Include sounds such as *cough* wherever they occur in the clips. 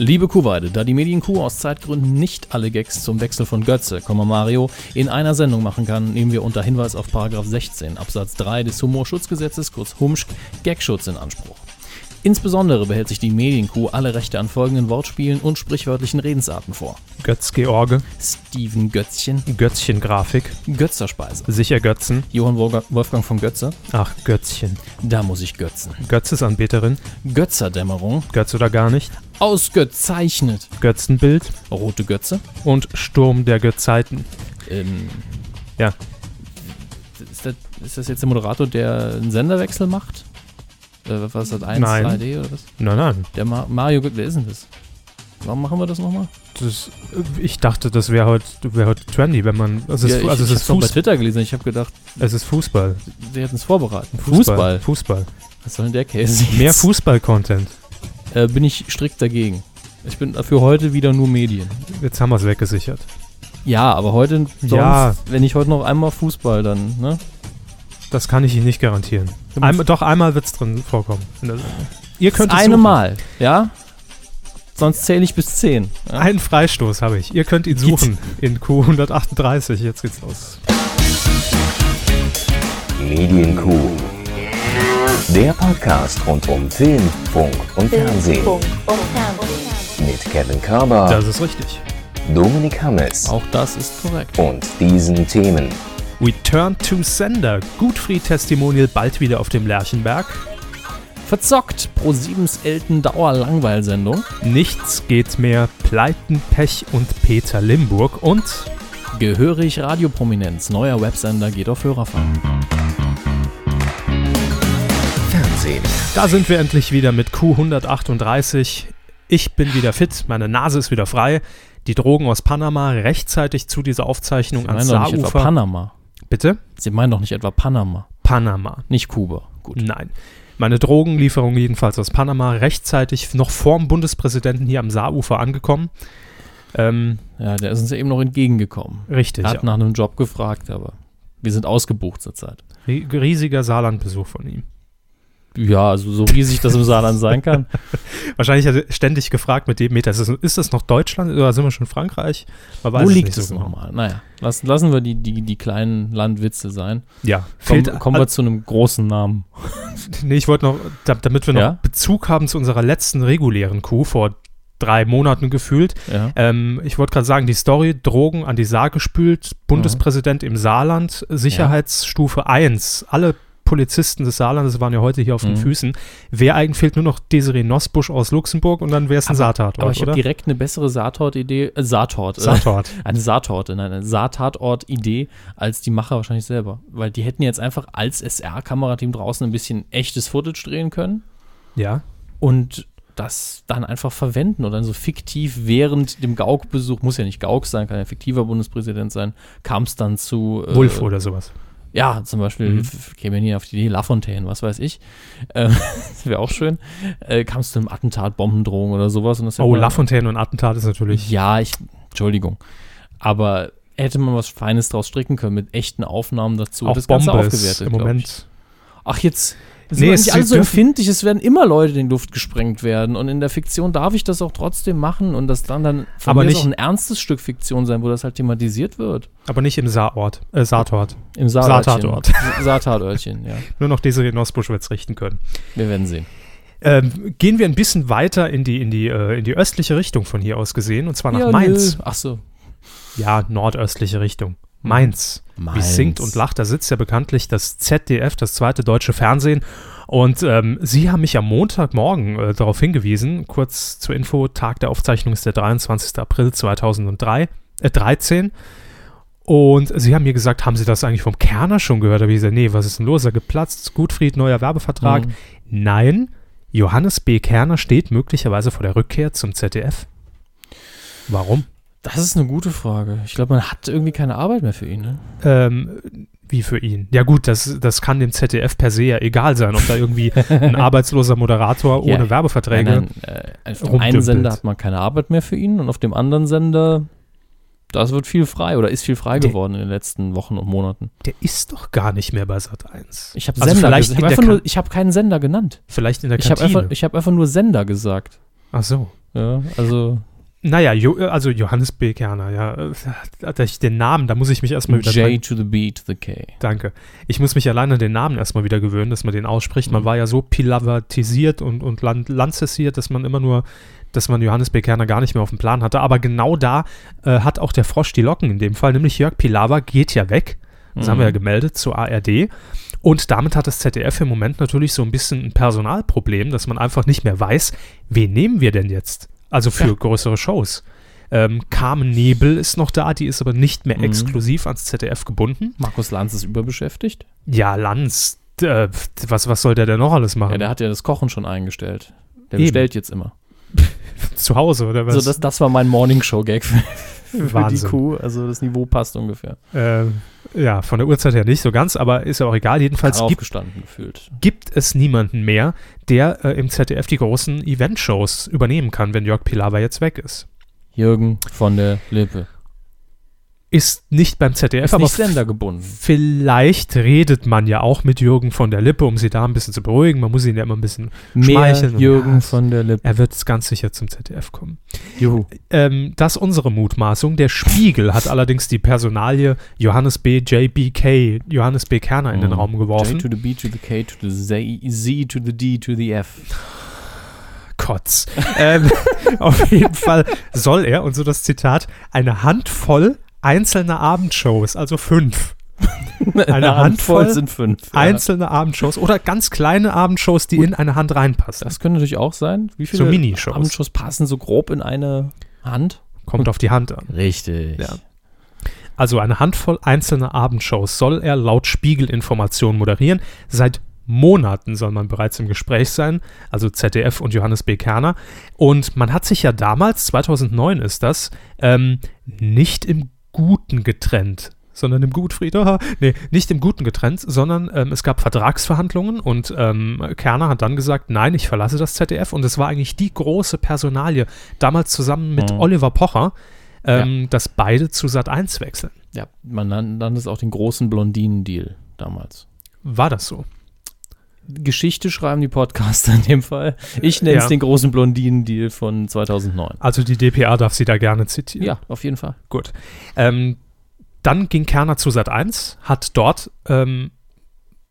Liebe Kuhweide, da die Medienkuh aus Zeitgründen nicht alle Gags zum Wechsel von Götze, Mario in einer Sendung machen kann, nehmen wir unter Hinweis auf Paragraph 16 Absatz 3 des Humorschutzgesetzes, kurz Humsch, Gagschutz in Anspruch. Insbesondere behält sich die Medienkuh alle Rechte an folgenden Wortspielen und sprichwörtlichen Redensarten vor. Götz-George, Steven Götzchen, Götzchen-Grafik, Götzerspeise, sicher Götzen, Johann Wolfgang von Götze, ach Götzchen, da muss ich götzen, Götzesanbeterin, Götzerdämmerung, Götz oder gar nicht, ausgezeichnet, Götzenbild. Rote Götze, und Sturm der Götzeiten. ähm, Ja. Ist das, ist das jetzt der Moderator, der einen Senderwechsel macht? Äh, was ist das, 1, Nein. 3D oder was? Nein, nein, Der Ma Mario, wer ist denn das? Warum machen wir das nochmal? das, ich dachte, das wäre heute wär heute trendy, wenn man, also es, Ja, ich, also es, ich ist hab's doch bei Twitter gelesen. Ich habe gedacht, es ist Fußball. sie hätten es vorbereitet. Fußball. Fußball. Was soll denn der jetzt? Mehr Fußball-Content. Äh, bin ich strikt dagegen. Ich bin für heute wieder nur Medien. Jetzt haben wir es weggesichert. Ja, aber heute, sonst, Ja. wenn ich heute noch einmal Fußball, dann, ne? Das kann ich Ihnen nicht garantieren. Einmal, doch, einmal wird es drin vorkommen. Ihr könnt das es eine suchen. Mal, ja? Sonst zähle ich bis 10. Ja? Einen Freistoß habe ich. Ihr könnt ihn suchen in Q138. Jetzt geht's los. Medienkuh. Der Podcast rund um Film, Funk und Fernsehen. Funk und Fernsehen. Mit Kevin Körber, Das ist richtig. Dominik Hammes Auch das ist korrekt. und diesen Themen. Return to Sender. Gutfried Testimonial bald wieder auf dem Lerchenberg. Verzockt Pro7s Elten Dauer-Langweil-Sendung. Nichts geht mehr. Pleiten, Pech und Peter Limburg. Und Gehörig Radioprominenz. Neuer Websender geht auf Hörerfahrt. Fernsehen. da sind wir endlich wieder mit Q138. Ich bin wieder fit. Meine Nase ist wieder frei. Die Drogen aus Panama rechtzeitig zu dieser Aufzeichnung ans etwa Saarufer. Panama. Bitte? Sie meinen doch nicht etwa Panama. Panama. Nicht Kuba. Gut. Nein. Meine Drogenlieferung jedenfalls aus Panama rechtzeitig noch vorm Bundespräsidenten hier am Saarufer angekommen. Ähm, Ja, der ist uns ja eben noch entgegengekommen. richtig. Er hat Ja. nach einem Job gefragt, aber wir sind ausgebucht zurzeit. Rie- Riesiger Saarlandbesuch von ihm. Ja, also so riesig das im Saarland sein *laughs* kann. Wahrscheinlich hat er ständig gefragt mit dem Meter. Ist das, ist das noch Deutschland oder sind wir schon Frankreich? Wo liegt es so genau. nochmal? Naja, lassen, lassen wir die, die, die kleinen Landwitze sein. Ja, Komm, kommen wir zu einem großen Namen. *laughs* Nee, ich wollte noch, da, damit wir noch Ja? Bezug haben zu unserer letzten regulären Kuh vor drei Monaten gefühlt. Ja. Ähm, ich wollte gerade sagen, die Story, Drogen an die Saar gespült, Bundespräsident im Saarland, Sicherheitsstufe 1. Alle Polizisten des Saarlandes waren ja heute hier auf den Mhm. Füßen. Wer eigentlich fehlt nur noch Desiree Nosbusch aus Luxemburg und dann wäre es ein Saartatort, Aber ich habe oder? direkt eine bessere Saatort-Idee, äh, Saatort, äh, Saartort. *laughs* eine Saattorte, nein, eine Saattatort-Idee als die Macher wahrscheinlich selber. Weil die hätten jetzt einfach als SR-Kamerateam draußen ein bisschen echtes Footage drehen können Ja. und das dann einfach verwenden und dann so fiktiv während dem Gauk-Besuch, muss ja nicht Gauk sein, kann ja fiktiver Bundespräsident sein, kam es dann zu äh, Wulf oder sowas. Ja, zum Beispiel Mhm. käme ja nie auf die Idee, Lafontaine, was weiß ich. *laughs* Äh, das wäre auch schön. Äh, Kam es zu einem Attentat, Bombendrohung oder sowas. Und das Oh, man- Lafontaine und Attentat ist natürlich. Ja, ich, Entschuldigung. Aber hätte man was Feines draus stricken können mit echten Aufnahmen dazu. auch das Ganze Bombe ist aufgewertet. im Moment. Ach, jetzt. Das Nee, es- nicht alles so empfindlich. Es werden immer Leute in die Luft gesprengt werden. Und in der Fiktion darf ich das auch trotzdem machen. Und das dann dann von Aber mir nicht- auch ein ernstes Stück Fiktion sein, wo das halt thematisiert wird. Aber nicht im Saarort. Äh, Saartort. Im. Saartatort. *laughs* Saartatörtchen, ja. Nur noch Desiree Nosbusch wird es richten können. Wir werden sehen. Ähm, gehen wir ein bisschen weiter in die, in, die, äh, in die östliche Richtung von hier aus gesehen, und zwar nach Ja, Mainz. nö. Ach so. Ja, nordöstliche Richtung. Mainz. Wie Mainz. singt und lacht, da sitzt ja bekanntlich das ZDF, das zweite deutsche Fernsehen. Und ähm, Sie haben mich am Montagmorgen äh, darauf hingewiesen, kurz zur Info, Tag der Aufzeichnung ist der 23. April 2003, äh, 13. Und Sie haben mir gesagt, haben Sie das eigentlich vom Kerner schon gehört? Da habe ich gesagt, nee, was ist denn los? Er geplatzt, Gutfried, neuer Werbevertrag. Mhm. Nein, Johannes B. Kerner steht möglicherweise vor der Rückkehr zum ZDF. Warum? Das ist eine gute Frage. Ich glaube, man hat irgendwie keine Arbeit mehr für ihn. Ne? Ähm, wie für ihn? Ja gut, das, das kann dem ZDF per se ja egal sein, ob da irgendwie ein *laughs* arbeitsloser Moderator Ja, ohne Werbeverträge. Nein, nein, äh, auf dem einen. Sender hat man keine Arbeit mehr für ihn und auf dem anderen Sender, das wird viel frei oder ist viel frei Der- geworden in den letzten Wochen und Monaten. Der ist doch gar nicht mehr bei Sat 1. Ich habe Also Sender vielleicht ges- ich in hab nur, ich habe keinen Sender genannt. Vielleicht in der Ich habe Kantine. einfach, ich hab einfach nur Sender gesagt. Ach so. Ja, also Naja, jo, also Johannes B. Kerner, ja. Äh, Den Namen, da muss ich mich erstmal wieder. J to the B to the K. Danke. Ich muss mich alleine an den Namen erstmal wieder gewöhnen, dass man den ausspricht. Man Mhm. war ja so pilavatisiert und, und lan- lanzessiert, dass man immer nur, dass man Johannes B. Kerner gar nicht mehr auf dem Plan hatte. Aber genau da äh, hat auch der Frosch die Locken in dem Fall, nämlich Jörg Pilawa geht ja weg. Das haben wir ja gemeldet zur ARD. Und damit hat das ZDF im Moment natürlich so ein bisschen ein Personalproblem, dass man einfach nicht mehr weiß, wen nehmen wir denn jetzt? Also für Ja. größere Shows. Ähm, Carmen Nebel ist noch da, die ist aber nicht mehr Mhm. exklusiv ans ZDF gebunden. Markus Lanz ist überbeschäftigt. Ja, Lanz, äh, was, was soll der denn noch alles machen? Ja, der hat ja das Kochen schon eingestellt. Der Eben. bestellt jetzt immer. *laughs* Zu Hause oder was? Also das, das war mein Morning-Show-Gag für, für die. Kuh. Also das Niveau passt ungefähr. äh, ja, von der Uhrzeit her nicht so ganz, aber ist ja auch egal. Jedenfalls gibt, gibt es niemanden mehr, der äh, im ZDF die großen Event-Shows übernehmen kann, wenn Jörg Pilawa jetzt weg ist. Jürgen von der Lippe. Ist nicht beim ZDF, Ist aber nicht sendergebunden. vielleicht redet man ja auch mit Jürgen von der Lippe, um sie da ein bisschen zu beruhigen. Man muss ihn ja immer ein bisschen Mehr schmeicheln. Jürgen Ja, von der Lippe. Er wird ganz sicher zum ZDF kommen. Juhu. Ähm, das ist unsere Mutmaßung. Der Spiegel hat allerdings die Personalie Johannes B. JBK, Johannes B. Kerner, in den Mhm. Raum J geworfen. to the B to the K to the Z, Z to the D to the F. Kotz. ähm, *laughs* auf jeden Fall soll er, und so das Zitat, eine Handvoll einzelner Abendshows, also fünf, *laughs* Eine Handvoll sind fünf. Ja. einzelne Abendshows oder ganz kleine Abendshows, die in eine Hand reinpassen. Das könnte natürlich auch sein. Wie So viele Minishows. Abendshows passen so grob in eine Hand? Kommt auf die Hand an. Richtig. Ja. Also eine Handvoll einzelner Abendshows soll er laut Spiegelinformation moderieren. Seit Monaten soll man bereits im Gespräch sein, also ZDF und Johannes B. Kerner. Und man hat sich ja damals, 2009 ist das, ähm, nicht im Guten getrennt. Sondern im Gutfried, aha, nee, nicht im Guten getrennt, sondern ähm, es gab Vertragsverhandlungen und ähm, Kerner hat dann gesagt, nein, ich verlasse das ZDF und es war eigentlich die große Personalie, damals zusammen mit Mhm. Oliver Pocher, ähm, dass beide zu Sat 1 wechseln. Ja, man nan- nannte es auch den großen Blondinen-Deal damals. War das so? Geschichte schreiben die Podcaster in dem Fall. Ich nenne es Ja. den großen Blondinen-Deal von 2009. Also die DPA darf sie da gerne zitieren. Ja, auf jeden Fall. Gut. Ähm, dann ging Kerner zu Sat 1, hat dort ähm,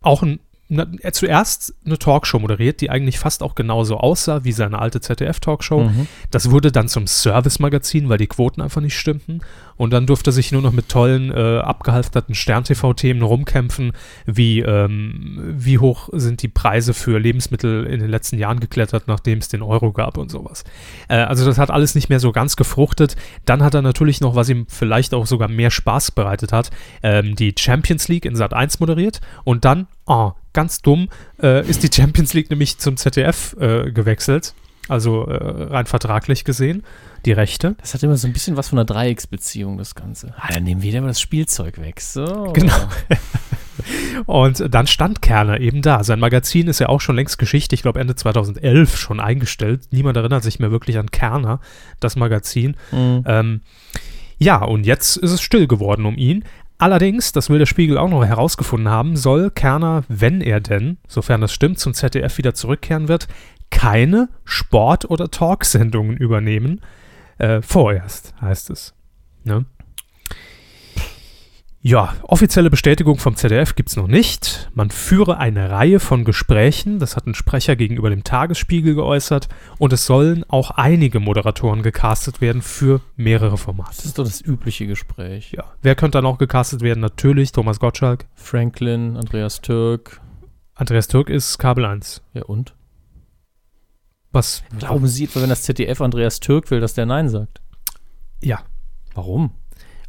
auch ein, na, er zuerst eine Talkshow moderiert, die eigentlich fast auch genauso aussah wie seine alte ZDF-Talkshow. Mhm. Das wurde dann zum Service-Magazin, weil die Quoten einfach nicht stimmten. Und dann durfte er sich nur noch mit tollen, äh, abgehalfterten Stern-TV-Themen rumkämpfen, wie, ähm, wie hoch sind die Preise für Lebensmittel in den letzten Jahren geklettert, nachdem es den Euro gab und sowas. Äh, also das hat alles nicht mehr so ganz gefruchtet. Dann hat er natürlich noch, was ihm vielleicht auch sogar mehr Spaß bereitet hat, ähm, die Champions League in Sat 1 moderiert. Und dann, oh, ganz dumm, äh, ist die Champions League nämlich zum ZDF äh, gewechselt. Also äh, rein vertraglich gesehen, die Rechte. Das hat immer so ein bisschen was von einer Dreiecksbeziehung, das Ganze. Ah, dann nehmen wir wieder mal das Spielzeug weg. So. Genau. Und dann stand Kerner eben da. Sein Magazin ist ja auch schon längst Geschichte, ich glaube Ende 2011 schon eingestellt. Niemand erinnert sich mehr wirklich an Kerner, das Magazin. Mhm. Ähm, ja, und jetzt ist es still geworden um ihn. Allerdings, das will der Spiegel auch noch herausgefunden haben, soll Kerner, wenn er denn, sofern das stimmt, zum ZDF wieder zurückkehren wird, keine Sport- oder Talksendungen übernehmen. Äh, vorerst, heißt es. Ne? Ja, offizielle Bestätigung vom ZDF gibt es noch nicht. Man führe eine Reihe von Gesprächen, das hat ein Sprecher gegenüber dem Tagesspiegel geäußert, und es sollen auch einige Moderatoren gecastet werden für mehrere Das Formate. ist doch das übliche Gespräch. Ja, wer könnte dann auch gecastet werden? Natürlich Thomas Gottschalk. Franklin, Andreas Türk. Andreas Türk ist Kabel 1. Ja, und? Was? Glauben Sie etwa, wenn das ZDF Andreas Türk will, dass der Nein sagt? Ja, Warum?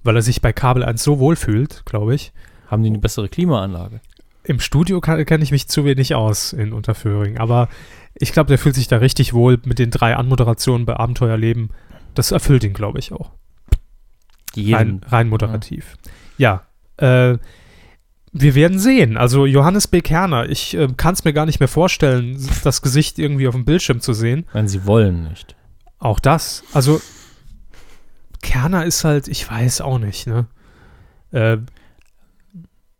weil er sich bei Kabel 1 so wohl fühlt, glaube ich. Haben die eine bessere Klimaanlage? Im Studio kenne ich mich zu wenig aus in Unterföhring, aber ich glaube, der fühlt sich da richtig wohl mit den drei Anmoderationen bei Abenteuerleben. Das erfüllt ihn, glaube ich, auch. Rein, rein moderativ. Ja, äh, wir werden sehen. Also Johannes B. Kerner, ich äh, kann es mir gar nicht mehr vorstellen, das Gesicht irgendwie auf dem Bildschirm zu sehen. Wenn sie wollen nicht. Auch das. Also Kerner ist halt, ich weiß auch nicht, ne? Äh,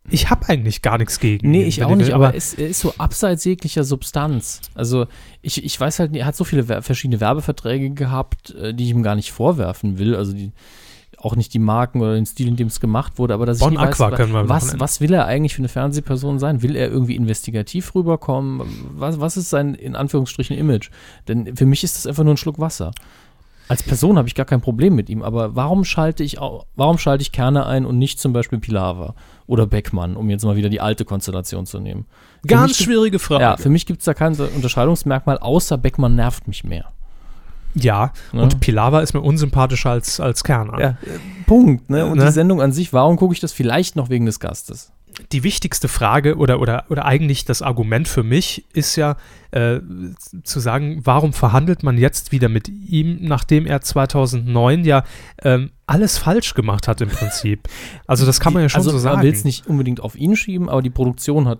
ich habe eigentlich gar nichts gegen Nee, ich auch nicht, aber er ist, er ist so abseits jeglicher Substanz. Also ich, ich weiß halt, er hat so viele Wer- verschiedene Werbeverträge gehabt, äh, die ich ihm gar nicht vorwerfen will. Also die, auch nicht die Marken oder den Stil, in dem es gemacht wurde, aber dass Bon ich nie Aqua weiß, können wir noch was, was will er eigentlich für eine Fernsehperson sein? Will er irgendwie investigativ rüberkommen? Was, was ist sein, in Anführungsstrichen, Image? Denn für mich ist das einfach nur ein Schluck Wasser. Als Person habe ich gar kein Problem mit ihm, aber warum schalte ich warum schalte ich Kerner ein und nicht zum Beispiel Pilawa oder Beckmann, um jetzt mal wieder die alte Konstellation zu nehmen? Ganz schwierige Frage. Ja, für mich gibt es da kein Unterscheidungsmerkmal, außer Beckmann nervt mich mehr. Ja, Ne? und Pilawa ist mir unsympathischer als, als Kerner. Ja, Punkt. Ne? Und Ne? die Sendung an sich, warum gucke ich das vielleicht noch wegen des Gastes? Die wichtigste Frage oder, oder, oder eigentlich das Argument für mich ist ja äh, zu sagen, warum verhandelt man jetzt wieder mit ihm, nachdem er 2009 ja ähm, alles falsch gemacht hat im Prinzip. Also das kann man ja schon also, so sagen. Man will es nicht unbedingt auf ihn schieben, aber die Produktion hat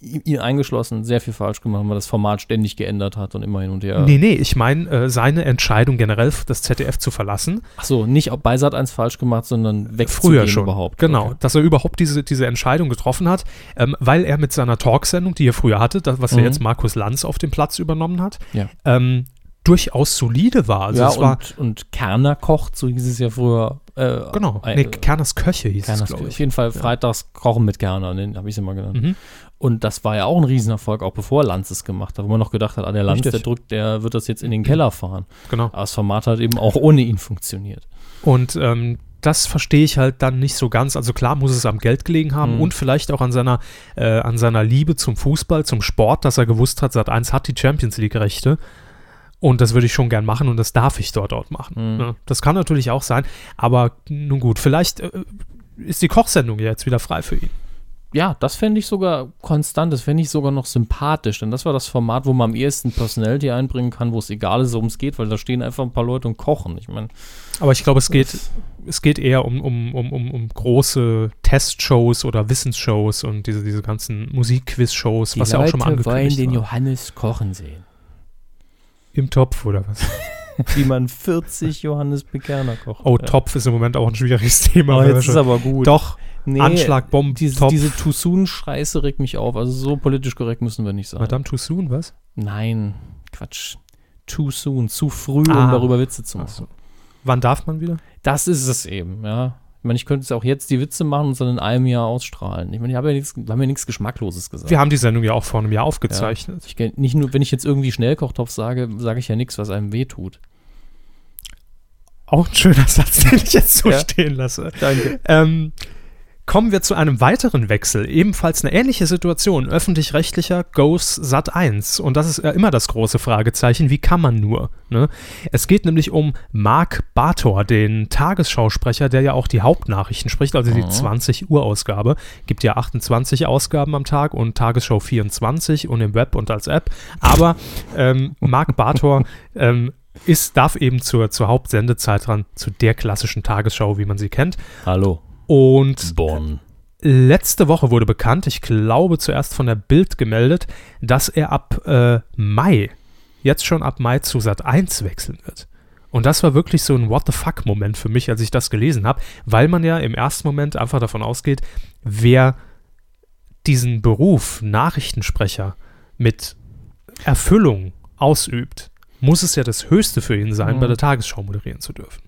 ihn eingeschlossen sehr viel falsch gemacht, weil das Format ständig geändert hat und immer hin und her. Nee, nee, ich meine äh, seine Entscheidung generell, das ZDF zu verlassen. Ach so, nicht auf Beisat 1 falsch gemacht, sondern wegzugehen Früher schon. überhaupt. Genau, Okay. dass er überhaupt diese, diese Entscheidung getroffen hat, ähm, weil er mit seiner Talksendung, die er früher hatte, das, was ja Mhm. jetzt Markus Lanz auf dem Platz übernommen hat, Ja. ähm, durchaus solide war. Also ja, es war, und, und Kerner kocht, so hieß es ja früher. Äh, genau, nee, Kerners Köche hieß Kerners es, glaube auf ich. jeden Fall freitags kochen mit Kerner, den habe ich es immer genannt. Mhm. Und das war ja auch ein Riesenerfolg, auch bevor Lanz es gemacht hat, wo man noch gedacht hat, ah, der Lanz, Richtig. der drückt, der wird das jetzt in den Keller fahren. Genau. Aber das Format hat eben auch ohne ihn funktioniert. Und ähm, das verstehe ich halt dann nicht so ganz. Also klar muss es am Geld gelegen haben Mhm. und vielleicht auch an seiner, äh, an seiner Liebe zum Fußball, zum Sport, dass er gewusst hat, Sat 1 hat die Champions League-Rechte. Und das würde ich schon gern machen und das darf ich dort dort machen. Mhm. Ja, das kann natürlich auch sein. Aber nun gut, vielleicht äh, ist die Kochsendung ja jetzt wieder frei für ihn. Ja, das fände ich sogar konstant, das fände ich sogar noch sympathisch, denn das war das Format, wo man am ehesten Personality einbringen kann, wo es egal ist, worum es geht, weil da stehen einfach ein paar Leute und kochen. Ich meine, Aber ich glaube, es geht, es geht eher um, um, um, um, um große Testshows oder Wissensshows und diese, diese ganzen Musikquiz-Shows, was ja auch schon mal angekündigt war. Johannes kochen sehen. Im Topf oder was? *laughs* Wie man 40 Johannes Bekerner kocht. Oh, Ja. Topf ist im Moment auch ein schwieriges Thema. Oh, jetzt ist aber gut. Doch, Nee, Anschlag, Bomben, diese, diese Too Soon-Scheiße regt mich auf. Also so politisch korrekt müssen wir nicht sein. Madame Too Soon, was? Nein, Quatsch. Too soon, zu früh, um Ah. darüber Witze zu Ach machen. so. Wann darf man wieder? Das ist es eben, ja. Ich meine, ich könnte es auch jetzt die Witze machen und dann in einem Jahr ausstrahlen. Ich meine, ich habe ja nichts, wir haben ja nichts Geschmackloses gesagt. Wir haben die Sendung ja auch vor einem Jahr aufgezeichnet. ich, kenn- nicht nur, wenn ich jetzt irgendwie Schnellkochtopf sage, sage ich ja nichts, was einem wehtut. Auch ein schöner Satz, *laughs* den ich jetzt so Ja. stehen lasse. Danke. Ähm, kommen wir zu einem weiteren Wechsel. Ebenfalls eine ähnliche Situation. Öffentlich-rechtlicher Goes Sat 1. Und das ist ja immer das große Fragezeichen. Wie kann man nur? Ne? Es geht nämlich um Marc Bator, den Tagesschausprecher, der ja auch die Hauptnachrichten spricht, also die Mhm. 20 Uhr Ausgabe. Gibt ja 28 Ausgaben am Tag und Tagesschau 24 und im Web und als App. Aber ähm, Marc Bator *laughs* ähm, ist, darf eben zur, zur Hauptsendezeit ran, zu der klassischen Tagesschau, wie man sie kennt. Hallo, Und Bonn. letzte Woche wurde bekannt, ich glaube zuerst von der Bild gemeldet, dass er ab äh, Mai, jetzt schon ab Mai zu Sat 1 wechseln wird. Und das war wirklich so ein What the fuck-Moment für mich, als ich das gelesen habe, weil man ja im ersten Moment einfach davon ausgeht, wer diesen Beruf Nachrichtensprecher mit Erfüllung ausübt, muss es ja das Höchste für ihn sein, Mhm. bei der Tagesschau moderieren zu dürfen.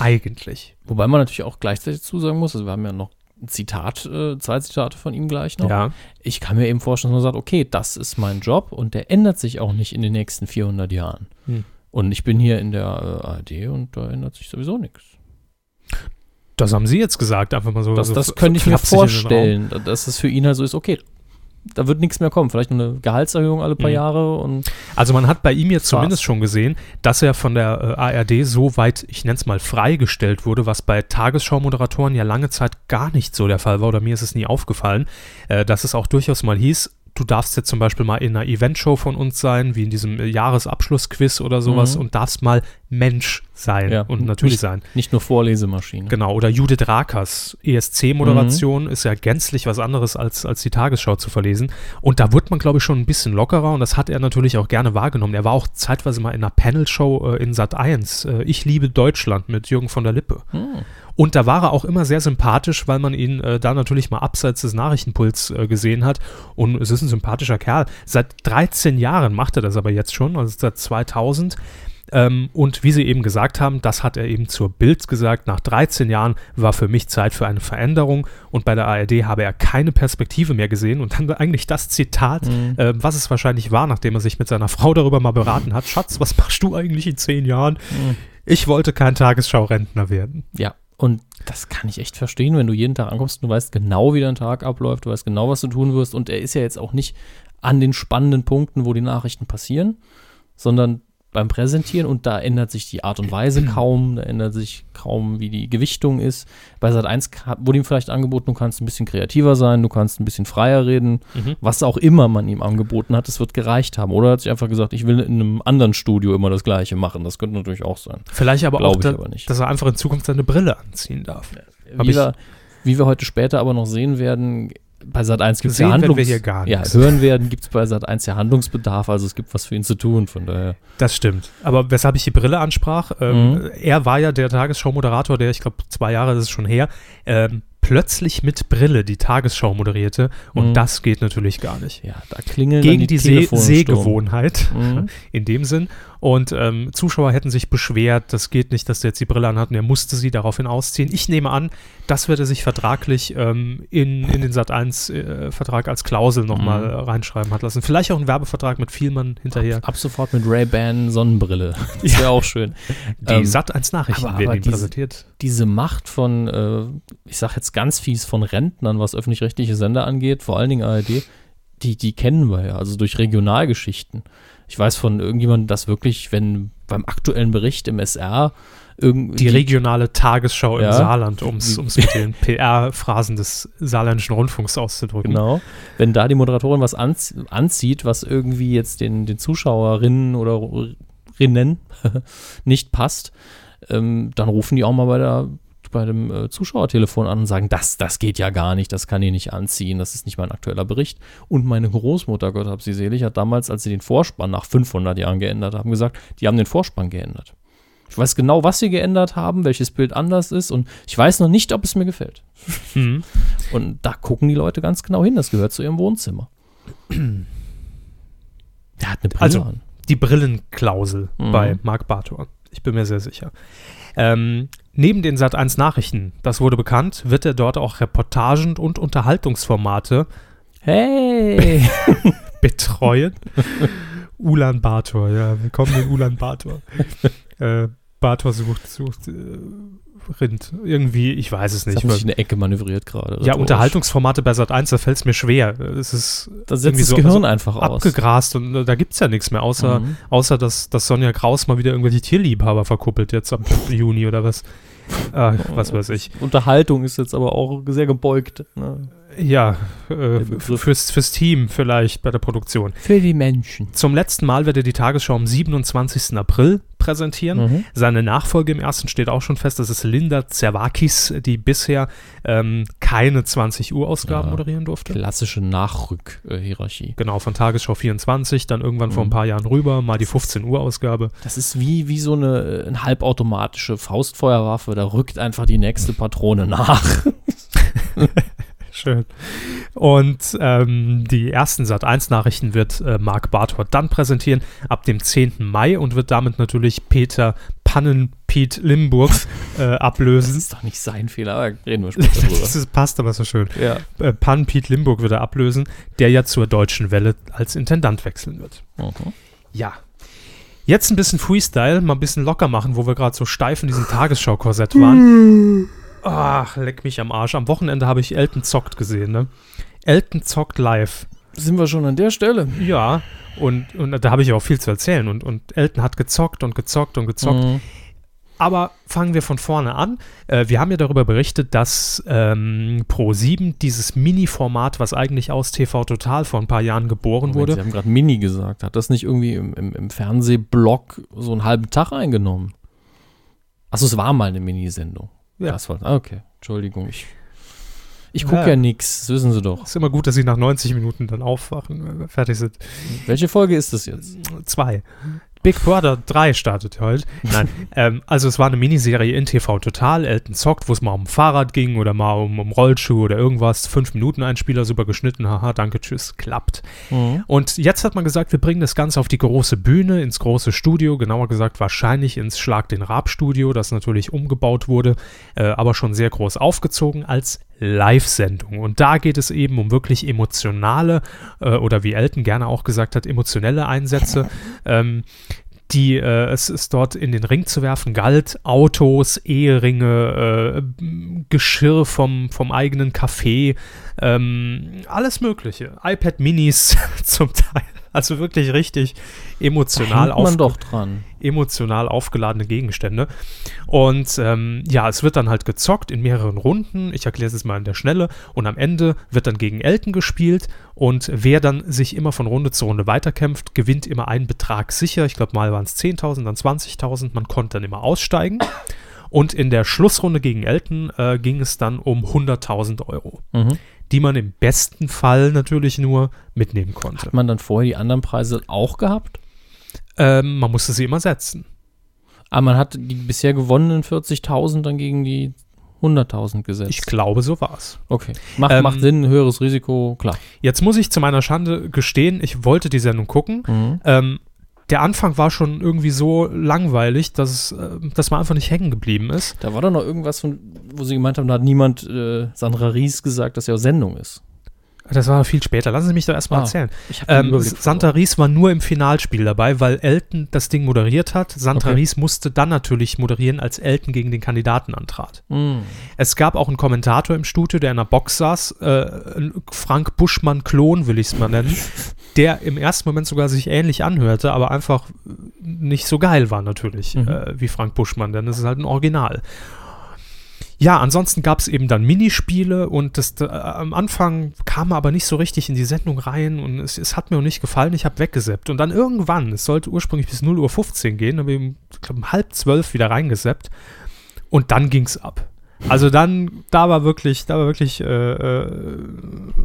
Eigentlich. Wobei man natürlich auch gleichzeitig zusagen muss, also wir haben ja noch ein Zitat, äh, zwei Zitate von ihm gleich noch. Ja. Ich kann mir eben vorstellen, dass man sagt, okay, das ist mein Job und der ändert sich auch nicht in den nächsten 400 Jahren. Hm. Und ich bin hier in der äh, ARD und da ändert sich sowieso nichts. Das haben Sie jetzt gesagt, einfach mal so. Das, so das so könnte ich mir vorstellen, dass es für ihn halt so ist, okay, da wird nichts mehr kommen. Vielleicht eine Gehaltserhöhung alle paar Mhm. Jahre und Also man hat bei ihm jetzt War's. zumindest schon gesehen, dass er von der äh, ARD so weit, ich nenne es mal, freigestellt wurde, was bei Tagesschau-Moderatoren ja lange Zeit gar nicht so der Fall war, oder mir ist es nie aufgefallen, äh, dass es auch durchaus mal hieß, du darfst jetzt zum Beispiel mal in einer Eventshow von uns sein, wie in diesem äh, Jahresabschlussquiz oder sowas, Mhm. und darfst mal Mensch sein Ja, und natürlich nicht, sein. Nicht nur Vorlesemaschine. Genau, oder Judith Rakers ESC-Moderation ist ja gänzlich was anderes als, als die Tagesschau zu verlesen. Und da wird man, glaube ich, schon ein bisschen lockerer und das hat er natürlich auch gerne wahrgenommen. Er war auch zeitweise mal in einer Panelshow äh, in Sat 1, äh, Ich liebe Deutschland mit Jürgen von der Lippe. Hm. Und da war er auch immer sehr sympathisch, weil man ihn äh, da natürlich mal abseits des Nachrichtenpuls äh, gesehen hat. Und es ist ein sympathischer Kerl. Seit 13 Jahren macht er das aber jetzt schon, also seit 2000. Ähm, und wie Sie eben gesagt haben, das hat er eben zur Bild gesagt, nach 13 Jahren war für mich Zeit für eine Veränderung und bei der ARD habe er keine Perspektive mehr gesehen und dann eigentlich das Zitat, äh, was es wahrscheinlich war, nachdem er sich mit seiner Frau darüber mal beraten hat, Schatz, was machst du eigentlich in 10 Jahren? Ich wollte kein Tagesschau-Rentner werden. Ja, und das kann ich echt verstehen, wenn du jeden Tag ankommst, du weißt genau, wie dein Tag abläuft, du weißt genau, was du tun wirst. Und er ist ja jetzt auch nicht an den spannenden Punkten, wo die Nachrichten passieren, sondern beim Präsentieren und da ändert sich die Art und Weise *clears throat* kaum, da ändert sich kaum, wie die Gewichtung ist. Bei Sat 1 wurde ihm vielleicht angeboten, du kannst ein bisschen kreativer sein, du kannst ein bisschen freier reden, Mhm. was auch immer man ihm angeboten hat, es wird gereicht haben. Oder er hat sich einfach gesagt, ich will in einem anderen Studio immer das Gleiche machen. Das könnte natürlich auch sein. Vielleicht aber Glaub auch, da, aber nicht. dass er einfach in Zukunft seine Brille anziehen darf. Wie wir, wie wir heute später aber noch sehen werden, bei Sat 1 gibt es ja werden Handlungs wir hier gar Ja, hören werden gibt es bei Sat 1 ja Handlungsbedarf, also es gibt was für ihn zu tun, von daher. Das stimmt. Aber weshalb ich die Brille ansprach, ähm, Mhm. er war ja der Tagesschau-Moderator, der, ich glaube, zwei Jahre das ist schon her, ähm, plötzlich mit Brille die Tagesschau moderierte und Mhm. das geht natürlich gar nicht. Ja, da klingeln Gegen die, die. Sehgewohnheit Mhm. *laughs* in dem Sinn. Und ähm, Zuschauer hätten sich beschwert, das geht nicht, dass der jetzt die Brille anhat und er musste sie daraufhin ausziehen. Ich nehme an, das wird er sich vertraglich ähm, in, in den Sat1-Vertrag als Klausel nochmal Mhm. äh, reinschreiben hat lassen. Vielleicht auch einen Werbevertrag mit Vielmann hinterher. Ab sofort mit Ray-Ban Sonnenbrille. *laughs* Das wäre auch schön. Die Ähm, Sat1-Nachrichten aber- werden aber ihm diese- präsentiert. diese Macht von, äh, ich sag jetzt ganz fies, von Rentnern, was öffentlich-rechtliche Sender angeht, vor allen Dingen ARD, die, die kennen wir ja, also durch Regionalgeschichten. Ich weiß von irgendjemandem, dass wirklich, wenn beim aktuellen Bericht im SR irgendwie Die regionale Tagesschau im Ja. Saarland, um es mit den PR-Phrasen des saarländischen Rundfunks auszudrücken. Genau. Wenn da die Moderatorin was anz anzieht, was irgendwie jetzt den, den Zuschauerinnen oder Rinnen *laughs* nicht passt, ähm, dann rufen die auch mal bei der bei dem äh, Zuschauertelefon an und sagen, das, das geht ja gar nicht, das kann ich nicht anziehen, das ist nicht mein aktueller Bericht. Und meine Großmutter, Gott hab sie selig, hat damals, als sie den Vorspann nach 500 Jahren geändert haben, gesagt, die haben den Vorspann geändert. Ich weiß genau, was sie geändert haben, welches Bild anders ist und ich weiß noch nicht, ob es mir gefällt. Mhm. Und da gucken die Leute ganz genau hin. Das gehört zu ihrem Wohnzimmer. Der hat eine Brille Also- an. Die Brillenklausel Mhm. bei Marc Bartor. Ich bin mir sehr sicher. Ähm, neben den Sat1 Nachrichten, das wurde bekannt, wird er dort auch Reportagen und Unterhaltungsformate Hey! *laughs* betreuen. Ulan Bator, ja, willkommen in Ulan Bator. *laughs* äh, Bator sucht, sucht äh, Rind. Irgendwie, ich weiß es Ich nicht. habe sich in eine Ecke manövriert gerade. ja. Unterhaltungsformate bei Sat 1, da fällt es mir schwer. Es ist Da setzt irgendwie das so- Gehirn also einfach aus. abgegrast und äh, da gibt es ja nichts mehr, außer, Mhm. außer dass, dass Sonja Kraus mal wieder irgendwelche Tierliebhaber verkuppelt jetzt ab Juni oder was. Ah, was weiß ich. Unterhaltung ist jetzt aber auch sehr gebeugt. Ne? Ja, äh, fürs, fürs Team vielleicht bei der Produktion. Für die Menschen. Zum letzten Mal wird er die Tagesschau am 27. April präsentieren. Mhm. Seine Nachfolge im ersten steht auch schon fest. Das ist Linda Zerwakis, die bisher ähm, keine 20 Uhr Ausgaben Ja. moderieren durfte. Klassische Nachrück-Hierarchie. Genau, von Tagesschau 24, dann irgendwann vor ein Mhm. paar Jahren rüber, mal die 15 Uhr Ausgabe. Das ist wie, wie so eine, äh, eine halbautomatische Faustfeuerwaffe. Da rückt einfach die nächste Patrone nach. *laughs* Schön. Und ähm, die ersten Sat1-Nachrichten wird äh, Marc Barthort dann präsentieren ab dem 10. Mai und wird damit natürlich Peter Pannen-Piet Limburg äh, *laughs* Das ablösen. ist doch nicht sein Fehler, aber reden wir später drüber. *laughs* Das ist, passt aber so schön. ja. Äh, Pannen-Piet Limburg wird er ablösen, der ja zur Deutschen Welle als Intendant wechseln wird. Mhm. Ja. Jetzt ein bisschen Freestyle, mal ein bisschen locker machen, wo wir gerade so steif in diesem Tagesschau-Korsett waren. *laughs* Ach, leck mich am Arsch. Am Wochenende habe ich Elton zockt gesehen, ne? Elton zockt live. Sind wir schon an der Stelle? Ja, und, und da habe ich auch viel zu erzählen. Und, und Elton hat gezockt und gezockt und gezockt. Mhm. Aber fangen wir von vorne an. Äh, wir haben ja darüber berichtet, dass ähm, Pro7 dieses Mini-Format, was eigentlich aus TV Total vor ein paar Jahren geboren Moment, wurde, Sie haben gerade Mini gesagt. Hat das nicht irgendwie im, im, im Fernsehblock so einen halben Tag eingenommen? Achso, es war mal eine Minisendung. Ja. Das war, ah, okay, Entschuldigung. Ich, ich gucke Ja. ja, nix, das wissen Sie doch. Ist immer gut, dass sie nach 90 Minuten dann aufwachen, äh, fertig sind. Welche Folge ist das jetzt? Zwei. Big Brother 3 startet heute. Nein, ähm, also es war eine Miniserie in TV Total. Elton zockt, wo es mal um Fahrrad ging oder mal um, um Rollschuh oder irgendwas. Fünf Minuten Einspieler, super geschnitten. Haha, danke, tschüss, klappt. Und jetzt hat man gesagt, wir bringen das Ganze auf die große Bühne, ins große Studio, genauer gesagt wahrscheinlich ins Schlag den Raab Studio, das natürlich umgebaut wurde, äh, aber schon sehr groß aufgezogen als Live-Sendung. Und da geht es eben um wirklich emotionale äh, oder wie Elton gerne auch gesagt hat, emotionelle Einsätze. *laughs* ähm, die äh, es ist dort in den Ring zu werfen galt, Autos, Eheringe, äh, Geschirr vom, vom eigenen Café, ähm, alles Mögliche. iPad Minis *laughs* zum Teil. Also wirklich richtig emotional, dran. emotional aufgeladene Gegenstände. Und ähm, ja, es wird dann halt gezockt in mehreren Runden. Ich erkläre es jetzt mal in der Schnelle. Und am Ende wird dann gegen Elton gespielt. Und wer dann sich immer von Runde zu Runde weiterkämpft, gewinnt immer einen Betrag sicher. Ich glaube, mal waren es 10.000, dann 20.000. Man konnte dann immer aussteigen. Und in der Schlussrunde gegen Elton äh, ging es dann um 100.000 Euro, Mhm. Die man im besten Fall natürlich nur mitnehmen konnte. Hat man dann vorher die anderen Preise auch gehabt? Ähm, man musste sie immer setzen. Aber Ah, man hat die bisher gewonnenen 40.000 dann gegen die 100.000 gesetzt. Ich glaube, so war es. Okay. Macht, Ähm, macht Sinn, höheres Risiko, klar. Jetzt muss ich zu meiner Schande gestehen, ich wollte die Sendung gucken. Mhm. Ähm, der Anfang war schon irgendwie so langweilig, dass, es, äh, dass man einfach nicht hängen geblieben ist. Da war doch noch irgendwas, von, wo sie gemeint haben, da hat niemand äh, Sandra Ries gesagt, dass ja Sendung ist. Das war viel später. Lassen Sie mich doch erstmal Ah, erzählen. Ähm, Santa Ries war nur im Finalspiel dabei, weil Elton das Ding moderiert hat. Santa Okay. Ries musste dann natürlich moderieren, als Elton gegen den Kandidaten antrat. verloren. Es gab auch einen Kommentator im Studio, der in einer Box saß, äh, Frank Buschmann-Klon, will ich es mal nennen, *laughs* der im ersten Moment sogar sich ähnlich anhörte, aber einfach nicht so geil war natürlich, Mhm. äh, wie Frank Buschmann, denn es ist halt ein Original. Ja, ansonsten gab es eben dann Minispiele und das, äh, am Anfang kam er aber nicht so richtig in die Sendung rein und es, es hat mir auch nicht gefallen, ich habe weggeseppt. Und dann irgendwann, es sollte ursprünglich bis 0.15 Uhr gehen, habe ich um, halb zwölf wieder reingeseppt und dann ging's ab. Also dann, da war wirklich, da war wirklich äh, äh,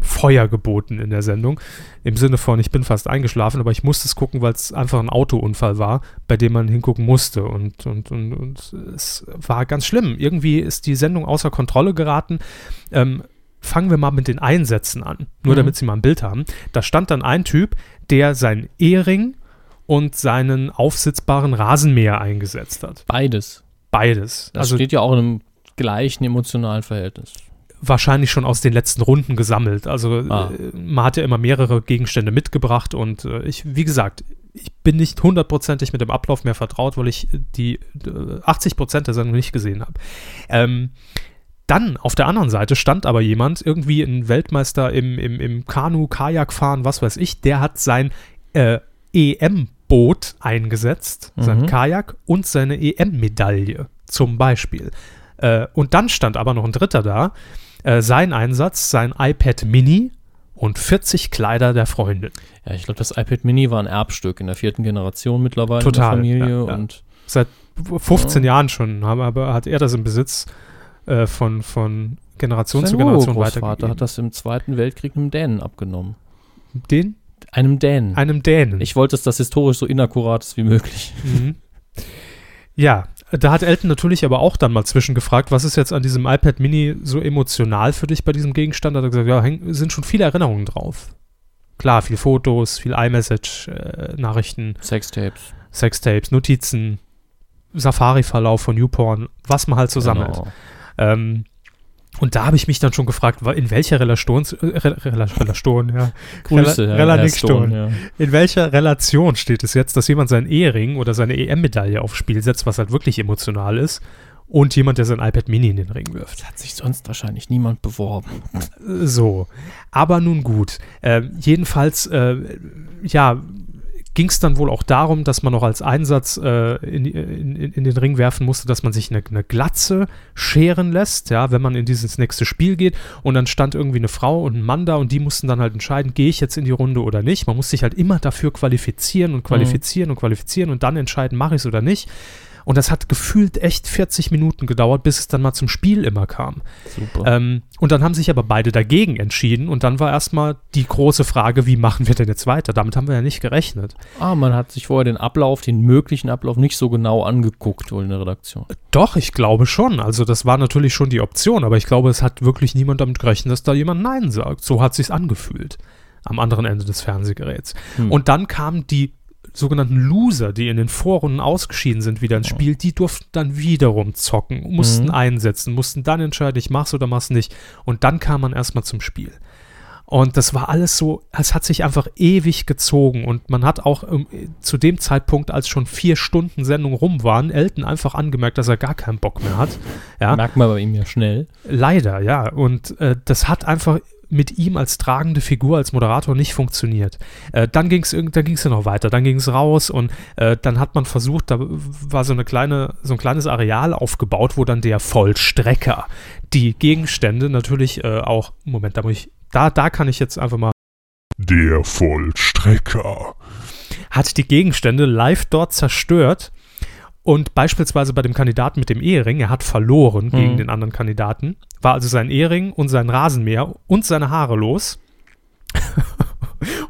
Feuer geboten in der Sendung. Im Sinne von, ich bin fast eingeschlafen, aber ich musste es gucken, weil es einfach ein Autounfall war, bei dem man hingucken musste. Und, und, und, und es war ganz schlimm. Irgendwie ist die Sendung außer Kontrolle geraten. Ähm, fangen wir mal mit den Einsätzen an, nur Mhm. damit Sie mal ein Bild haben. Da stand dann ein Typ, der seinen Ehering und seinen aufsitzbaren Rasenmäher eingesetzt hat. Beides. Beides. Das also steht ja auch in einem gleichen emotionalen Verhältnis. wahrscheinlich schon aus den letzten Runden gesammelt. Also Ah. äh, man hat ja immer mehrere Gegenstände mitgebracht und äh, ich, wie gesagt, ich bin nicht hundertprozentig mit dem Ablauf mehr vertraut, weil ich die äh, 80 Prozent der Sendung nicht gesehen habe. Ähm, dann auf der anderen Seite stand aber jemand, irgendwie ein Weltmeister im, im, im Kanu, Kajakfahren, was weiß ich, der hat sein äh, EM-Boot eingesetzt, sein Mhm. Kajak und seine EM-Medaille zum Beispiel. Äh, und dann stand aber noch ein dritter da, äh, sein Einsatz, sein iPad Mini und 40 Kleider der Freundin. Ja, ich glaube, das iPad Mini war ein Erbstück in der vierten Generation mittlerweile Total, in der Familie. ja, ja. Und Seit 15 Ja. Jahren schon haben, aber hat er das im Besitz äh, von, von Generation zu sein Generation Urgroßvater weitergegeben. hat das im Zweiten Weltkrieg einem Dänen abgenommen. Den? Einem Dänen. Einem Dänen. ich wollte, dass das historisch so inakkurat ist wie möglich. Mhm. Ja, da hat Elton natürlich aber auch dann mal zwischengefragt, was ist jetzt an diesem iPad Mini so emotional für dich bei diesem Gegenstand? Da hat er gesagt, ja, häng, sind schon viele Erinnerungen drauf. Klar, viel Fotos, viel iMessage, äh, Nachrichten, Sextapes. Sextapes, Notizen, Safari-Verlauf von Newporn, was man halt so sammelt. Genau. Ähm, und da habe ich mich dann schon gefragt, in welcher Relation, äh, Re- Rela- Relation, ja. Grüße, Rela- Herr, Rela Herr Nick Stone, ja. In welcher Relation steht es jetzt, dass jemand seinen Ehering oder seine EM-Medaille aufs Spiel setzt, was halt wirklich emotional ist, und jemand, der sein iPad Mini in den Ring wirft? Hat sich sonst wahrscheinlich niemand beworben. So. Aber nun gut. Äh, jedenfalls, äh, ja, ging es dann wohl auch darum, dass man noch als Einsatz äh, in, in, in den Ring werfen musste, dass man sich eine, eine Glatze scheren lässt, ja, wenn man in dieses nächste Spiel geht. Und dann stand irgendwie eine Frau und ein Mann da und die mussten dann halt entscheiden, gehe ich jetzt in die Runde oder nicht. Man muss sich halt immer dafür qualifizieren und qualifizieren und qualifizieren und dann entscheiden, mache ich es oder nicht. Und das hat gefühlt echt 40 Minuten gedauert, bis es dann mal zum Spiel immer kam. Super. Ähm, und dann haben sich aber beide dagegen entschieden. Und dann war erstmal die große Frage, wie machen wir denn jetzt weiter? Damit haben wir ja nicht gerechnet. ah, man hat sich vorher den Ablauf, den möglichen Ablauf nicht so genau angeguckt, wohl in der Redaktion. Doch, ich glaube schon. Also das war natürlich schon die Option, aber ich glaube, es hat wirklich niemand damit gerechnet, dass da jemand Nein sagt. So hat sich's angefühlt am anderen Ende des Fernsehgeräts. Hm. Und dann kamen die sogenannten Loser, die in den Vorrunden ausgeschieden sind, wieder ins Spiel, die durften dann wiederum zocken, mussten Mhm. einsetzen, mussten dann entscheiden, ich mach's oder mach's nicht. Und dann kam man erstmal zum Spiel. Und das war alles so, es hat sich einfach ewig gezogen und man hat auch ähm, zu dem Zeitpunkt, als schon vier Stunden Sendung rum waren, Elton einfach angemerkt, dass er gar keinen Bock mehr hat. Ja, Merkt man bei ihm ja schnell. leider, ja. Und äh, das hat einfach mit ihm als tragende Figur, als Moderator nicht funktioniert. Äh, dann ging es dann ging's ja noch weiter, dann ging es raus und äh, dann hat man versucht, da war so eine kleine, so ein kleines Areal aufgebaut, wo dann der Vollstrecker die Gegenstände natürlich äh, auch, Moment, da muss ich, da, da kann ich jetzt einfach mal Der Vollstrecker. hat die Gegenstände live dort zerstört. Und beispielsweise bei dem Kandidaten mit dem Ehering, er hat verloren gegen Mhm. den anderen Kandidaten, war also sein Ehering und sein Rasenmäher und seine Haare los.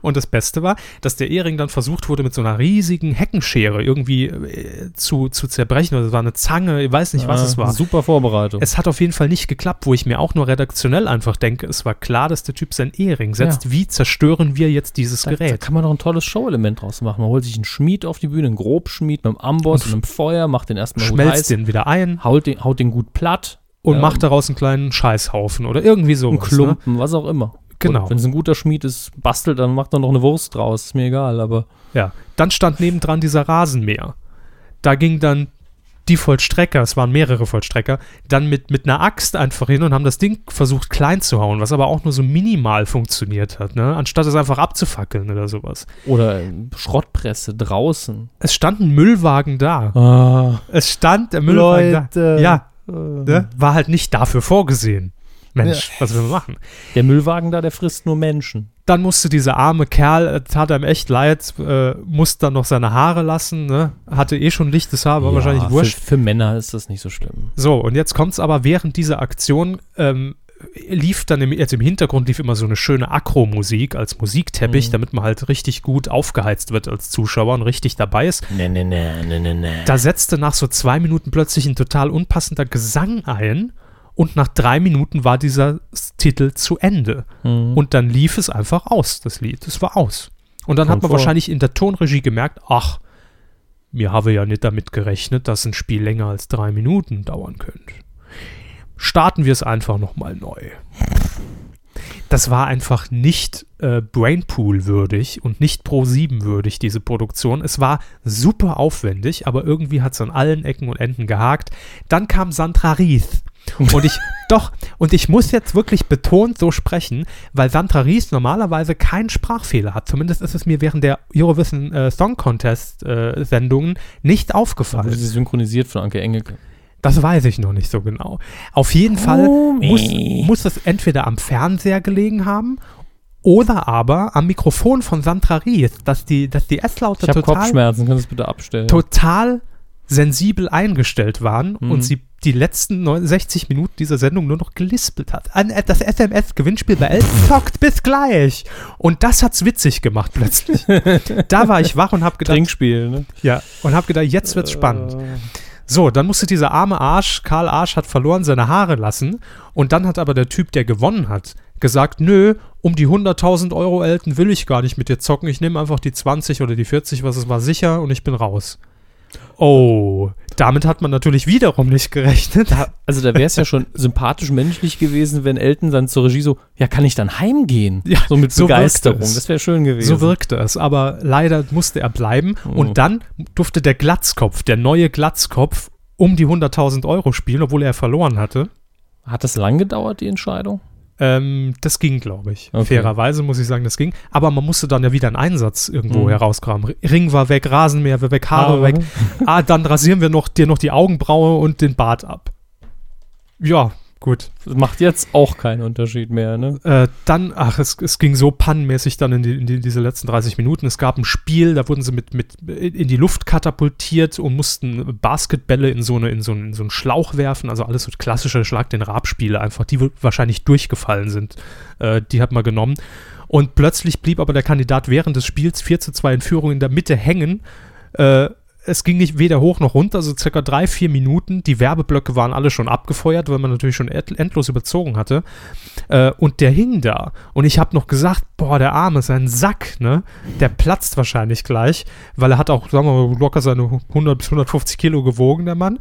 und das Beste war, dass der Ehering dann versucht wurde, mit so einer riesigen Heckenschere irgendwie äh, zu, zu zerbrechen. Oder es war eine Zange, ich weiß nicht, was Ah, es war. Super Vorbereitung. Es hat auf jeden Fall nicht geklappt, wo ich mir auch nur redaktionell einfach denke, es war klar, dass der Typ sein Ehering setzt. Wie zerstören wir jetzt dieses da, da Gerät? kann man doch ein tolles Show-Element draus machen. Man holt sich einen Schmied auf die Bühne, einen Grobschmied mit einem Amboss Und und einem Feuer, macht den erstmal Schmelzt heiß, den wieder ein haut den, haut den gut platt und Ja, macht daraus einen kleinen Scheißhaufen oder irgendwie so. einen Klumpen, was auch immer. Genau. Wenn es ein guter Schmied ist, bastelt, dann macht er noch eine Wurst draus. Ist mir egal, aber Ja. Dann stand nebendran dieser Rasenmäher. Da ging dann die Vollstrecker, es waren mehrere Vollstrecker, dann mit, mit einer Axt einfach hin und haben das Ding versucht klein zu hauen, was aber auch nur so minimal funktioniert hat, ne? Anstatt es einfach abzufackeln oder sowas. oder äh, Schrottpresse draußen. Es stand ein Müllwagen da. Ah, Es stand der Müllwagen Leute. da. Ja, äh, ne? war halt nicht dafür vorgesehen. Mensch, was will man machen? Der Müllwagen da, der frisst nur Menschen. Dann musste dieser arme Kerl, äh, tat einem echt leid, äh, musste dann noch seine Haare lassen, ne? hatte eh schon lichtes Haar, war Ja, wahrscheinlich wurscht. Für, für Männer ist das nicht so schlimm. So, und jetzt kommt es aber während dieser Aktion, ähm, lief dann im, jetzt im Hintergrund lief immer so eine schöne Akro-Musik als Musikteppich, Mhm. damit man halt richtig gut aufgeheizt wird als Zuschauer und richtig dabei ist. Nee, nee, nee, nee, nee, nee. Da setzte nach so zwei Minuten plötzlich ein total unpassender Gesang ein und nach drei Minuten war dieser Titel zu Ende. Mhm. Und dann lief es einfach aus, das Lied. Es war aus. Und dann hat Kommt man vor. wahrscheinlich in der Tonregie gemerkt, ach, mir habe ja nicht damit gerechnet, dass ein Spiel länger als drei Minuten dauern könnte. Starten wir es einfach nochmal neu. Das war einfach nicht äh, Brainpool würdig und nicht Pro 7 würdig, diese Produktion. Es war super aufwendig, aber irgendwie hat es an allen Ecken und Enden gehakt. Dann kam Sandra Rieth. Und ich, *laughs* doch, und ich muss jetzt wirklich betont so sprechen, weil Sandra Ries normalerweise keinen Sprachfehler hat. Zumindest ist es mir während der Eurovision äh, Song Contest äh, Sendungen nicht Da aufgefallen. wurde sie synchronisiert von Anke Engelke. Das weiß ich noch nicht so genau. Auf jeden Fall muss, muss es entweder am Fernseher gelegen haben oder aber am Mikrofon von Sandra Ries, dass die, dass die S-Laute total, Kopfschmerzen, Sie es bitte abstellen? total sensibel eingestellt waren Mhm. und sie die letzten 69 Minuten dieser Sendung nur noch gelispelt hat. An, äh, das SMS-Gewinnspiel bei Elton zockt bis gleich. Und das hat's witzig gemacht plötzlich. *laughs* da war ich wach und hab gedacht, Trinkspiel, ne? ja, und hab gedacht, jetzt wird's spannend. So, dann musste dieser arme Arsch, Karl Arsch, hat verloren seine Haare lassen. Und dann hat aber der Typ, der gewonnen hat, gesagt, nö, um die 100.000 Euro Elton will ich gar nicht mit dir zocken. Ich nehme einfach die 20 oder die 40, was es war, sicher und ich bin raus. Oh, damit hat man natürlich wiederum nicht gerechnet. Da, also da wäre es ja schon *laughs* sympathisch menschlich gewesen, wenn Elton dann zur Regie so, ja, kann ich dann heimgehen? Ja, so mit so Begeisterung. Das wäre schön gewesen. So wirkte es, aber leider musste er bleiben. Oh. Und dann durfte der Glatzkopf, der neue Glatzkopf, um die 100.000 Euro spielen, obwohl er verloren hatte. Hat das lang gedauert, die Entscheidung? Ähm, das ging, glaube ich. Okay. Fairerweise muss ich sagen, das ging. Aber man musste dann ja wieder einen Einsatz irgendwo Mhm. herauskramen. R- Ring war weg, Rasenmäher war weg, Haare Haare. weg. Ah, dann rasieren wir noch dir noch die Augenbraue und den Bart ab. Ja, gut. Das macht jetzt auch keinen Unterschied mehr, ne? Äh, dann, ach, es, es ging so pannenmäßig dann in, die, in die, diese letzten 30 Minuten. Es gab ein Spiel, da wurden sie mit, mit in die Luft katapultiert und mussten Basketbälle in so, eine, in so, einen, in so einen Schlauch werfen. Also alles so klassische Schlag den Rab-Spiele einfach, die wahrscheinlich durchgefallen sind. Äh, die hat man genommen. Und plötzlich blieb aber der Kandidat während des Spiels 4 zu 2 in Führung in der Mitte hängen. Äh, es ging nicht weder hoch noch runter, so circa drei, vier Minuten. Die Werbeblöcke waren alle schon abgefeuert, weil man natürlich schon endlos überzogen hatte. Äh, und der hing da. Und ich habe noch gesagt, boah, der Arme ist ein Sack, ne? Der platzt wahrscheinlich gleich, weil er hat auch, sagen wir mal, locker seine 100 bis 150 Kilo gewogen, der Mann.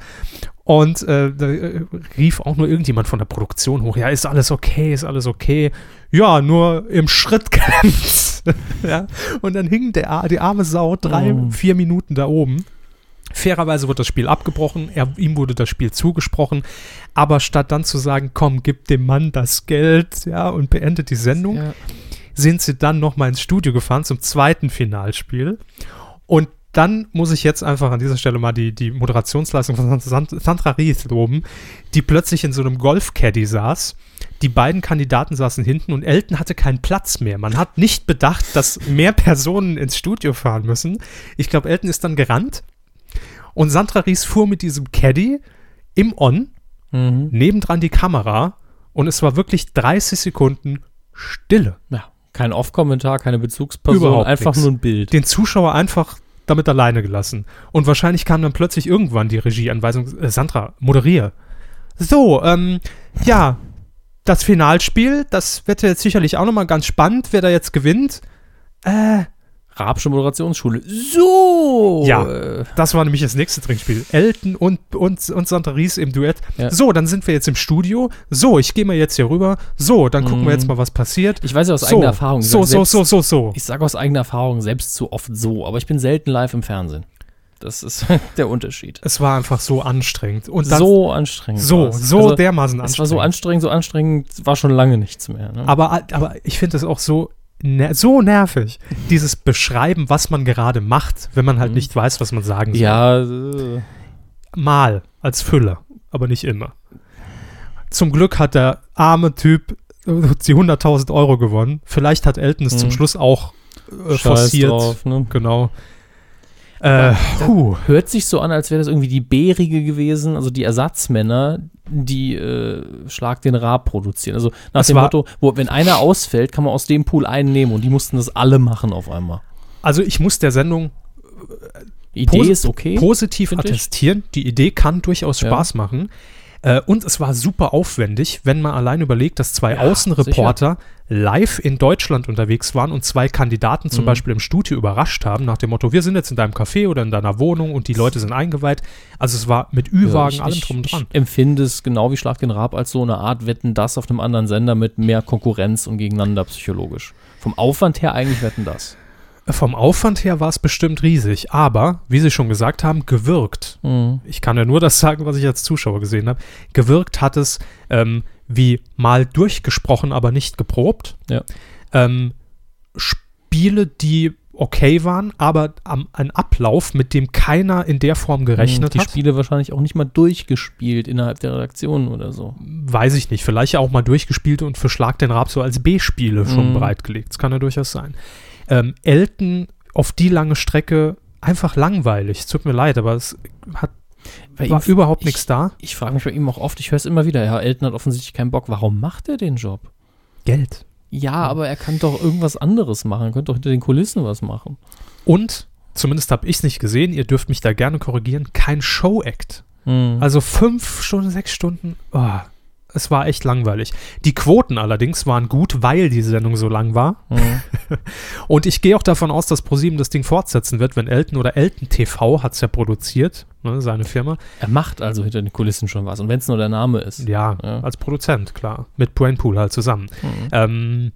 Und äh, da äh, rief auch nur irgendjemand von der Produktion hoch, ja, ist alles okay, ist alles okay. Ja, nur im Schritt *laughs* ja. Und dann hing der, die arme Sau drei, Oh. vier Minuten da oben. Fairerweise wurde das Spiel abgebrochen, er, ihm wurde das Spiel zugesprochen, aber statt dann zu sagen, komm, gib dem Mann das Geld, ja, und beendet die Sendung, Ja. sind sie dann nochmal ins Studio gefahren zum zweiten Finalspiel. Und dann muss ich jetzt einfach an dieser Stelle mal die, die Moderationsleistung von San- Sandra Ries loben, die plötzlich in so einem Golf-Caddy saß. Die beiden Kandidaten saßen hinten und Elton hatte keinen Platz mehr. Man hat nicht bedacht, dass mehr Personen ins Studio fahren müssen. Ich glaube, Elton ist dann gerannt und Sandra Ries fuhr mit diesem Caddy im On, Mhm. nebendran die Kamera und es war wirklich 30 Sekunden Stille. ja. Kein Off-Kommentar, keine Bezugsperson, Überhaupt einfach nix. nur ein Bild. den Zuschauer einfach damit alleine gelassen. Und wahrscheinlich kam dann plötzlich irgendwann die Regieanweisung, äh, Sandra, moderiere. So, ähm, ja, das Finalspiel, das wird ja jetzt sicherlich auch nochmal ganz spannend, wer da jetzt gewinnt. Äh, Rabsche Moderationsschule. So! Ja. Äh, das war nämlich das nächste Trinkspiel. Elton und, und, und Sandra Ries im Duett. Ja. So, dann sind wir jetzt im Studio. So, ich gehe mal jetzt hier rüber. So, dann gucken wir jetzt mal, was passiert. ich weiß ja aus so, eigener Erfahrung. So, so, selbst, so, so, so. Ich sage aus eigener Erfahrung selbst zu oft so, aber ich bin selten live im Fernsehen. Das ist *laughs* der Unterschied. Es war einfach so anstrengend. Und dann, so anstrengend. so, so Also, dermaßen Es war so anstrengend, so anstrengend, war schon lange nichts mehr. Ne? Aber, aber ich finde es auch so, ner so nervig, dieses Beschreiben, was man gerade macht, wenn man halt Mhm. nicht weiß, was man sagen soll. ja, äh, Mal als Füller, aber nicht immer. Zum Glück hat der arme Typ äh, die 100.000 Euro gewonnen. Vielleicht hat Elton es zum Mhm. Schluss auch äh, forciert. drauf, ne? Genau. Äh. Hört sich so an, als wäre das irgendwie die Bärige gewesen, also die Ersatzmänner, die äh, Schlag den Rab produzieren. Also nach Es dem Motto, wo, wenn einer ausfällt, kann man aus dem Pool einen nehmen und die mussten das alle machen auf einmal. Also ich muss der Sendung Idee ist okay. positiv find ich. attestieren. Die Idee kann durchaus Ja. Spaß machen. Äh, und es war super aufwendig, wenn man allein überlegt, dass zwei Ja, Außenreporter live in Deutschland unterwegs waren und zwei Kandidaten zum Mhm. Beispiel im Studio überrascht haben, nach dem Motto, wir sind jetzt in deinem Café oder in deiner Wohnung und die Leute sind eingeweiht. Also es war mit Ü-Wagen, ich, allem drum und dran. Ich empfinde es genau wie Schlag den Rab als so eine Art Wetten das auf einem anderen Sender mit mehr Konkurrenz und gegeneinander psychologisch. Vom Aufwand her eigentlich Wetten das. Vom Aufwand her war es bestimmt riesig, aber, wie Sie schon gesagt haben, gewirkt. Mhm. ich kann ja nur das sagen, was ich als Zuschauer gesehen habe. Gewirkt hat es ähm, wie mal durchgesprochen, aber nicht geprobt. Ja. Ähm, Spiele, die okay waren, aber am, ein Ablauf, mit dem keiner in der Form gerechnet die hat. Spiele wahrscheinlich auch nicht mal durchgespielt innerhalb der Redaktion oder so. Weiß ich nicht. Vielleicht ja auch mal durchgespielt und für Schlag den Rab so als B-Spiele schon Mhm. bereitgelegt. Das kann ja durchaus sein. Ähm, Elton auf die lange Strecke einfach langweilig. Es Tut mir leid, aber es hat, Bei war ihm- überhaupt ich- nichts da. Ich frage mich bei ihm auch oft, ich höre es immer wieder, Herr Elton hat offensichtlich keinen Bock. Warum macht er den Job? Geld. Ja, aber er kann doch irgendwas anderes machen. Er könnte doch hinter den Kulissen was machen. Und, zumindest habe ich es nicht gesehen, ihr dürft mich da gerne korrigieren, kein Show-Act. Mhm. Also fünf Stunden, sechs Stunden, oh, es war echt langweilig. Die Quoten allerdings waren gut, weil die Sendung so lang war. Mhm. *laughs* Und ich gehe auch davon aus, dass ProSieben das Ding fortsetzen wird, wenn Elton oder Elton TV hat es ja produziert, ne, seine Firma. er macht also hinter den Kulissen schon was. Und wenn es nur der Name ist. Ja, Ja. als Produzent, klar. Mit Brainpool halt zusammen. Mhm. Ähm,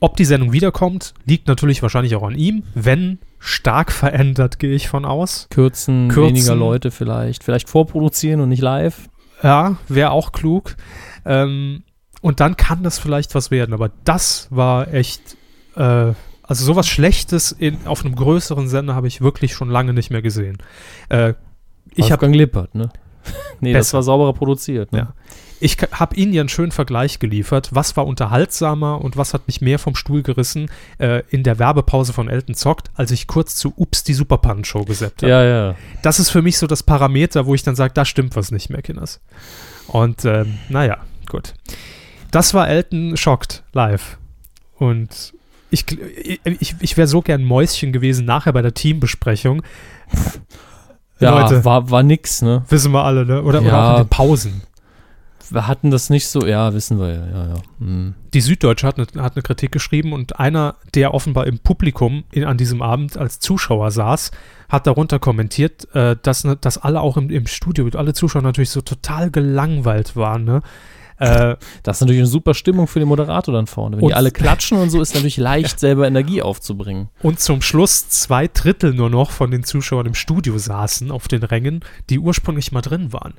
ob die Sendung wiederkommt, liegt natürlich wahrscheinlich auch an ihm. Wenn stark verändert, gehe ich von aus. Kürzen, Kürzen. weniger Leute vielleicht. Vielleicht vorproduzieren und nicht live. Ja, wäre auch klug. Ähm, und dann kann das vielleicht was werden. Aber das war echt, äh, also sowas Schlechtes in, auf einem größeren Sender habe ich wirklich schon lange nicht mehr gesehen. Äh, ich habe Lippert, ne? *laughs* Nee, das Besser. war sauberer produziert. Ne? Ja. Ich habe Ihnen ja einen schönen Vergleich geliefert. Was war unterhaltsamer und was hat mich mehr vom Stuhl gerissen äh, in der Werbepause von Elton Zockt, als ich kurz zu Ups, die Superpannen-Show gesäppt habe. Ja, ja. Das ist für mich so das Parameter, wo ich dann sage, da stimmt was nicht mehr, Kinders. Und ähm, naja, gut. Das war Elton Schockt live. Und ich, gl- ich, ich wäre so gern Mäuschen gewesen nachher bei der Teambesprechung. Ja, Leute, war, war nix, ne? wissen wir alle, ne? Oder, oder Ja. auch in den Pausen. Wir hatten das nicht so, ja, wissen wir, ja, ja. ja. Hm. Die Süddeutsche hat eine, hat eine Kritik geschrieben und einer, der offenbar im Publikum in, an diesem Abend als Zuschauer saß, hat darunter kommentiert, äh, dass, ne, dass alle auch im, im Studio, alle Zuschauer natürlich so total gelangweilt waren. Ne? Äh, Das ist natürlich eine super Stimmung für den Moderator dann vorne. Wenn Und- die alle klatschen und so, ist natürlich leicht, *laughs* selber Energie aufzubringen. und zum Schluss zwei Drittel nur noch von den Zuschauern im Studio saßen auf den Rängen, die ursprünglich mal drin waren.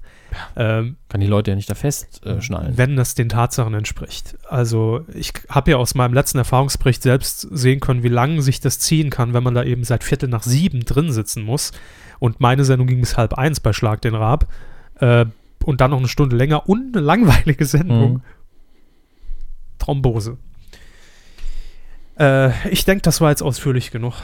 Ähm, Kann die Leute ja nicht da festschnallen. Äh, wenn das den Tatsachen entspricht. Also ich habe ja aus meinem letzten Erfahrungsbericht selbst sehen können, wie lange sich das ziehen kann, wenn man da eben seit Viertel nach sieben drin sitzen muss. Und meine Sendung ging bis halb eins bei Schlag den Raab. Äh, und dann noch eine Stunde länger und eine langweilige Sendung. Mhm. Thrombose. Äh, ich denke, das war jetzt ausführlich genug.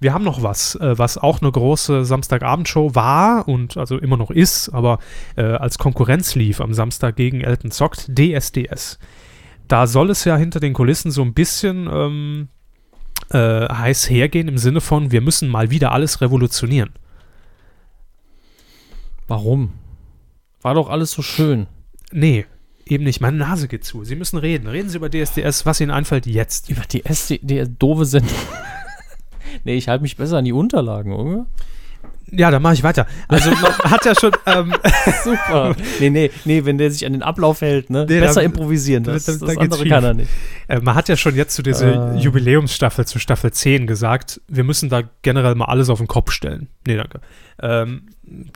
Wir haben noch was, äh, was auch eine große Samstagabendshow war und also immer noch ist, aber äh, als Konkurrenz lief am Samstag gegen Elton Zockt, DSDS. Da soll es ja hinter den Kulissen so ein bisschen ähm, äh, heiß hergehen im Sinne von, wir müssen mal wieder alles revolutionieren. Warum? War doch alles so schön. Nee, eben nicht. Meine Nase geht zu. Sie müssen reden. Reden Sie über DSDS, was Ihnen einfällt jetzt. Über die SD, die doofe Sendung. *laughs* nee, ich halte mich besser an die Unterlagen, oder? Ja, dann mache ich weiter. Also man *laughs* hat ja schon, ähm, *laughs* Super. nee, nee, nee, wenn der sich an den Ablauf hält, ne? Nee, besser da- improvisieren. Das, da- das da geht's andere schief. kann er nicht. äh, man hat ja schon jetzt zu dieser Äh. Jubiläumsstaffel, zu Staffel 10 gesagt, wir müssen da generell mal alles auf den Kopf stellen. Nee, danke. Ähm,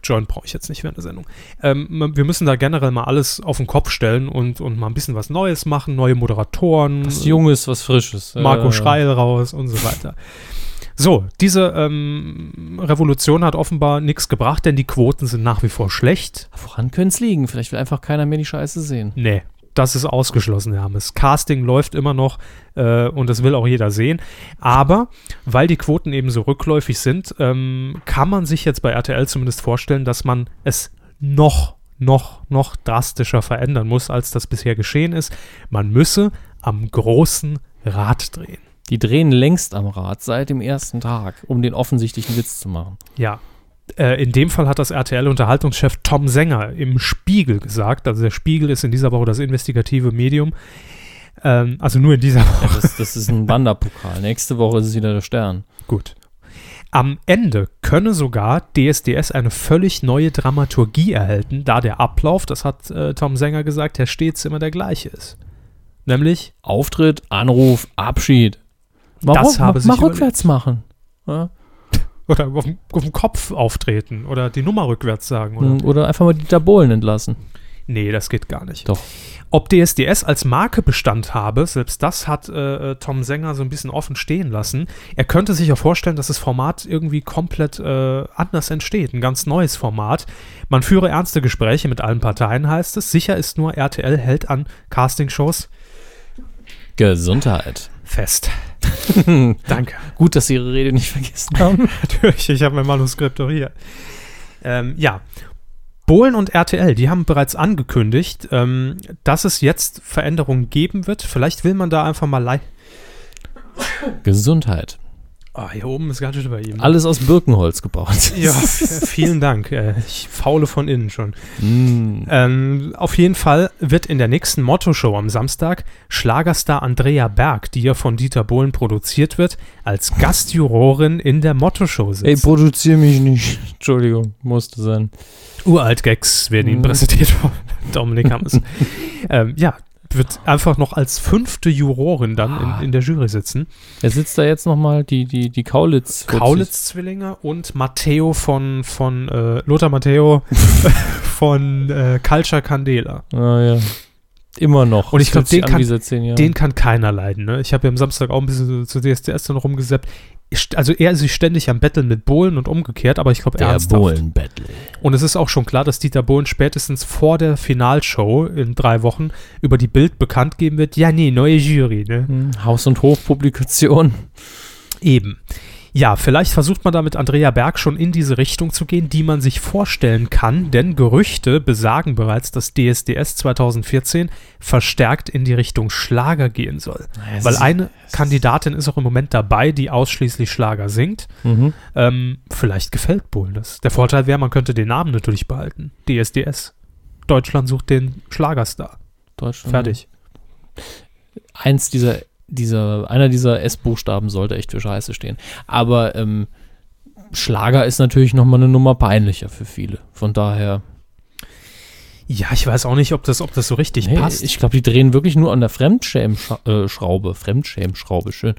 Joint brauche ich jetzt nicht während der Sendung. Ähm, wir müssen da generell mal alles auf den Kopf stellen und, und mal ein bisschen was Neues machen, neue Moderatoren. Was Junges, was Frisches. Marco Äh, Schreil raus und so weiter. So, diese ähm, Revolution hat offenbar nichts gebracht, denn die Quoten sind nach wie vor schlecht. Woran könnte es liegen? Vielleicht will einfach keiner mehr die Scheiße sehen. Nee, das ist ausgeschlossen, Hermes. Casting läuft immer noch äh, und das will auch jeder sehen. Aber weil die Quoten eben so rückläufig sind, ähm, kann man sich jetzt bei RTL zumindest vorstellen, dass man es noch, noch, noch drastischer verändern muss, als das bisher geschehen ist. Man müsse am großen Rad drehen. Die drehen längst am Rad seit dem ersten Tag, um den offensichtlichen Witz zu machen. Ja. Äh, in dem Fall hat das RTL-Unterhaltungschef Tom Sänger im Spiegel gesagt, also der Spiegel ist in dieser Woche das investigative Medium, ähm, also nur in dieser Woche. Ja, das, das ist ein Wanderpokal. Nächste Woche ist es wieder der Stern. Gut. Am Ende könne sogar DSDS eine völlig neue Dramaturgie erhalten, da der Ablauf, das hat äh, Tom Sänger gesagt, der stets immer der gleiche ist. Nämlich, Auftritt, Anruf, Abschied. Mal, Das habe sich mal überlegt. rückwärts machen. Ja? oder auf dem, auf dem Kopf auftreten oder die Nummer rückwärts sagen. Oder? Oder, oder einfach mal Dieter Bohlen entlassen. Nee, das geht gar nicht. Doch. Ob DSDS als Marke Bestand habe, selbst das hat äh, äh, Tom Sänger so ein bisschen offen stehen lassen. Er könnte sich ja vorstellen, dass das Format irgendwie komplett äh, anders entsteht. Ein ganz neues Format. Man führe ernste Gespräche mit allen Parteien, heißt es. Sicher ist nur, RTL hält an Castingshows Gesundheit. Fest. *laughs* Danke. Gut, dass Sie Ihre Rede nicht vergessen haben. *laughs* Natürlich, ich habe mein Manuskript doch hier. Ähm, ja. Bohlen und RTL, die haben bereits angekündigt, ähm, dass es jetzt Veränderungen geben wird. Vielleicht will man da einfach mal. Gesundheit. Ah, hier oben ist ganz schön bei ihm. Alles aus Birkenholz gebaut. *laughs* Ja, *laughs* vielen Dank. Äh, Ich faule von innen schon. Mm. Ähm, auf jeden Fall wird in der nächsten Motto-Show am Samstag Schlagerstar Andrea Berg, die ja von Dieter Bohlen produziert wird, als Gastjurorin in der Motto-Show sitzen. Ey, produziere mich nicht. Entschuldigung, musste sein. Uralt-Gags werden Ihnen Mhm. präsentiert von *laughs* Dominik Hammes. ähm, ja, wird einfach noch als fünfte Jurorin dann in, in der Jury sitzen. Wer sitzt da jetzt nochmal? Die, die, die Kaulitz. Kaulitz-Zwillinge und Matteo von, von äh, Lothar Matteo *laughs* von äh, Culture Candela. Ah, ja. Immer noch. Und ich Das glaub, fühlt sich den an kann-. Den kann keiner leiden. Ne? Ich habe ja am Samstag auch ein bisschen zu DSDS dann rumgesappt. Also er ist sich ständig am Betteln mit Bohlen und umgekehrt, aber ich glaube ernsthaft. Bohlen-Battle. Und es ist auch schon klar, dass Dieter Bohlen spätestens vor der Finalshow in drei Wochen über die Bild bekannt geben wird, ja, nee, neue Jury, ne? Hm, Haus- und Hofpublikation. Eben. Ja, vielleicht versucht man da mit Andrea Berg schon in diese Richtung zu gehen, die man sich vorstellen kann, denn Gerüchte besagen bereits, dass DSDS 2014 verstärkt in die Richtung Schlager gehen soll. es Weil eine Kandidatin ist auch im Moment dabei, die ausschließlich Schlager singt. Mhm. Ähm, vielleicht gefällt Bohlen das. Der Vorteil wäre, man könnte den Namen natürlich behalten. DSDS. Deutschland sucht den Schlagerstar. Deutschland. Fertig. Eins dieser, dieser, einer dieser S-Buchstaben sollte echt für Scheiße stehen. Aber ähm, Schlager ist natürlich nochmal eine Nummer peinlicher für viele. Von daher. Ja, ich weiß auch nicht, ob das, ob das so richtig Nee, passt. Ich glaube, die drehen wirklich nur an der Fremdschämschraube. Fremdschämschraube, schön.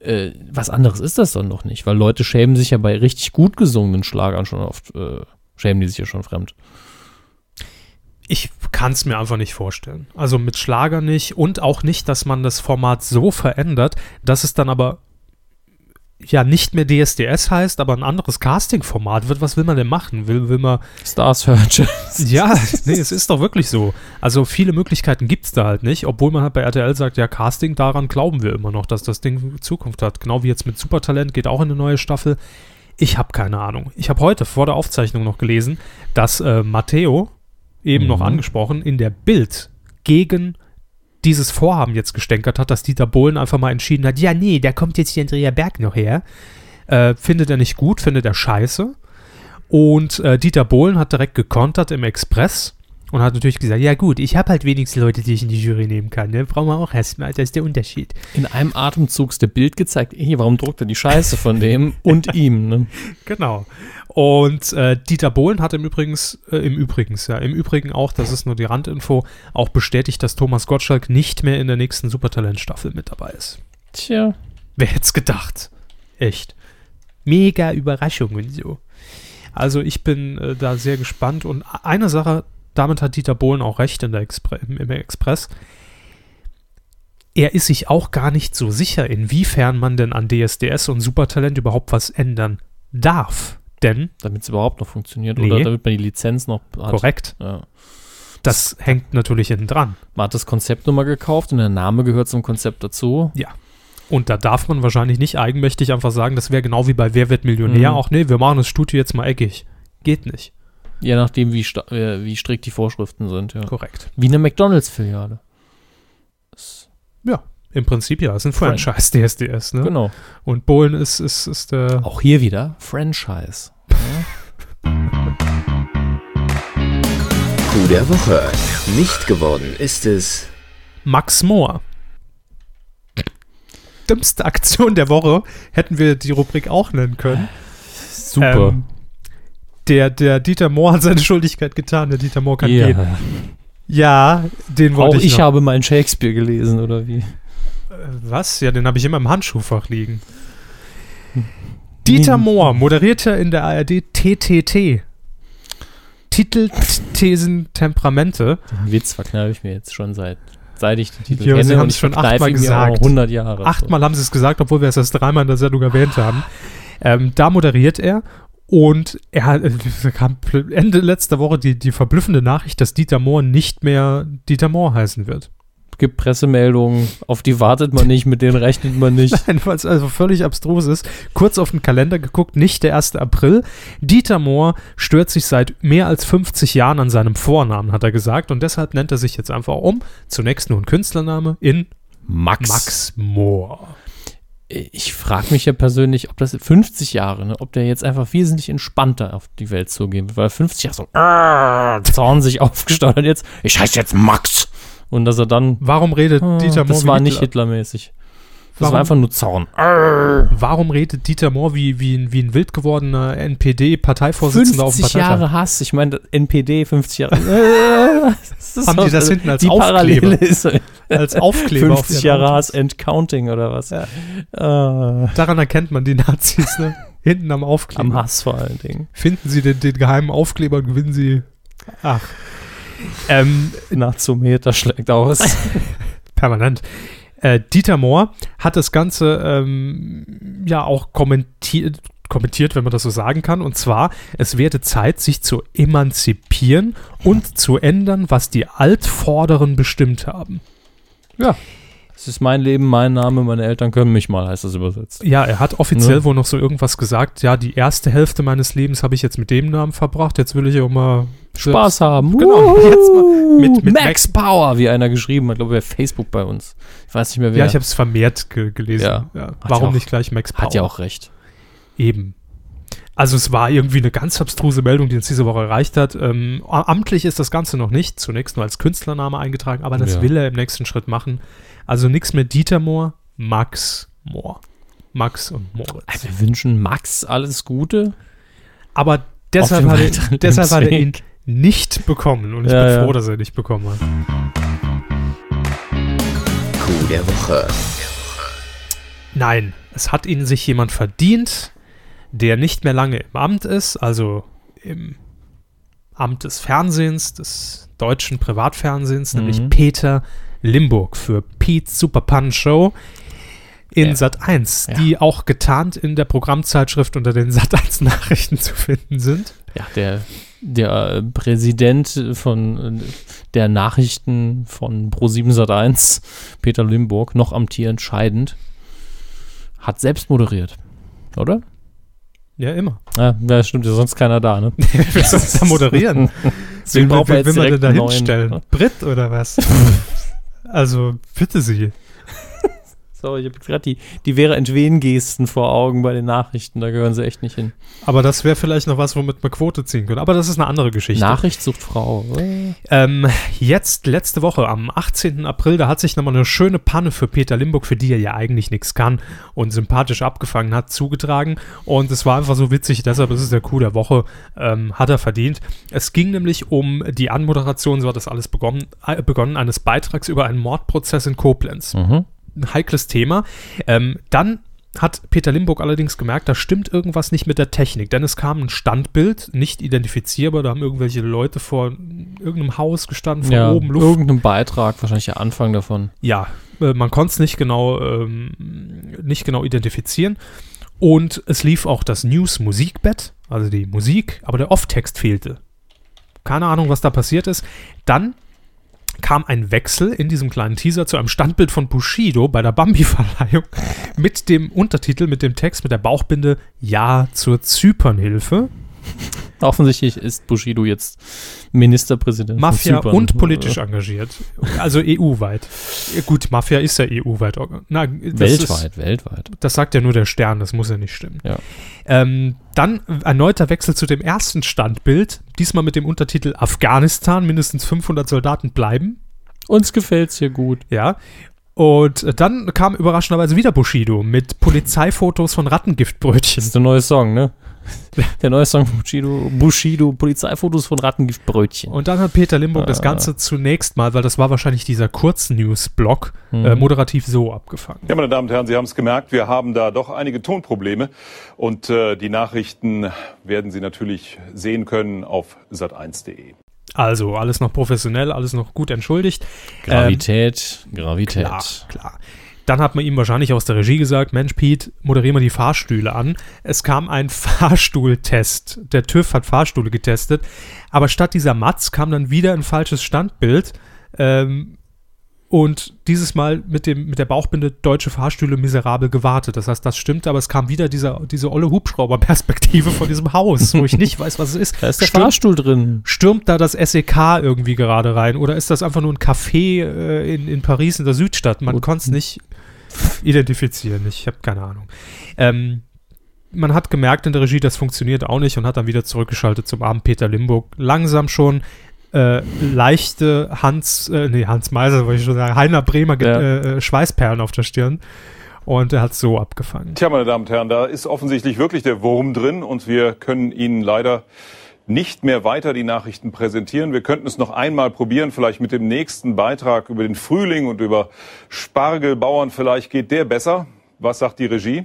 Äh, was anderes ist das dann noch nicht, weil Leute schämen sich ja bei richtig gut gesungenen Schlagern schon oft, äh, schämen die sich ja schon fremd. Ich kann es mir einfach nicht vorstellen. Also mit Schlager nicht und auch nicht, dass man das Format so verändert, dass es dann aber ja nicht mehr DSDS heißt, aber ein anderes Casting-Format wird. Was will man denn machen? Will, will man. Stars Search. *laughs* Ja, nee, es ist doch wirklich so. Also viele Möglichkeiten gibt es da halt nicht, obwohl man halt bei RTL sagt, ja, Casting, daran glauben wir immer noch, dass das Ding Zukunft hat. Genau wie jetzt mit Supertalent geht auch in eine neue Staffel. Ich habe keine Ahnung. Ich habe heute vor der Aufzeichnung noch gelesen, dass äh, Matteo, eben noch Mhm. angesprochen, in der Bild gegen dieses Vorhaben jetzt gestänkert hat, dass Dieter Bohlen einfach mal entschieden hat, ja, nee, da kommt jetzt hier Andrea Berg noch her. Äh, findet er nicht gut, findet er scheiße. Und äh, Dieter Bohlen hat direkt gekontert im Express und hat natürlich gesagt, ja gut, ich habe halt wenigstens Leute, die ich in die Jury nehmen kann. Ne? Brauchen wir auch erstmal, das ist der Unterschied. In einem Atemzug ist der Bild gezeigt, hey, warum druckt er die Scheiße von dem *laughs* und ihm, ne? Genau. Und äh, Dieter Bohlen hat im Übrigens, äh, im Übrigens, ja, im Übrigen auch, das ist nur die Randinfo, auch bestätigt, dass Thomas Gottschalk nicht mehr in der nächsten Supertalent-Staffel mit dabei ist. Tja. Wer hätte es gedacht? Echt. Mega Überraschung und so. Also ich bin äh, da sehr gespannt und eine Sache, damit hat Dieter Bohlen auch recht in der Expre im, Express. Er ist sich auch gar nicht so sicher, inwiefern man denn an DSDS und Supertalent überhaupt was ändern darf. Denn, Damit es überhaupt noch funktioniert Nee. oder damit man die Lizenz noch hat. korrekt, Ja. das hängt natürlich hinten dran. Man hat das Konzept nochmal gekauft und der Name gehört zum Konzept dazu. Und da darf man wahrscheinlich nicht eigenmächtig einfach sagen, das wäre genau wie bei Wer wird Millionär. Mhm. Auch nee, wir machen das Studio jetzt mal eckig. Geht nicht. Je nachdem, wie, sta- äh, wie strikt die Vorschriften sind, ja. Korrekt. Wie eine McDonalds-Filiale. Das- Im Prinzip ja, ist ein Fran- Franchise DSDS, ne? Genau. Und Bohlen ist, ist, ist der. Auch hier wieder Franchise. Coup der Woche. Nicht geworden ist es Max Mohr. Dümmste Aktion der Woche hätten wir die Rubrik auch nennen können. Super. Ähm, der, der Dieter Mohr hat seine Schuldigkeit getan. Der Dieter Mohr kann Ja. gehen. Ja, den Auch wollte ich, ich, noch. habe mal Shakespeare gelesen, oder wie? Äh, Was? Ja, den habe ich immer im Handschuhfach liegen. Dieter Nie- Mohr moderierte in der ARD TTT. Titel, Thesen, Temperamente. Den Witz verkneife ich mir jetzt schon seit, seit ich den Titel Ja, kenne. Sie haben's ich schon achtmal gesagt. auch 100 Jahre. Achtmal haben sie es gesagt, obwohl wir es erst dreimal in der Sendung erwähnt haben. Ähm, da moderiert er und er hat, äh, kam Ende letzter Woche die, die verblüffende Nachricht, dass Dieter Mohr nicht mehr Dieter Mohr heißen wird. gibt Pressemeldungen, auf die wartet man nicht, mit denen rechnet man nicht. *laughs* Nein, weil es also völlig abstrus ist. Kurz auf den Kalender geguckt, nicht der 1. April. Dieter Mohr stört sich seit mehr als 50 Jahren an seinem Vornamen, hat er gesagt. Und deshalb nennt er sich jetzt einfach um. Zunächst nur ein Künstlername in Max. Max Mohr. Ich frage mich ja persönlich, ob das 50 Jahre, ne, ob der jetzt einfach wesentlich entspannter auf die Welt zugehen wird, weil 50 Jahre so äh, Zorn sich *laughs* aufgestaut hat jetzt, ich heiße jetzt Max. Und dass er dann, Warum redet ah, Dieter Mohr das war nicht Hitler? Hitlermäßig. Das Warum- war einfach nur Zorn. Warum redet Dieter Mohr wie, wie, ein- wie ein wild gewordener NPD-Parteivorsitzender auf dem 50 Parteitag? Jahre Hass, ich meine, NPD, 50 Jahre. *laughs* *laughs* Haben die das hinten als die Aufkleber? ist Als Aufkleber auf 50 ihren Jahre. Hass and Counting oder was? Ja. Äh, Daran erkennt man die Nazis, ne? Hinten am Aufkleber. am Hass vor allen Dingen. Finden Sie den, den geheimen Aufkleber und gewinnen Sie. Ach. Ähm, Nazometer schlägt aus. *laughs* permanent. Äh, Dieter Mohr hat das Ganze ähm, ja auch kommentiert, kommentiert, wenn man das so sagen kann. Und zwar, es werde Zeit, sich zu emanzipieren und zu ändern, was die Altvorderen bestimmt haben. Ja. Es ist mein Leben, mein Name, meine Eltern können mich mal, heißt das übersetzt. Ja, er hat offiziell Ja. wohl noch so irgendwas gesagt. Ja, die erste Hälfte meines Lebens habe ich jetzt mit dem Namen verbracht. Jetzt will ich auch mal Spaß haben. Genau, jetzt mal mit- mit Max, Power, wie einer geschrieben hat, glaube ich, bei Facebook bei uns. Ich weiß nicht mehr wer. Ja, ich habe es vermehrt ge gelesen. Ja. Ja. Warum auch- nicht gleich Max Power? hat ja auch recht. Eben. Also es war irgendwie eine ganz abstruse Meldung, die uns diese Woche erreicht hat. Ähm, amtlich ist das Ganze noch nicht, zunächst nur als Künstlername eingetragen, aber das Ja. will er im nächsten Schritt machen. Also nichts mehr Dieter Mohr, Max Mohr. Max und Moritz. Wir wünschen Max alles Gute. Aber deshalb hat, er, deshalb hat er ihn nicht bekommen und ich Ja, bin ja. froh, dass er ihn nicht bekommen hat. Coup der Woche. Nein, es hat ihn sich jemand verdient, der nicht mehr lange im Amt ist, also im Amt des Fernsehens, des deutschen Privatfernsehens, Mhm. nämlich Peter Limburg für Pete's Super Punch Show in Ja. Sat 1, Ja. die auch getarnt in der Programmzeitschrift unter den Sat 1 Nachrichten zu finden sind. Ja, der, der äh, Präsident von äh, der Nachrichten von Pro7 Sat1, Peter Limburg, noch amtierend scheidend, hat selbst moderiert. Oder? Ja, immer. Ja, ja stimmt, ist sonst keiner da, ne? *laughs* Wer soll da moderieren? *laughs* Deswegen Will, braucht man man denn da hinstellen? ne? Brit oder was? *laughs* also, bitte Sie. So, ich habe gerade die, die Vera Entwen-Gesten vor Augen bei den Nachrichten, da gehören sie echt nicht hin. Aber das wäre vielleicht noch was, womit man Quote ziehen könnte. Aber das ist eine andere Geschichte. Nachricht sucht Frau. Äh, Ähm, jetzt, letzte Woche, am 18. April, da hat sich nochmal eine schöne Panne für Peter Limburg, für die er ja eigentlich nichts kann und sympathisch abgefangen hat, zugetragen. Und es war einfach so witzig, deshalb ist es der Coup der Woche, ähm, hat er verdient. Es ging nämlich um die Anmoderation, so hat das alles begonnen, äh, begonnen, eines Beitrags über einen Mordprozess in Koblenz. Mhm. Ein heikles Thema. Ähm, dann hat Peter Limburg allerdings gemerkt, da stimmt irgendwas nicht mit der Technik, denn es kam ein Standbild, nicht identifizierbar, da haben irgendwelche Leute vor irgendeinem Haus gestanden, von Ja, oben Luft. irgendein Beitrag, wahrscheinlich der Anfang davon. Ja, äh, man konnte es nicht genau, ähm, nicht genau identifizieren. Und es lief auch das News-Musikbett, also die Musik, aber der Off-Text fehlte. Keine Ahnung, was da passiert ist. Dann kam ein Wechsel in diesem kleinen Teaser zu einem Standbild von Bushido bei der Bambi-Verleihung mit dem Untertitel, mit dem Text, mit der Bauchbinde Ja zur Zypernhilfe. Offensichtlich ist Bushido jetzt Ministerpräsident. Mafia und politisch engagiert. Also EU-weit. Gut, Mafia ist ja EU-weit. das Weltweit, Ist, weltweit. das sagt ja nur der Stern, das muss ja nicht stimmen. Ja. Ähm, dann erneuter Wechsel zu dem ersten Standbild, diesmal mit dem Untertitel Afghanistan, mindestens 500 Soldaten bleiben. Uns gefällt's hier gut. Ja. Und dann kam überraschenderweise wieder Bushido mit Polizeifotos von Das Rattengiftbrötchen. ist der neue Song, ne? *laughs* Der neue Song von Bushido, Bushido, Polizeifotos von Rattengiftbrötchen. Und dann hat Peter Limburg das Ah. Ganze zunächst mal, weil das war wahrscheinlich dieser Kurznews-Block, Mhm. äh, moderativ so abgefangen. Ja, meine Damen und Herren, Sie haben es gemerkt, wir haben da doch einige Tonprobleme und äh, die Nachrichten werden Sie natürlich sehen können auf sat1.de. Also alles noch professionell, alles noch gut entschuldigt. Gravität, Gravität. Klar, klar. Dann hat man ihm wahrscheinlich aus der Regie gesagt, Mensch, Pete, moderier mal die Fahrstühle an. Es kam ein *laughs* Fahrstuhltest. Der TÜV hat Fahrstühle getestet. Aber statt dieser Matz kam dann wieder ein falsches Standbild. Ähm, und dieses Mal mit, dem, mit der Bauchbinde deutsche Fahrstühle miserabel gewartet. Das heißt, das stimmt, aber es kam wieder dieser, diese olle Hubschrauberperspektive von diesem Haus, wo ich nicht weiß, was es ist. *laughs* Da ist der Stürmt- Fahrstuhl drin. Stürmt da das SEK irgendwie gerade rein? Oder ist das einfach nur ein Café äh, in, in Paris in der Südstadt? Man konnte es nicht identifizieren. Ich habe keine Ahnung. Ähm, man hat gemerkt in der Regie, das funktioniert auch nicht und hat dann wieder zurückgeschaltet zum armen Peter Limburg. Langsam schon äh, leichte Hans, äh, nee, Hans Meiser, wollte ich schon sagen, Heiner Bremer Ja. äh, äh, Schweißperlen auf der Stirn. Und er hat so abgefangen. Tja, meine Damen und Herren, da ist offensichtlich wirklich der Wurm drin und wir können Ihnen leider nicht mehr weiter die Nachrichten präsentieren. Wir könnten es noch einmal probieren, vielleicht mit dem nächsten Beitrag über den Frühling und über Spargelbauern. Vielleicht geht der besser. Was sagt die Regie?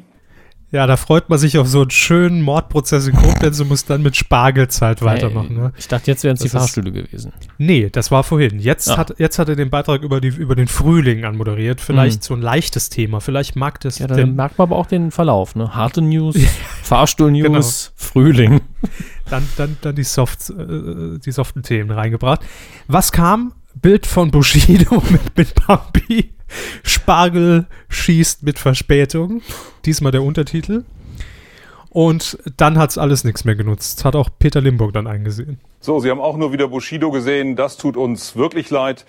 Ja, da freut man sich auf so einen schönen Mordprozess in Koblenz und muss dann mit Spargelzeit weitermachen. Ne? Ich dachte, jetzt wären es die Fahrstühle gewesen. Nee, das war vorhin. Jetzt, Ah. hat, jetzt hat er den Beitrag über, die, über den Frühling anmoderiert. Vielleicht so ein leichtes Thema. Vielleicht mag das Ja, da den, merkt man aber auch den Verlauf. Ne? Harte News, *laughs* Fahrstuhl-News, Genau. Frühling. dann, dann, dann die, Soft, äh, die soften Themen reingebracht. Was kam? Bild von Bushido *laughs* mit, mit Bambi. Spargel schießt mit Verspätung. Diesmal der Untertitel. Und dann hat es alles nichts mehr genutzt. Hat auch Peter Limburg dann eingesehen. So, Sie haben auch nur wieder Bushido gesehen. Das tut uns wirklich leid.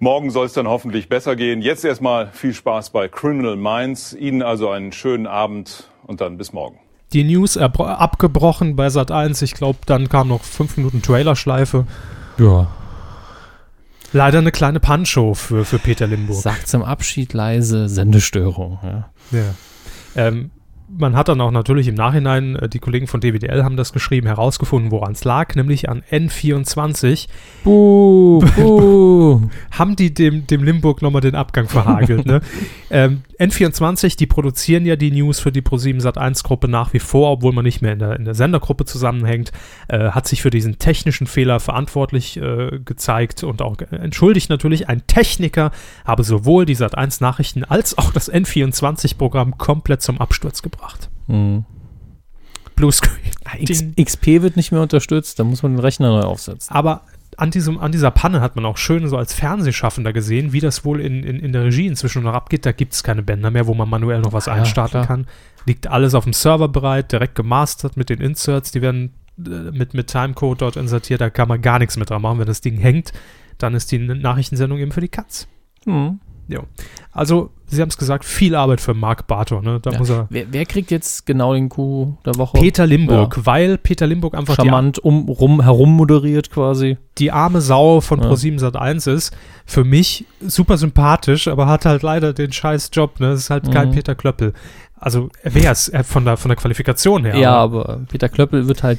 Morgen soll es dann hoffentlich besser gehen. Jetzt erstmal viel Spaß bei Criminal Minds. Ihnen also einen schönen Abend und dann bis morgen. Die News abgebrochen bei Sat 1. Ich glaube, dann kam noch fünf Minuten Trailerschleife. Ja. Leider eine kleine Punch-Show für, für Peter Limburg. Sagt zum Abschied leise Sendestörung. Ja. Ja. Ähm, man hat dann auch natürlich im Nachhinein, äh, die Kollegen von DWDL haben das geschrieben, herausgefunden, woran es lag, nämlich an N24. Buh, *laughs* buh. Haben die dem, dem Limburg nochmal den Abgang verhagelt. ne? *laughs* ähm, N24, die produzieren ja die News für die Pro7 Sat1 Gruppe nach wie vor, obwohl man nicht mehr in der, in der Sendergruppe zusammenhängt, äh, hat sich für diesen technischen Fehler verantwortlich äh, gezeigt und auch entschuldigt natürlich. Ein Techniker habe sowohl die Sat1 Nachrichten als auch das N24 Programm komplett zum Absturz gebracht. Hm. Bluescreen. *laughs* X. XP wird nicht mehr unterstützt, da muss man den Rechner neu aufsetzen. Aber an, diesem, an dieser Panne hat man auch schön so als Fernsehschaffender gesehen, wie das wohl in, in, in der Regie inzwischen noch abgeht. Da gibt es keine Bänder mehr, wo man manuell noch was Ja, einstarten klar. kann. Liegt alles auf dem Server bereit, direkt gemastert mit den Inserts. Die werden äh, mit, mit Timecode dort insertiert. Da kann man gar nichts mehr dran machen. Wenn das Ding hängt, dann ist die Nachrichtensendung eben für die Katz. Hm. Also, Sie haben es gesagt, viel Arbeit für Mark Bartor. Ne? Da Ja. muss er. Wer, wer kriegt jetzt genau den Coup der Woche? Peter Limburg, weil Peter Limburg einfach Charmant um, rum, herum moderiert quasi. die arme Sau von Ja. Pro7 Sat1 ist. Für mich super sympathisch, aber hat halt leider den scheiß Job. Ne? Das ist halt kein Mhm. Peter Klöppel. Also er wäre es von der, von der Qualifikation her. Ja, aber aber Peter Klöppel wird halt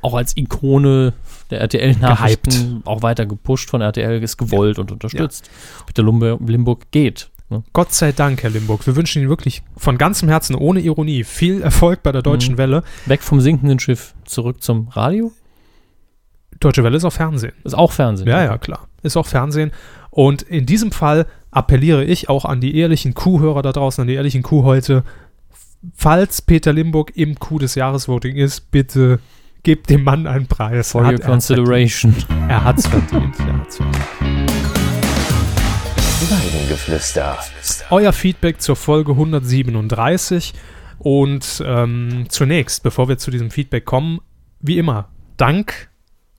auch als Ikone der RTL-Nachrichten auch weiter gepusht von RTL, ist gewollt und unterstützt. Peter Lumbe, Limburg geht. Ne? Gott sei Dank, Herr Limburg. Wir wünschen Ihnen wirklich von ganzem Herzen, ohne Ironie, viel Erfolg bei der Deutschen Mhm. Welle. Weg vom sinkenden Schiff zurück zum Radio. Deutsche Welle ist auch Fernsehen. Ist auch Fernsehen. Ja, ja, klar. Ist auch Fernsehen. Und in diesem Fall appelliere ich auch an die ehrlichen Kuhhörer da draußen, an die ehrlichen Kuhhäute. Falls Peter Limburg im Kuh des Jahresvoting ist, bitte gebt dem Mann einen Preis. For Er your hat- er hat's consideration. verdient. Er hat's verdient. Er hat's verdient. Weidengeflüster. Euer Feedback zur Folge 137. Und ähm, zunächst, bevor wir zu diesem Feedback kommen, wie immer, Dank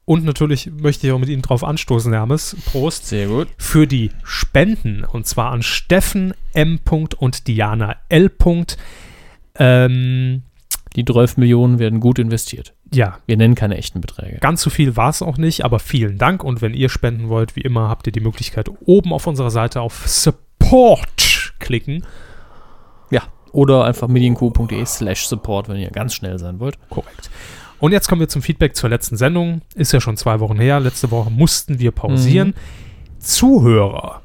und natürlich möchte ich auch mit Ihnen drauf anstoßen, Hermes. Prost. Sehr gut. für die Spenden und zwar an Steffen M. und Diana L. Ähm, Die 12 Millionen werden gut investiert. Ja, Wir nennen keine echten Beträge. ganz so viel war es auch nicht, aber vielen Dank und wenn ihr spenden wollt, wie immer, habt ihr die Möglichkeit oben auf unserer Seite auf Support klicken. Ja. Oder einfach medienq.de slash support, wenn ihr ganz schnell sein wollt. Korrekt. Und jetzt kommen wir zum Feedback zur letzten Sendung. Ist ja schon zwei Wochen her. Letzte Woche mussten wir pausieren. Zuhörer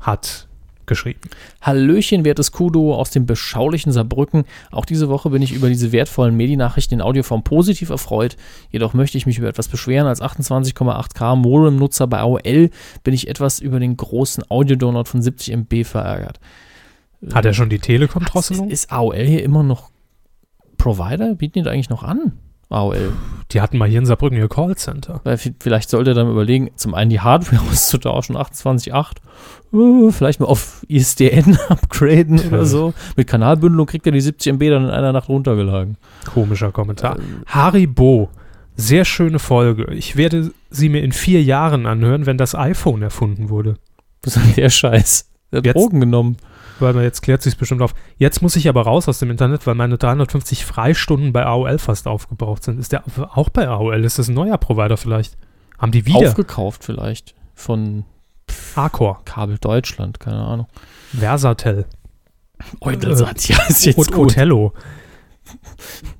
hat geschrieben. Hallöchen, wertes Kudo aus dem beschaulichen Saarbrücken. Auch diese Woche bin ich über diese wertvollen Mediennachrichten in Audioform positiv erfreut. Jedoch möchte ich mich über etwas beschweren. Als 28,8K Modem-Nutzer bei AOL bin ich etwas über den großen Audio-Download von 70 MB verärgert. Hat er schon die ist, Telekom-Drosselung? ist AOL hier immer noch Provider? Bieten die da eigentlich noch an? AOL. Die hatten mal hier in Saarbrücken ihr Callcenter. Vielleicht sollte er dann überlegen, zum einen die Hardware *laughs* auszutauschen, 28.8, äh, vielleicht mal auf ISDN *laughs* upgraden oder so. Mit Kanalbündelung kriegt er die 70 MB dann in einer Nacht runtergeladen. Komischer Kommentar. Haribo, sehr schöne Folge. Ich werde sie mir in vier Jahren anhören, wenn das iPhone erfunden wurde. *laughs* Was ist denn der Scheiß? Der hat Drogen genommen. Weil man jetzt klärt sich bestimmt auf. Jetzt muss ich aber raus aus dem Internet, weil meine 350 Freistunden bei AOL fast aufgebraucht sind. Ist der auch bei AOL? Ist das ein neuer Provider vielleicht? Haben die wieder? Aufgekauft vielleicht von Arcor, Kabel Deutschland, keine Ahnung. Versatel Eutelsat, ja, ist jetzt und gut.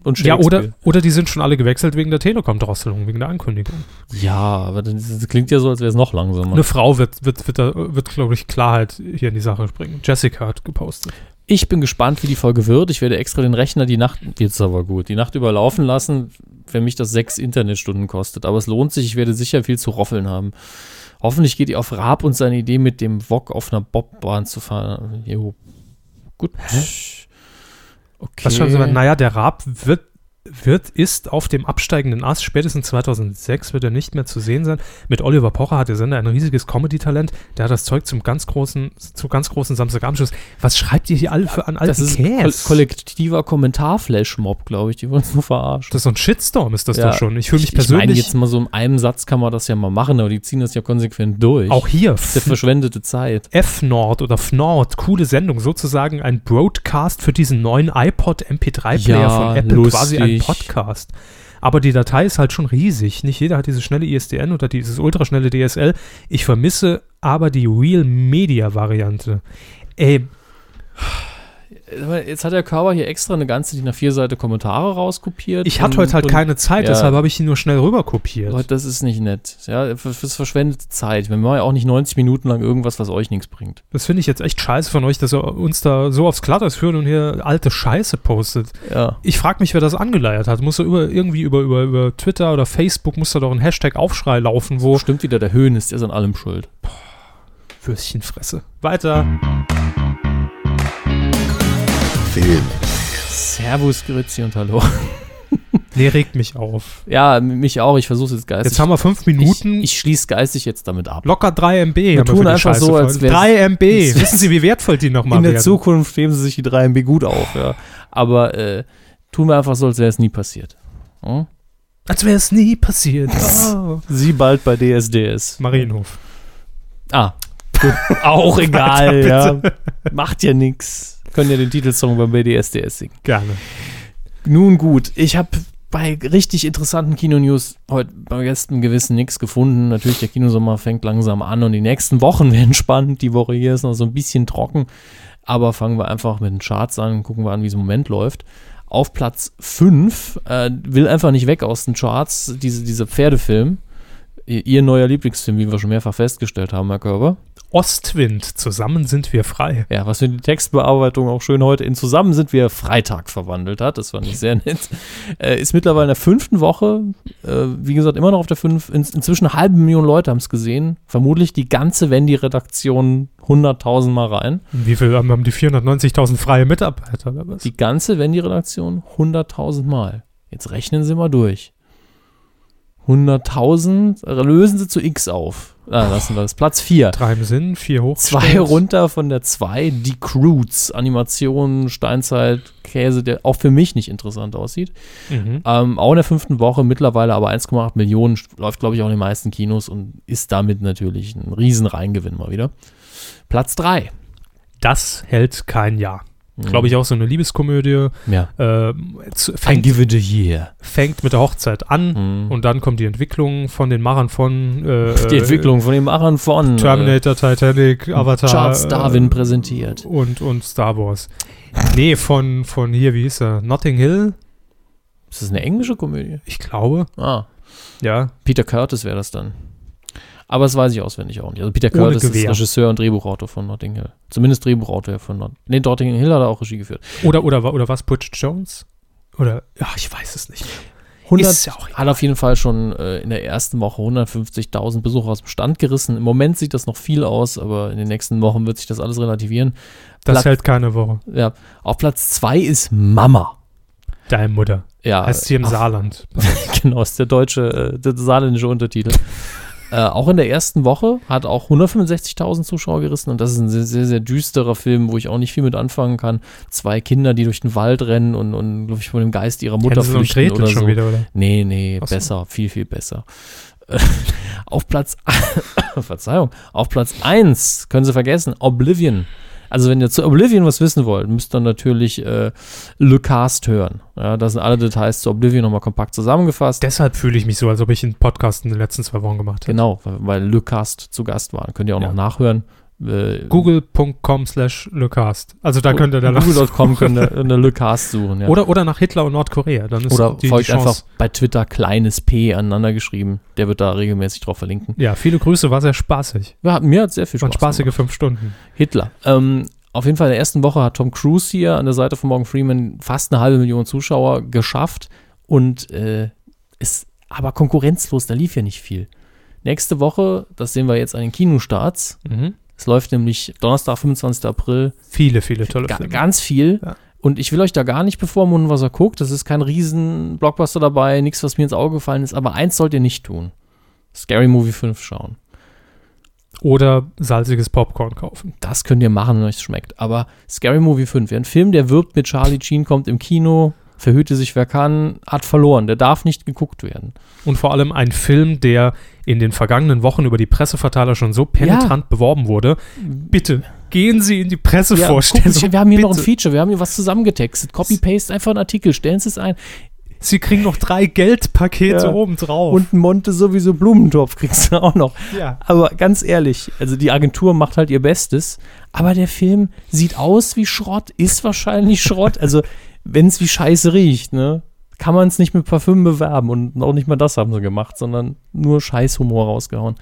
Und Ja, oder, oder die sind schon alle gewechselt wegen der Telekom-Drosselung, wegen der Ankündigung. Ja, aber das, klingt ja so, als wäre es noch langsamer. Eine Frau wird, wird, wird, da- wird glaube ich, Klarheit hier in die Sache bringen. Jessica hat gepostet. Ich bin gespannt, wie die Folge wird. Ich werde extra den Rechner die Nacht, jetzt aber gut, die Nacht überlaufen lassen, wenn mich das sechs Internetstunden kostet. Aber es lohnt sich, ich werde sicher viel zu roffeln haben. Hoffentlich geht ihr auf Raab und seine Idee mit dem Wok auf einer Bobbahn zu fahren. Jo. Gut. Okay. Was schon so, naja, der Raab wird, wird, ist auf dem absteigenden Ast. Spätestens 2006 wird er nicht mehr zu sehen sein. Mit Oliver Pocher hat der Sender ein riesiges Comedy-Talent. Der hat das Zeug zum ganz großen, zu ganz großen Samstagabendschuss. Was schreibt ihr hier alle für an alten das ist ein Käse? koll kollektiver Kommentarflash-Mob, glaube ich. Die wollen es nur verarschen. Das ist so ein Shitstorm, ist das Ja, doch schon. Ich fühle mich Ich meine, persönlich jetzt mal so in einem Satz kann man das ja mal machen, aber die ziehen das ja konsequent durch. auch hier. Das ist ja verschwendete Zeit. F-Nord oder Fnord, coole Sendung, sozusagen ein Broadcast für diesen neuen iPod MP3-Player Ja, von Apple, quasi ein lustig. Podcast. Aber die Datei ist halt schon riesig. Nicht jeder hat diese schnelle ISDN oder dieses ultraschnelle DSL. Ich vermisse aber die Real-Media-Variante. Ey, Jetzt hat der Körper hier extra eine ganze DIN A4-Seite Kommentare rauskopiert. ich hatte und- heute halt und- keine Zeit, ja. deshalb habe ich ihn nur schnell rüber kopiert. Leute, das ist nicht nett. Ja, fürs verschwendete Zeit. Wir machen ja auch nicht 90 Minuten lang irgendwas, was euch nichts bringt. Das finde ich jetzt echt scheiße von euch, dass ihr uns da so aufs Glatteis führt und hier alte Scheiße postet. Ja. Ich frage mich, wer das angeleiert hat. Muss da über, irgendwie über, über, über Twitter oder Facebook muss da doch ein Hashtag-Aufschrei laufen, wo Stimmt wieder, der Höhen ist, der ist an allem schuld. Würstchenfresse. Weiter. Film, Servus, Grüezi und Hallo. *laughs* Nee, regt mich auf. Ja, mich auch. Ich versuche jetzt geistig. Jetzt haben wir fünf Minuten. Ich, ich schließe geistig jetzt damit ab. locker 3 MB. haben tun für die einfach Scheiße so, als wär's- 3 MB. *laughs* Wissen Sie, wie wertvoll die nochmal In der werden? Zukunft heben sie sich die 3 MB gut auf, ja. Aber äh, tun wir einfach so, als wäre es nie passiert. Hm? Als wäre es nie passiert. Oh. *laughs* Sie bald bei DSDS. Marienhof. Ah, gut. auch egal, bitte. ja. Macht ja nix. Können ja den Titelsong beim BDSDS singen. Gerne. Nun gut, ich habe bei richtig interessanten Kinonews heute bei gestern gewissen nichts gefunden. Natürlich, der Kinosommer fängt langsam an und die nächsten Wochen *laughs* werden spannend. Die Woche hier ist noch so ein bisschen trocken. Aber fangen wir einfach mit den Charts an, gucken wir an, wie es im Moment läuft. Auf Platz 5 äh, will einfach nicht weg aus den Charts, diese, dieser Pferdefilm. Ihr, ihr neuer Lieblingsfilm, wie wir schon mehrfach festgestellt haben, Herr Körber. Ostwind. Zusammen sind wir frei. Ja, was für die Textbearbeitung auch schön heute in Zusammen sind wir Freitag verwandelt hat. Das fand ich sehr *laughs* nett. Äh, ist mittlerweile in der fünften Woche. Äh, wie gesagt, immer noch auf der fünf. In, inzwischen eine halbe Million Leute haben es gesehen. Vermutlich die ganze Wendy-Redaktion 100.000 Mal rein. Wie viel haben haben die 490.000 freie Mitarbeiter? Die ganze Wendy-Redaktion 100.000 Mal. Jetzt rechnen Sie mal durch. 100.000 lösen Sie zu X auf. Ah, lassen wir das. Platz 4. Drei im Sinn, vier hoch. Zwei runter von der 2, die Croods, Animation, Steinzeit, Käse, der auch für mich nicht interessant aussieht. Mhm. Ähm, auch in der fünften Woche, mittlerweile aber 1,8 Millionen, läuft glaube ich auch in den meisten Kinos und ist damit natürlich ein riesen Reingewinn mal wieder. Platz 3. Das hält kein Jahr. Mhm. Glaube ich auch so eine Liebeskomödie. Ja. Ein fängt, Give it a year. fängt mit der Hochzeit an Mhm. und dann kommt die Entwicklung von den Machern von äh, Die Entwicklung von dem Machern von Terminator, Titanic, äh, Avatar. Charles äh, Darwin präsentiert. und, und Star Wars. Nee, von, von hier, wie hieß er? Notting Hill, Ist das eine englische Komödie? ich glaube. Ah, Ja. Peter Curtis wäre das dann. Aber das weiß ich auswendig auch nicht. Also Peter Ohne Curtis ist. Regisseur und Drehbuchautor von Notting Hill. Zumindest Drehbuchautor von Notting Nee, Notting Hill hat er auch Regie geführt. Oder, oder, oder was? Butch Jones? Oder, ja, ich weiß es nicht. 100 Ist ja auch egal. hat auf jeden Fall schon äh, in der ersten Woche 150.000 Besucher aus dem Stand gerissen. Im Moment sieht das noch viel aus, aber in den nächsten Wochen wird sich das alles relativieren. Das Platz- hält keine Woche. Ja, auf Platz 2 ist Mama. Deine Mutter. Ja, Heißt sie im ach, Saarland. *laughs* Genau, ist der deutsche, äh, der saarländische Untertitel. Äh, auch in der ersten Woche hat auch 165.000 Zuschauer gerissen und das ist ein sehr, sehr, sehr düsterer Film, wo ich auch nicht viel mit anfangen kann. Zwei Kinder, die durch den Wald rennen und, und glaube ich, von dem Geist ihrer Mutter und flüchten Gretel oder schon so. wieder, oder? Nee, nee, Ach so. besser, viel, viel besser. *laughs* auf Platz, *laughs* Verzeihung, auf Platz 1 können Sie vergessen, Oblivion. Also wenn ihr zu Oblivion was wissen wollt, müsst ihr natürlich äh, Le Cast hören. Ja, da sind alle Details zu Oblivion nochmal kompakt zusammengefasst. Deshalb fühle ich mich so, als ob ich einen Podcast in den letzten zwei Wochen gemacht hätte. Genau, weil, weil Le Cast zu Gast war. Könnt ihr auch Ja. noch nachhören. Äh, Google.com slash LeCast. Also da könnt ihr dann Google.com könnt ihr eine Le Cast suchen. Ja. Oder, oder nach Hitler und Nordkorea. Dann ist Oder die, folgt die einfach bei Twitter kleines P aneinander geschrieben. Der wird da regelmäßig drauf verlinken. Ja, viele Grüße, war sehr spaßig. Ja, mir hat sehr viel Spaß Waren spaßige gemacht. fünf Stunden. Hitler. Ähm, auf jeden Fall in der ersten Woche hat Tom Cruise hier an der Seite von Morgan Freeman fast eine halbe Million Zuschauer geschafft und äh, ist aber konkurrenzlos, da lief ja nicht viel. Nächste Woche, das sehen wir jetzt an den Kinostarts, Mhm. Es läuft nämlich Donnerstag, 25. April, Viele, viele tolle ga, Filme. ganz viel. Ja. Und ich will euch da gar nicht bevormunden, was ihr guckt. Das ist kein riesen Blockbuster dabei, nichts, was mir ins Auge gefallen ist. Aber eins sollt ihr nicht tun. Scary Movie 5 schauen. Oder salziges Popcorn kaufen. Das könnt ihr machen, wenn euch schmeckt. Aber Scary Movie 5, ja, ein Film, der wirbt mit Charlie Sheen, kommt im Kino, verhüte sich wer kann, hat verloren. Der darf nicht geguckt werden. Und vor allem ein Film, der in den vergangenen Wochen über die Presseverteiler schon so penetrant beworben wurde. Bitte, gehen Sie in die Ja, Pressevorstellung. Sie, wir haben hier noch ein Bitte. Feature, wir haben hier was zusammengetextet. Copy-Paste, einfach einen Artikel, stellen Sie es ein. Sie kriegen noch drei Geldpakete Ja. obendrauf. Und ein Monte sowieso Blumentopf kriegst du auch noch. ja. Aber ganz ehrlich, also die Agentur macht halt ihr Bestes, aber der Film sieht aus wie Schrott, ist wahrscheinlich Schrott. Also, wenn es wie Scheiße riecht, ne, kann man es nicht mit Parfüm bewerben und auch nicht mal das haben sie gemacht, sondern nur Scheißhumor rausgehauen.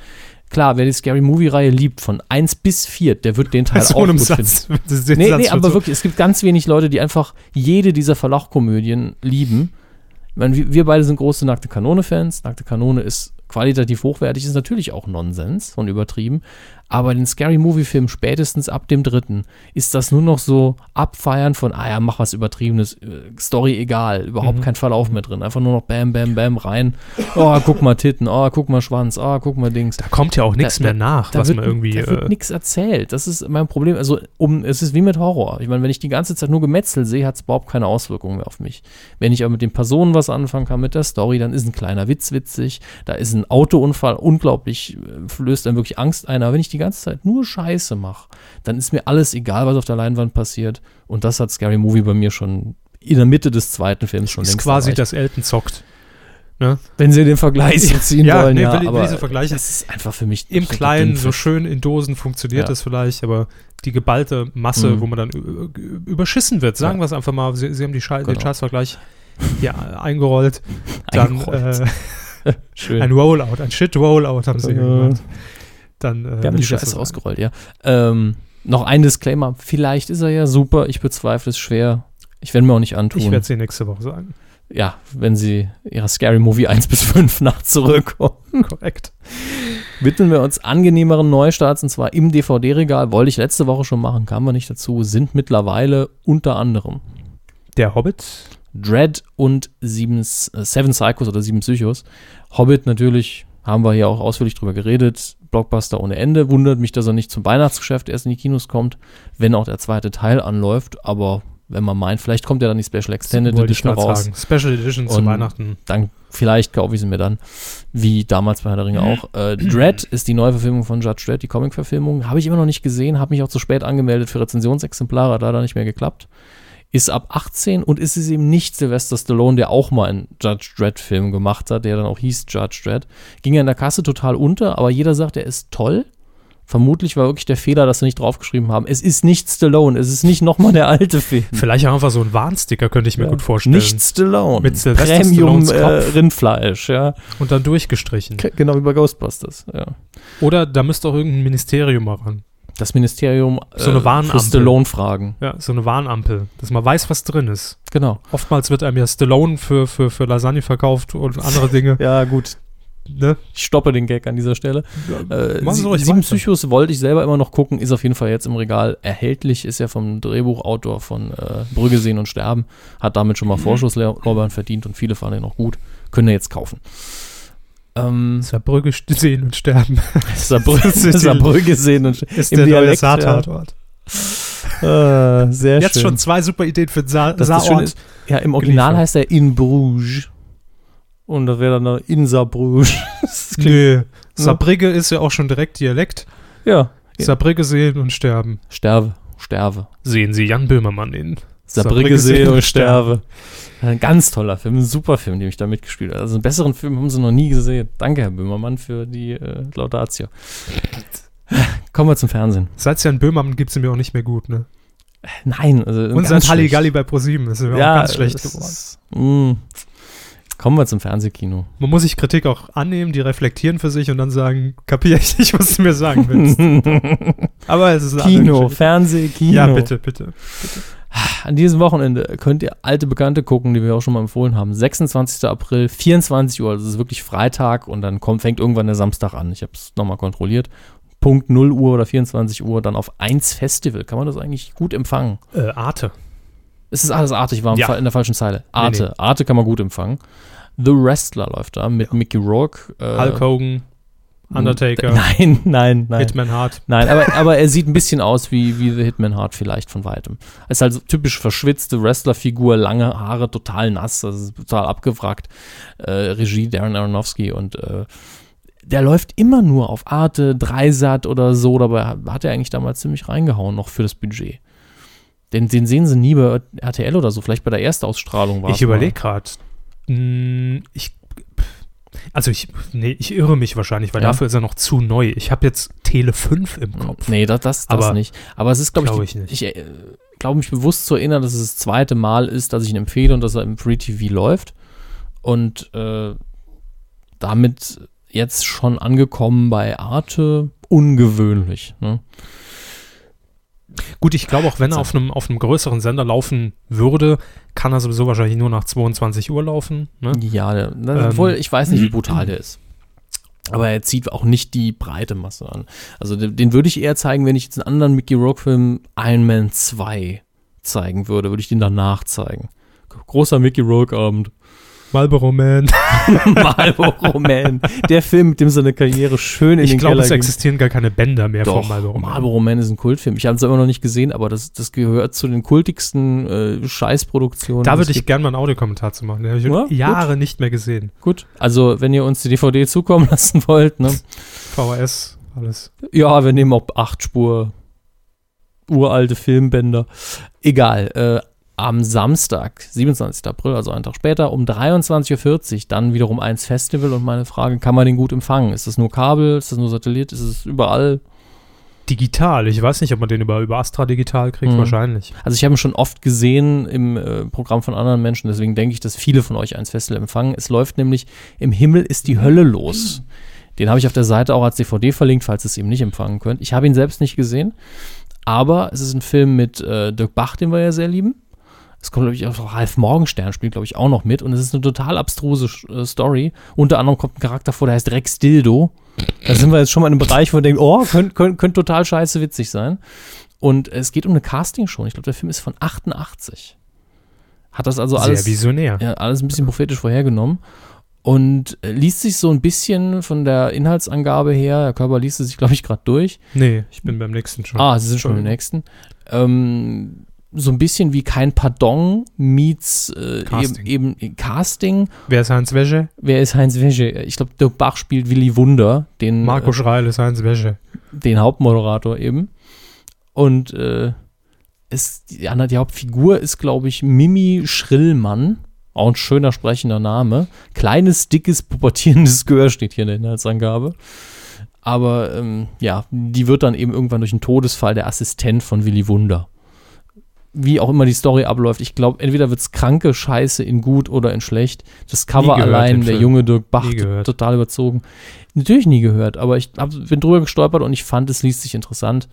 Klar, wer die Scary Movie-Reihe liebt, von 1 bis 4, der wird den Teil so auch einem gut finden. Satz. *laughs* Das- den Nee, Satz nee, aber so- wirklich, es gibt ganz wenig Leute, die einfach jede dieser Verlachkomödien lieben. Ich meine, wir, wir beide sind große Nackte Kanone-Fans. Nackte Kanone ist qualitativ hochwertig, ist natürlich auch Nonsens und übertrieben. Aber den Scary Movie-Film spätestens ab dem dritten ist das nur noch so Abfeiern von, ah ja, mach was Übertriebenes, äh, Story egal, überhaupt Mhm. kein Verlauf mehr drin. Einfach nur noch Bam, Bam, Bam rein. Oh, guck mal Titten, oh, guck mal Schwanz, oh, guck mal Dings. Da kommt ja auch nichts mehr nach, Da was wird, man irgendwie. da wird Äh, nichts erzählt. Das ist mein Problem. Also, um, es ist wie mit Horror. Ich meine, wenn ich die ganze Zeit nur Gemetzel sehe, hat es überhaupt keine Auswirkungen mehr auf mich. Wenn ich aber mit den Personen was anfangen kann, mit der Story, dann ist ein kleiner Witz witzig. Da ist ein Autounfall unglaublich, äh, flößt einem wirklich Angst ein. Aber wenn ich die ganze Zeit nur Scheiße mache, dann ist mir alles egal, was auf der Leinwand passiert. Und das hat Scary Movie bei mir schon in der Mitte des zweiten Films schon ist längst quasi erreicht. das Elton zockt. Wenn sie den Vergleich so ziehen Ja, wollen, nee, ja, will will aber diese Vergleiche- das ist einfach für mich Im Kleinen, so schön in Dosen funktioniert Ja. das vielleicht, aber die geballte Masse, Mhm. wo man dann überschissen wird, sagen Ja. wir es einfach mal, Sie, Sie haben die Schei den Genau. Scheißvergleich hier eingerollt, dann Eingerollt. Äh, *laughs* ein Rollout, ein Shit-Rollout haben Sie Äh, gemacht. Dann, äh, Wir haben die Scheiße ausgerollt, ja. Ähm, noch ein Disclaimer. Vielleicht ist er ja super. Ich bezweifle es schwer. Ich werde mir auch nicht antun. Ich werde es Ihnen nächste Woche sagen. ja, wenn sie ihrer Scary Movie 1 bis 5 nachts zurückkommen. Korrekt. Widmen wir uns angenehmeren Neustarts und zwar im DVD-Regal. Wollte ich letzte Woche schon machen, kamen wir nicht dazu. Sind mittlerweile unter anderem Der Hobbit, Dread und sieben, äh, Seven Psychos oder Sieben Psychos. Hobbit natürlich, haben wir hier auch ausführlich drüber geredet. Blockbuster ohne Ende. Wundert mich, dass er nicht zum Weihnachtsgeschäft erst in die Kinos kommt, wenn auch der zweite Teil anläuft. Aber wenn man meint, vielleicht kommt ja dann die Special Extended Edition raus. sagen. Special Edition zu Weihnachten. Dann vielleicht kaufe ich sie mir dann, wie damals bei Herr der Ringe auch. Äh, Dread ist die Neuverfilmung von Judge Dredd, die Comic-Verfilmung. Habe ich immer noch nicht gesehen, habe mich auch zu spät angemeldet für Rezensionsexemplare, hat leider nicht mehr geklappt. Ist ab 18 und ist es eben nicht Sylvester Stallone, der auch mal einen Judge Dredd-Film gemacht hat, der dann auch hieß Judge Dredd. Ging ja in der Kasse total unter, aber jeder sagt, er ist toll. Vermutlich war wirklich der Fehler, dass sie nicht draufgeschrieben haben. Es ist nicht Stallone, es ist nicht nochmal der alte Film. Vielleicht auch einfach so ein Warnsticker, könnte ich mir Ja. gut vorstellen. Nicht Stallone. Mit Sylvester Premium äh. Rindfleisch, ja. Und dann durchgestrichen. Genau wie bei Ghostbusters, ja. Oder da müsste auch irgendein Ministerium mal ran. Das Ministerium äh, So eine Warnampel. für Stallone-Fragen. Ja, so eine Warnampel, dass man weiß, was drin ist. Genau. Oftmals wird einem ja Stallone für, für, für Lasagne verkauft und andere Dinge. *laughs* Ja, gut. ne? Ich stoppe den Gag an dieser Stelle. Äh, machen Sie Sieben. Psychos wollte ich selber immer noch gucken, ist auf jeden Fall jetzt im Regal erhältlich, ist ja vom Drehbuchautor von äh, Brügge sehen und sterben, hat damit schon mal. *clears throat* Vorschusslorbeeren verdient und viele fanden ihn auch gut, können wir jetzt kaufen. Ähm, *laughs* *laughs* Saarbrücke sehen und sterben. Ist die- Saarbrügge sehen und Ist Im der neue Dialekt, ja. Saartatort. äh, sehr Jetzt schön. schon zwei super Ideen für den Saar Das, Saarort. ist, ja, im Original geliefert. heißt er In Bruges. Und das wäre dann noch In Saarbrüch. *laughs* Das klingt- Nee. Saarbrücke ist ja auch schon direkt Dialekt. ja. Ja. Saarbrücke sehen und sterben. Sterbe, sterbe. Sehen Sie Jan Böhmermann in. Saarbrücke sehe und sterbe. Ein ganz toller Film, ein super Film, den ich da mitgespielt habe. Also einen besseren Film haben sie noch nie gesehen. Danke, Herr Böhmermann, für die äh, Laudatio. *laughs* Kommen wir zum Fernsehen. Seit Jan Böhmermann gibt es mir auch nicht mehr gut, ne? Nein, also Und seit. Halligalli bei ProSieben ist mir auch ganz schlecht geworden. ist- Mm. Kommen wir zum Fernsehkino. Man muss sich Kritik auch annehmen, die reflektieren für sich und dann sagen, kapiere ich nicht, was du mir sagen willst. *laughs* Aber es ist Kino, Geschichte. Fernsehkino. Ja, bitte, bitte. An diesem Wochenende könnt ihr alte Bekannte gucken, die wir auch schon mal empfohlen haben. 26. April, 24 Uhr, das ist wirklich Freitag und dann kommt, fängt irgendwann der Samstag an. Ich habe es nochmal kontrolliert. Punkt 0 Uhr oder 24 Uhr, dann auf 1 Festival. Kann man das eigentlich gut empfangen? Äh, Arte. Es ist alles artig, ich war Ja. In der falschen Zeile. Arte, Nee, nee. Arte kann man gut empfangen. The Wrestler läuft da mit Mickey Rourke. äh, Hulk Hogan, Undertaker, *laughs* Nein, nein, nein. Hitman Hart. Nein, aber, aber er sieht ein bisschen aus wie, wie The Hitman Hart vielleicht von weitem. Er ist halt so typisch verschwitzte Wrestlerfigur, lange Haare, total nass, also total abgewrackt. Äh, Regie Darren Aronofsky und äh, der läuft immer nur auf Arte, Dreisat oder so, dabei hat- er eigentlich damals ziemlich reingehauen, noch für das Budget. Den, den sehen sie nie bei RTL oder so, vielleicht bei der Erstausstrahlung war Ich überlege gerade. Ich, also ich, nee, ich irre mich wahrscheinlich, weil Ja. dafür ist er noch zu neu. Ich habe jetzt Tele 5 im Kopf. Nee, das, das, das Aber nicht. Aber es ist, glaube glaub ich, ich ich äh, glaube mich bewusst zu erinnern, dass es das zweite Mal ist, dass ich ihn empfehle und dass er im Free TV läuft. Und äh, damit jetzt schon angekommen bei Arte, ungewöhnlich. Ne? Gut, ich glaube auch, wenn er auf einem, auf einem größeren Sender laufen würde, kann er sowieso wahrscheinlich nur nach 22 Uhr laufen. Ne? Ja, der, der, Ähm. obwohl ich weiß nicht, wie brutal der ist. Aber er zieht auch nicht die breite Masse an. Also den, den würde ich eher zeigen, wenn ich jetzt einen anderen Mickey Rourke-Film Iron Man 2 zeigen würde, würde ich den danach zeigen. Großer Mickey Rourke-Abend. Marlboro Man. *laughs* Marlboro Man. Der Film, mit dem seine Karriere schön in Ich den glaube, Keller es ging. existieren gar keine Bänder mehr Doch, von Marlboro Man. Marlboro Man ist ein Kultfilm. Ich habe es immer noch nicht gesehen, aber das, das gehört zu den kultigsten äh, Scheißproduktionen. Da es würde ich gibt. gerne mal einen Audiokommentar zu machen. Den habe ich Ja, Jahre nicht mehr gesehen. Gut, also wenn ihr uns die DVD zukommen *laughs* lassen wollt, ne? VHS, alles. Ja, wir nehmen auch acht Spur uralte Filmbänder. Egal. Äh, am Samstag, 27. April, also einen Tag später, um 23.40 Uhr, dann wiederum eins Festival und meine Frage, kann man den gut empfangen? Ist das nur Kabel? Ist das nur Satellit? Ist es überall? Digital. Ich weiß nicht, ob man den über, über Astra digital kriegt. Mhm. Wahrscheinlich. Also ich habe ihn schon oft gesehen im äh, Programm von anderen Menschen, deswegen denke ich, dass viele von euch eins Festival empfangen. Es läuft nämlich Im Himmel ist die Hölle los. Den habe ich auf der Seite auch als DVD verlinkt, falls ihr es eben nicht empfangen könnt. Ich habe ihn selbst nicht gesehen, aber es ist ein Film mit äh, Dirk Bach, den wir ja sehr lieben. Es kommt, glaube ich, auch Ralf Morgenstern spielt, glaube ich, auch noch mit. Und es ist eine total abstruse äh, Story. Unter anderem kommt ein Charakter vor, der heißt Rex Dildo. Da sind wir jetzt schon mal in einem Bereich, wo man denkt, oh, könnte könnt, könnt total scheiße witzig sein. Und es geht um eine Castingshow. Ich glaube, der Film ist von 88. Hat das also alles, Sehr visionär. ja, alles ein bisschen prophetisch vorhergenommen. Und äh, liest sich so ein bisschen von der Inhaltsangabe her, der Körper liest es sich, glaube ich, gerade durch. Nee, ich bin beim nächsten schon. Ah, Sie sind schon im nächsten. Ähm, so ein bisschen wie kein Pardon meets äh, Casting. Eben, eben Casting. Wer ist Heinz Wäsche? Wer ist Heinz Wäsche? Ich glaube, Dirk Bach spielt Willy Wunder, den, Marco äh, Schreil ist Heinz Wäsche. den Hauptmoderator eben. Und äh, es, die, die Hauptfigur ist, glaube ich, Mimi Schrillmann. Auch ein schöner sprechender Name. Kleines, dickes, pubertierendes Gehör steht hier in der Inhaltsangabe. Aber ähm, ja, die wird dann eben irgendwann durch einen Todesfall der Assistent von Willy Wunder. Wie auch immer die Story abläuft, ich glaube, entweder wird es kranke Scheiße in gut oder in schlecht. Das Cover gehört, allein, der junge Dirk Bach, total überzogen. Natürlich nie gehört, aber ich hab, bin drüber gestolpert und ich fand, es liest sich interessant.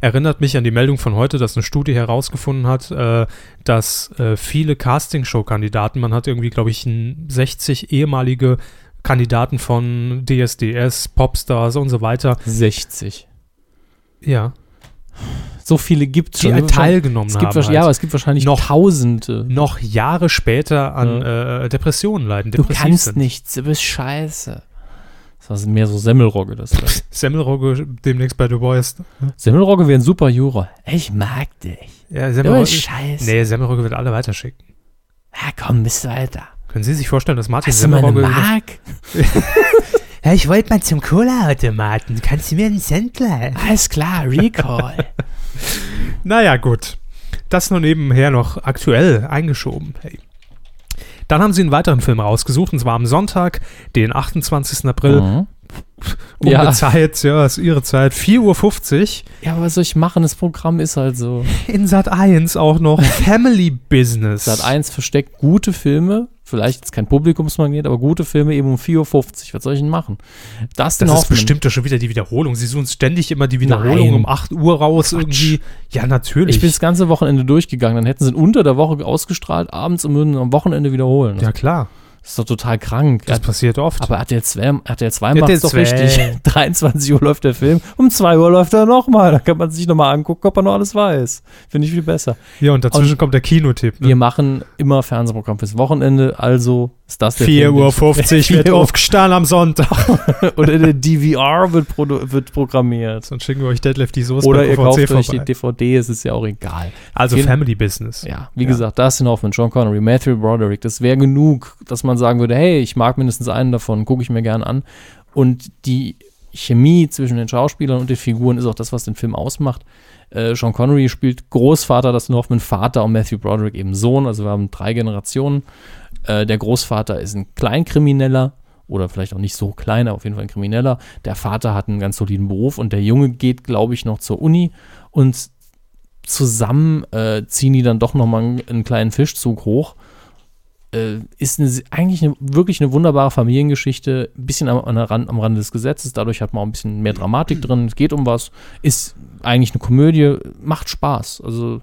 Erinnert mich an die Meldung von heute, dass eine Studie herausgefunden hat, äh, dass äh, viele Castingshow-Kandidaten, man hat irgendwie, glaube ich, ein 60 ehemalige Kandidaten von DSDS, Popstars und so weiter, 60. ja, So viele gibt es die schon. halt teilgenommen es gibt haben. halt. Ja, aber es gibt wahrscheinlich Noch- Tausende. noch Jahre später an äh, Depressionen leiden, Du kannst sind. nichts, du bist scheiße. Das war mehr so Semmelrogge, das. Semmelrogge demnächst bei Du Bois. Semmelrogge wäre ein super Juror. Ich mag dich. Ja, Du Semmelrogge, bist scheiße. nee, Semmelrogge wird alle weiterschicken. Ja, komm, bist weiter. Können Sie sich vorstellen, dass Martin Hast du mal eine Semmelrogge Mark? *laughs* *laughs* Ja, ich wollte mal zum Cola-Automaten. Kannst du mir einen Cent leihen? Alles klar, Recall. *laughs* Naja, gut. Das nur nebenher noch aktuell eingeschoben. Hey. Dann haben sie einen weiteren Film rausgesucht, und zwar am Sonntag, den 28. April. Mhm. *laughs* Um Ja. Zeit, ja, ist ihre Zeit, 4.50 Uhr. Ja, aber was soll ich machen? Das Programm ist halt so. In Sat 1 auch noch *laughs* Family Business. Sat 1 versteckt gute Filme vielleicht jetzt kein Publikumsmagnet, aber gute Filme eben um 4.50 Uhr. Was soll ich denn machen? Dustin Das ist bestimmt doch schon wieder die Wiederholung. Sie suchen ständig immer die Wiederholung Nein. um 8 Uhr raus irgendwie. Ja, natürlich. Ich bin das ganze Wochenende durchgegangen. Dann hätten sie ihn unter der Woche ausgestrahlt, abends und würden am Wochenende wiederholen. ja, klar. Das ist doch total krank. Das Ja, passiert oft. aber RTL 2, RTL 2 RTL macht es doch 2. richtig. *laughs* 23 Uhr läuft der Film, um 2 Uhr läuft er nochmal. Da kann man sich nochmal angucken, ob er noch alles weiß. Finde ich viel besser. ja, und dazwischen und kommt der Kinotipp. Wir Ne? machen immer Fernsehprogramm fürs Wochenende, also ist das der 4.50 Film, Uhr *laughs* den ich- wird 4 Uhr aufgestanden am Sonntag. *laughs* Oder der DVR wird, wird programmiert. Sonst schicken wir euch Deadlift die Soße Oder ihr kauft euch die vorbei. DVD, es ist ja auch egal. Also Family Business. Ja, wie Ja. gesagt, Dustin Hoffman, John Connery, Matthew Broderick, das wäre genug, dass man sagen würde, hey, ich mag mindestens einen davon, gucke ich mir gern an. Und die Chemie zwischen den Schauspielern und den Figuren ist auch das, was den Film ausmacht. Äh, Sean Connery spielt Großvater, Dustin Hoffman Vater und Matthew Broderick eben Sohn, also wir haben drei Generationen. Äh, der Großvater ist ein Kleinkrimineller oder vielleicht auch nicht so klein, aber auf jeden Fall ein Krimineller. Der Vater hat einen ganz soliden Beruf und der Junge geht, glaube ich, noch zur Uni und zusammen äh, ziehen die dann doch nochmal einen, einen kleinen Fischzug hoch. Äh, ist eine, eigentlich eine, wirklich eine wunderbare Familiengeschichte, ein bisschen am, der Rand, am Rande des Gesetzes, dadurch hat man auch ein bisschen mehr Dramatik drin, es geht um was, ist eigentlich eine Komödie, macht Spaß. Also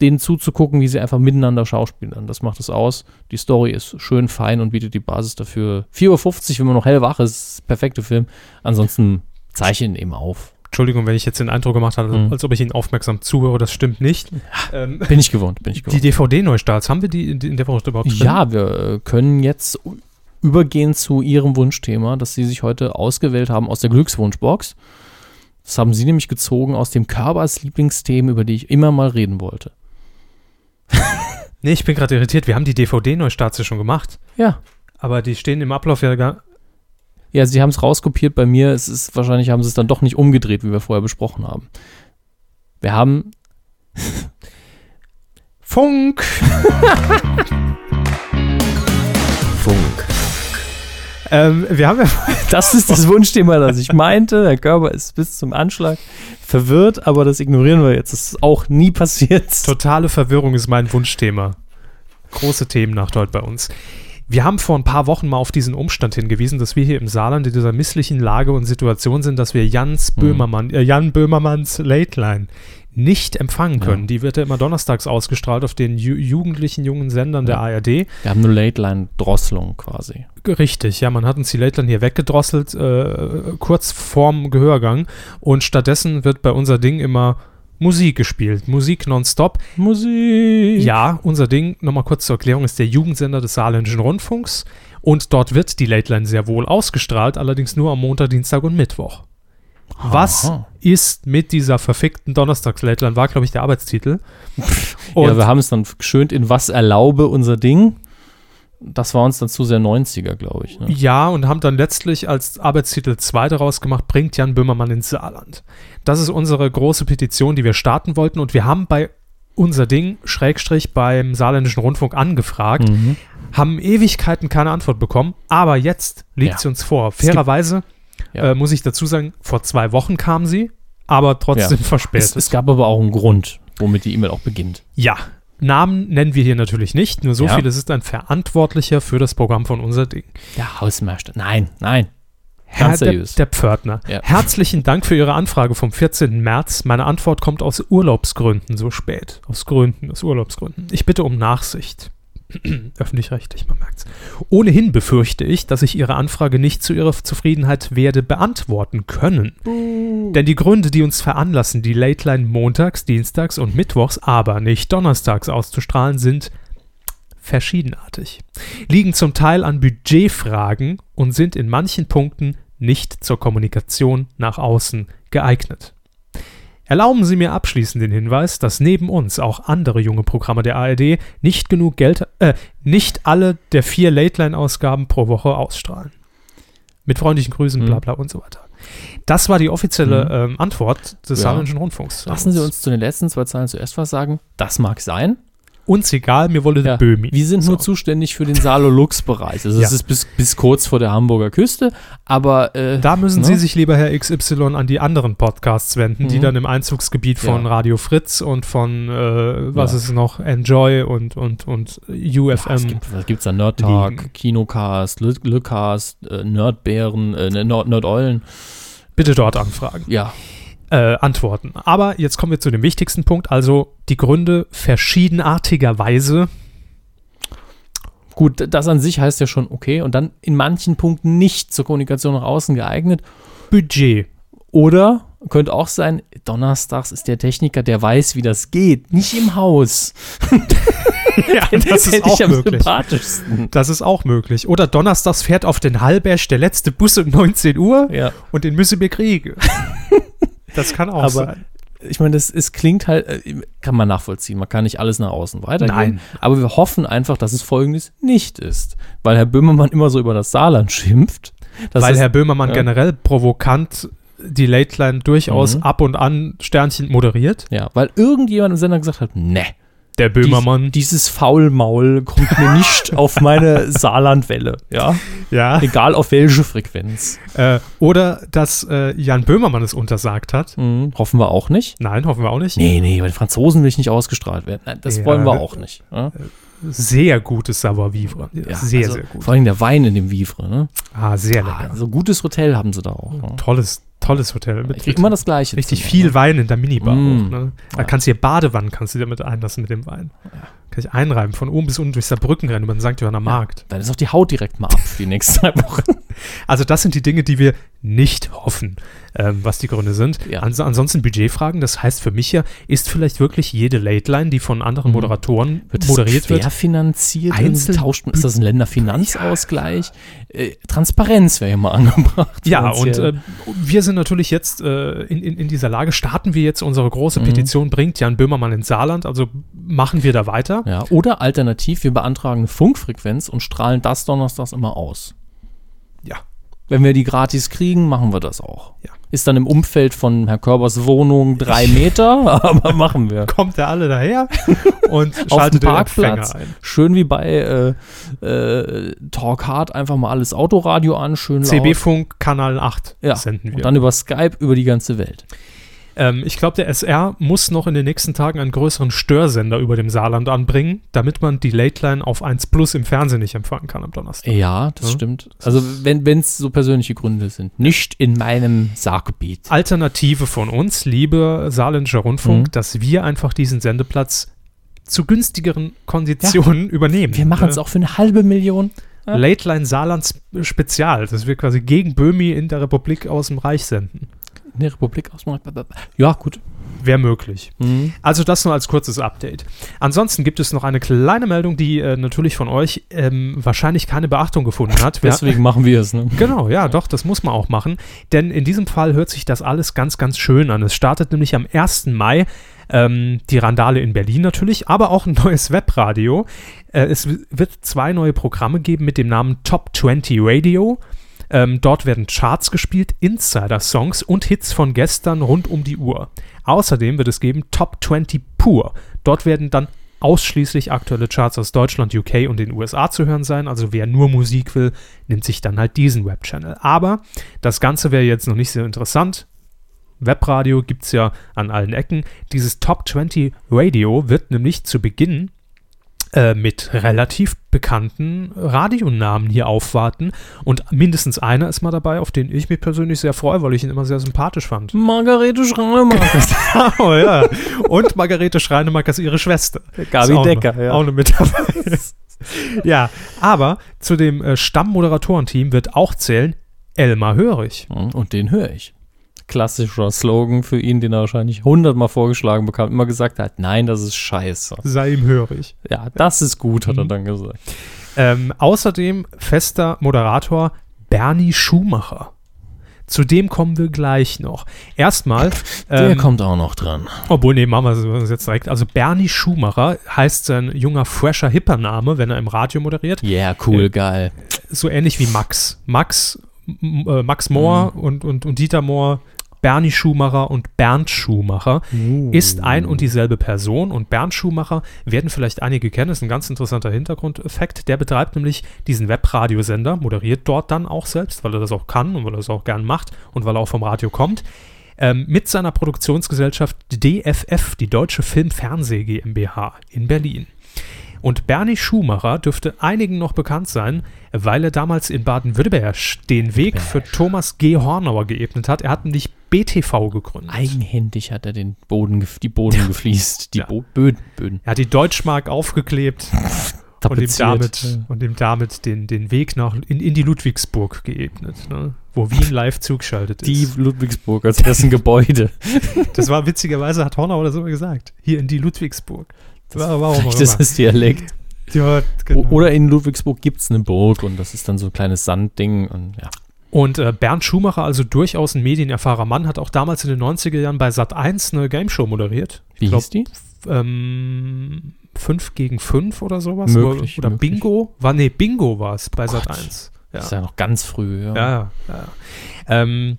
denen zuzugucken, wie sie einfach miteinander schauspielern, das macht es aus. Die Story ist schön fein und bietet die Basis dafür. 4.50 Uhr, wenn man noch hellwach ist, ist perfekte Film. Ansonsten zeichnen eben auf. Entschuldigung, wenn ich jetzt den Eindruck gemacht habe, Mhm. als ob ich Ihnen aufmerksam zuhöre, das stimmt nicht. Ähm, Bin ich gewohnt, bin ich die gewohnt. DVD-Neustarts, haben wir die in der Woche überhaupt drin? Ja, wir äh, können jetzt übergehen zu Ihrem Wunschthema, das Sie sich heute ausgewählt haben aus der Glückswunschbox. Das haben Sie nämlich gezogen aus dem Körbers Lieblingsthemen, über die ich immer mal reden wollte. *laughs* Nee, ich bin gerade irritiert. Wir haben die DVD-Neustarts ja schon gemacht. Ja. Aber die stehen im Ablauf ja gar. Ja, Sie haben es rauskopiert bei mir. Es ist wahrscheinlich haben Sie es dann doch nicht umgedreht, wie wir vorher besprochen haben. Wir haben *laughs* Funk! Funk, Ähm, wir haben ja. *laughs* Das ist das Wunschthema, das ich meinte. Der Körper ist bis zum Anschlag verwirrt, aber das ignorieren wir jetzt. Das ist auch nie passiert. Totale Verwirrung ist mein Wunschthema. Große Themennacht heute bei uns. Wir haben vor ein paar Wochen mal auf diesen Umstand hingewiesen, dass wir hier im Saarland in dieser misslichen Lage und Situation sind, dass wir Jans Mhm. Böhmermann, äh, Jan Böhmermanns Late Line nicht empfangen Ja. können. Die wird ja immer donnerstags ausgestrahlt auf den ju jugendlichen jungen Sendern der ARD. Wir haben eine Late-Line-Drosselung quasi. Richtig, ja, man hat uns die Late Line hier weggedrosselt, äh, kurz vorm Gehörgang. Und stattdessen wird bei unser Ding immer Musik gespielt. Musik nonstop. Musik. Ja, unser Ding, nochmal kurz zur Erklärung, ist der Jugendsender des Saarländischen Rundfunks. Und dort wird die Late Line sehr wohl ausgestrahlt, allerdings nur am Montag, Dienstag und Mittwoch. Was Aha. ist mit dieser verfickten Donnerstags-Late Line, war, glaube ich, der Arbeitstitel. Und ja, wir haben es dann geschönt in Was erlaube unser Ding. Das war uns dann zu sehr 90er, glaube ich. Ne? Ja, und haben dann letztlich als Arbeitstitel 2 daraus gemacht, bringt Jan Böhmermann ins Saarland. Das ist unsere große Petition, die wir starten wollten und wir haben bei unser Ding, Schrägstrich, beim Saarländischen Rundfunk angefragt, Mhm. haben Ewigkeiten keine Antwort bekommen, aber jetzt liegt Ja. sie uns vor. Fairerweise Ja. äh, muss ich dazu sagen, vor zwei Wochen kam sie, aber trotzdem Ja. verspätet. Es, es gab aber auch einen Grund, womit die E-Mail auch beginnt. ja, Namen nennen wir hier natürlich nicht, nur so Ja. viel, es ist ein Verantwortlicher für das Programm von unser Ding. Der Hausmeister. Nein, nein. Herr Ganz der, seriös. der Pförtner. Ja. Herzlichen Dank für Ihre Anfrage vom 14. März. Meine Antwort kommt aus Urlaubsgründen so spät. Aus Gründen, aus Urlaubsgründen. Ich bitte um Nachsicht. *clears throat* Öffentlich-rechtlich, man merkt's. Ohnehin befürchte ich, dass ich Ihre Anfrage nicht zu Ihrer Zufriedenheit werde beantworten können. Denn die Gründe, die uns veranlassen, die Late Line montags, dienstags und mittwochs, aber nicht donnerstags auszustrahlen, sind verschiedenartig, liegen zum Teil an Budgetfragen und sind in manchen Punkten nicht zur Kommunikation nach außen geeignet. Erlauben Sie mir abschließend den Hinweis, dass neben uns auch andere junge Programme der ARD nicht genug Geld, äh, nicht alle der vier Late-Line-Ausgaben pro Woche ausstrahlen. Mit freundlichen Grüßen, Mhm. bla bla und so weiter. Das war die offizielle ähm, Antwort des Ja. Saarländischen Rundfunks. Lassen Sie uns zu den letzten zwei Zeilen zuerst was sagen. Das mag sein. Uns egal, mir wolle Ja, der Böhmi. Wir sind So. nur zuständig für den Salo-Lux-Bereich. Also Ja. es ist bis, bis kurz vor der Hamburger Küste, aber äh, Da müssen ne? Sie sich lieber, Herr XY, an die anderen Podcasts wenden, die Mhm. dann im Einzugsgebiet von Ja. Radio Fritz und von, äh, was ist noch, Enjoy und, und, und UFM. es gibt, was gibt's da? Nerd Talk, liegen. Kinocast, Lü- Lückcast, äh, Nerdbären, äh, ne, Nerd, Nerdeulen. Bitte dort anfragen. Ja, Äh, antworten. Aber jetzt kommen wir zu dem wichtigsten Punkt, also die Gründe verschiedenartigerweise. gut, das an sich heißt ja schon okay und dann in manchen Punkten nicht zur Kommunikation nach außen geeignet. Budget. Oder könnte auch sein, donnerstags ist der Techniker, der weiß, wie das geht, nicht im Haus. *laughs* Ja, *laughs* das ist auch möglich. sympathischsten. Das ist auch möglich. Oder donnerstags fährt auf den Hallberg der letzte Bus um 19 Uhr Ja. und den müssen wir kriegen. *laughs* Das kann auch Aber sein. ich meine, das es klingt halt, äh, kann man nachvollziehen. Man kann nicht alles nach außen weitergeben. Nein. Aber wir hoffen einfach, dass es folgendes nicht ist. Weil Herr Böhmermann immer so über das Saarland *laughs* schimpft. dass Weil es- Herr Böhmermann ja. generell provokant die Late Line durchaus Mhm. ab und an Sternchen moderiert. Ja, weil irgendjemand im Sender gesagt hat, ne, Der Böhmermann. dies, dieses Faulmaul kommt mir nicht *laughs* auf meine Saarlandwelle. Ja, ja. egal auf welche Frequenz. Äh, oder dass äh, Jan Böhmermann es untersagt hat. Mhm, hoffen wir auch nicht. Nein, hoffen wir auch nicht. Nee, nee, bei den Franzosen will ich nicht ausgestrahlt werden. Nein, das Ja. wollen wir auch nicht. Ja? Sehr gutes Savoir-vivre. Ja, sehr, also sehr gut. Vor allem der Wein in dem Vivre. Ne? Ah, sehr Ah, lecker. so gutes Hotel haben sie da auch. Ne? Tolles, tolles Hotel. Mit, krieg immer das Gleiche. richtig viel ne? Wein in der Minibar. Mm. Auch, ne? Da Ja. kannst du hier Badewannen kannst du dir mit einlassen mit dem Wein. Kann ich einreiben, von oben bis unten durch Saarbrücken rennen über den St. Johanner Markt. Dann ist auch die Haut direkt mal ab für die nächsten zwei Wochen. Also das sind die Dinge, die wir nicht hoffen, ähm, was die Gründe sind. Ja. Ans ansonsten Budgetfragen, das heißt für mich ja, ist vielleicht wirklich jede Late Line, die von anderen Mhm. Moderatoren Wird moderiert wird, querfinanziert? Einzel- tauscht, ist das ein Länderfinanzausgleich? Äh, Transparenz wäre ja mal *laughs* angebracht. Ja, und äh, wir sind natürlich jetzt äh, in, in, in dieser Lage, starten wir jetzt unsere große Mhm. Petition, bringt Jan Böhmermann ins Saarland, also machen wir da weiter. ja, oder alternativ, wir beantragen eine Funkfrequenz und strahlen das donnerstags immer aus. Wenn wir die gratis kriegen, machen wir das auch. Ja. Ist dann im Umfeld von Herr Körbers Wohnung drei *laughs* Meter, aber machen wir. Kommt er alle daher *laughs* und Auf schaltet den Parkplatz, Empfänger ein. schön wie bei äh, äh, Talk Hard, einfach mal alles Autoradio an, schön. CB-Funk Kanal 8 ja. senden wir. Und dann über Skype über die ganze Welt. Ähm, ich glaube, der SR muss noch in den nächsten Tagen einen größeren Störsender über dem Saarland anbringen, damit man die Late Line auf 1 Plus im Fernsehen nicht empfangen kann am Donnerstag. Ja, das Ja. stimmt. Also wenn es so persönliche Gründe sind. Nicht in meinem Saargebiet. Alternative von uns, liebe Saarländischer Rundfunk, Mhm. dass wir einfach diesen Sendeplatz zu günstigeren Konditionen übernehmen. Wir machen es Äh, auch für eine halbe Million. Ja. Late Line Saarland Sp- Spezial, dass wir quasi gegen Böhmi in der Republik aus dem Reich senden. In der Republik ausmachen. Ja, gut. Wäre möglich. Mhm. Also das nur als kurzes Update. Ansonsten gibt es noch eine kleine Meldung, die äh, natürlich von euch ähm, wahrscheinlich keine Beachtung gefunden hat. *laughs* Deswegen machen wir es. Ne? Genau, ja, doch, das muss man auch machen. Denn in diesem Fall hört sich das alles ganz, ganz schön an. Es startet nämlich am 1. Mai ähm, die Randale in Berlin natürlich, aber auch ein *laughs* neues Webradio. Äh, es wird zwei neue Programme geben mit dem Namen Top 20 Radio. Ähm, dort werden Charts gespielt, Insider-Songs und Hits von gestern rund um die Uhr. Außerdem wird es geben Top 20 Pur. Dort werden dann ausschließlich aktuelle Charts aus Deutschland, UK und den USA zu hören sein. Also wer nur Musik will, nimmt sich dann halt diesen Webchannel. Aber das Ganze wäre jetzt noch nicht so interessant. Webradio gibt es ja an allen Ecken. Dieses Top 20 Radio wird nämlich zu Beginn äh, mit relativ bekannten Radionamen hier aufwarten. Und mindestens einer ist mal dabei, auf den ich mich persönlich sehr freue, weil ich ihn immer sehr sympathisch fand. Margarete Schreinemark. oh *laughs* ja. Und Margarete Schreinemark ist ihre Schwester. Gabi auch Decker, noch, ja. Auch noch mit dabei. ja, aber zu dem äh, Stammmoderatorenteam wird auch zählen Elmar Hörig. Und den höre ich. Klassischer Slogan für ihn, den er wahrscheinlich hundertmal vorgeschlagen bekam, immer gesagt hat, nein, das ist scheiße. Sei ihm hörig. Ja, das ist gut, hat er Mhm. dann gesagt. Ähm, außerdem fester Moderator Bernie Schumacher. Zu dem kommen wir gleich noch. Erstmal, *laughs* Der ähm, kommt auch noch dran. obwohl, nee, machen wir es jetzt direkt. Also Bernie Schumacher heißt sein junger, fresher, hipper Name, wenn er im Radio moderiert. Yeah, cool, Ja. geil. So ähnlich wie Max. Max, äh, Max Mohr Mhm. und, und, und Dieter Mohr Bernie Schumacher und Bernd Schumacher, Uh. ist ein und dieselbe Person. Und Bernd Schumacher werden vielleicht einige kennen, ist ein ganz interessanter Hintergrundeffekt. Der betreibt nämlich diesen Webradiosender, moderiert dort dann auch selbst, weil er das auch kann und weil er das auch gern macht und weil er auch vom Radio kommt. Ähm, mit seiner Produktionsgesellschaft DFF, die Deutsche Film Fernseh GmbH in Berlin. Und Bernie Schumacher dürfte einigen noch bekannt sein, weil er damals in Baden-Württemberg den Weg für Thomas G. Hornauer geebnet hat. Er hat nämlich BTV gegründet. Eigenhändig hat er den Boden, die Boden gefliest. Die Ja. Bo Böden, Böden. Er hat die Deutschmark aufgeklebt und ihm damit, und ihm damit den, den Weg nach in, in die Ludwigsburg geebnet, ne? wo Wien live zugeschaltet Die ist. Ludwigsburg als dessen *laughs* Gebäude. Das war witzigerweise, hat Hornauer das immer gesagt. Hier in die Ludwigsburg. War, warum auch Vielleicht ist Dialekt. Ja, genau. Oder in Ludwigsburg gibt es eine Burg und das ist dann so ein kleines Sandding und ja. Und äh, Bernd Schumacher, also durchaus ein medienerfahrener Mann, hat auch damals in den 90er Jahren bei Sat1 eine Gameshow moderiert. Wie Ich glaub, hieß die? Ähm, 5 gegen 5 oder sowas. Möglich, oder möglich. Bingo. War, nee, Bingo war es bei Gott. Sat1. Das ist ja noch ganz früh. Ja. Ja, ja. ja. Ähm,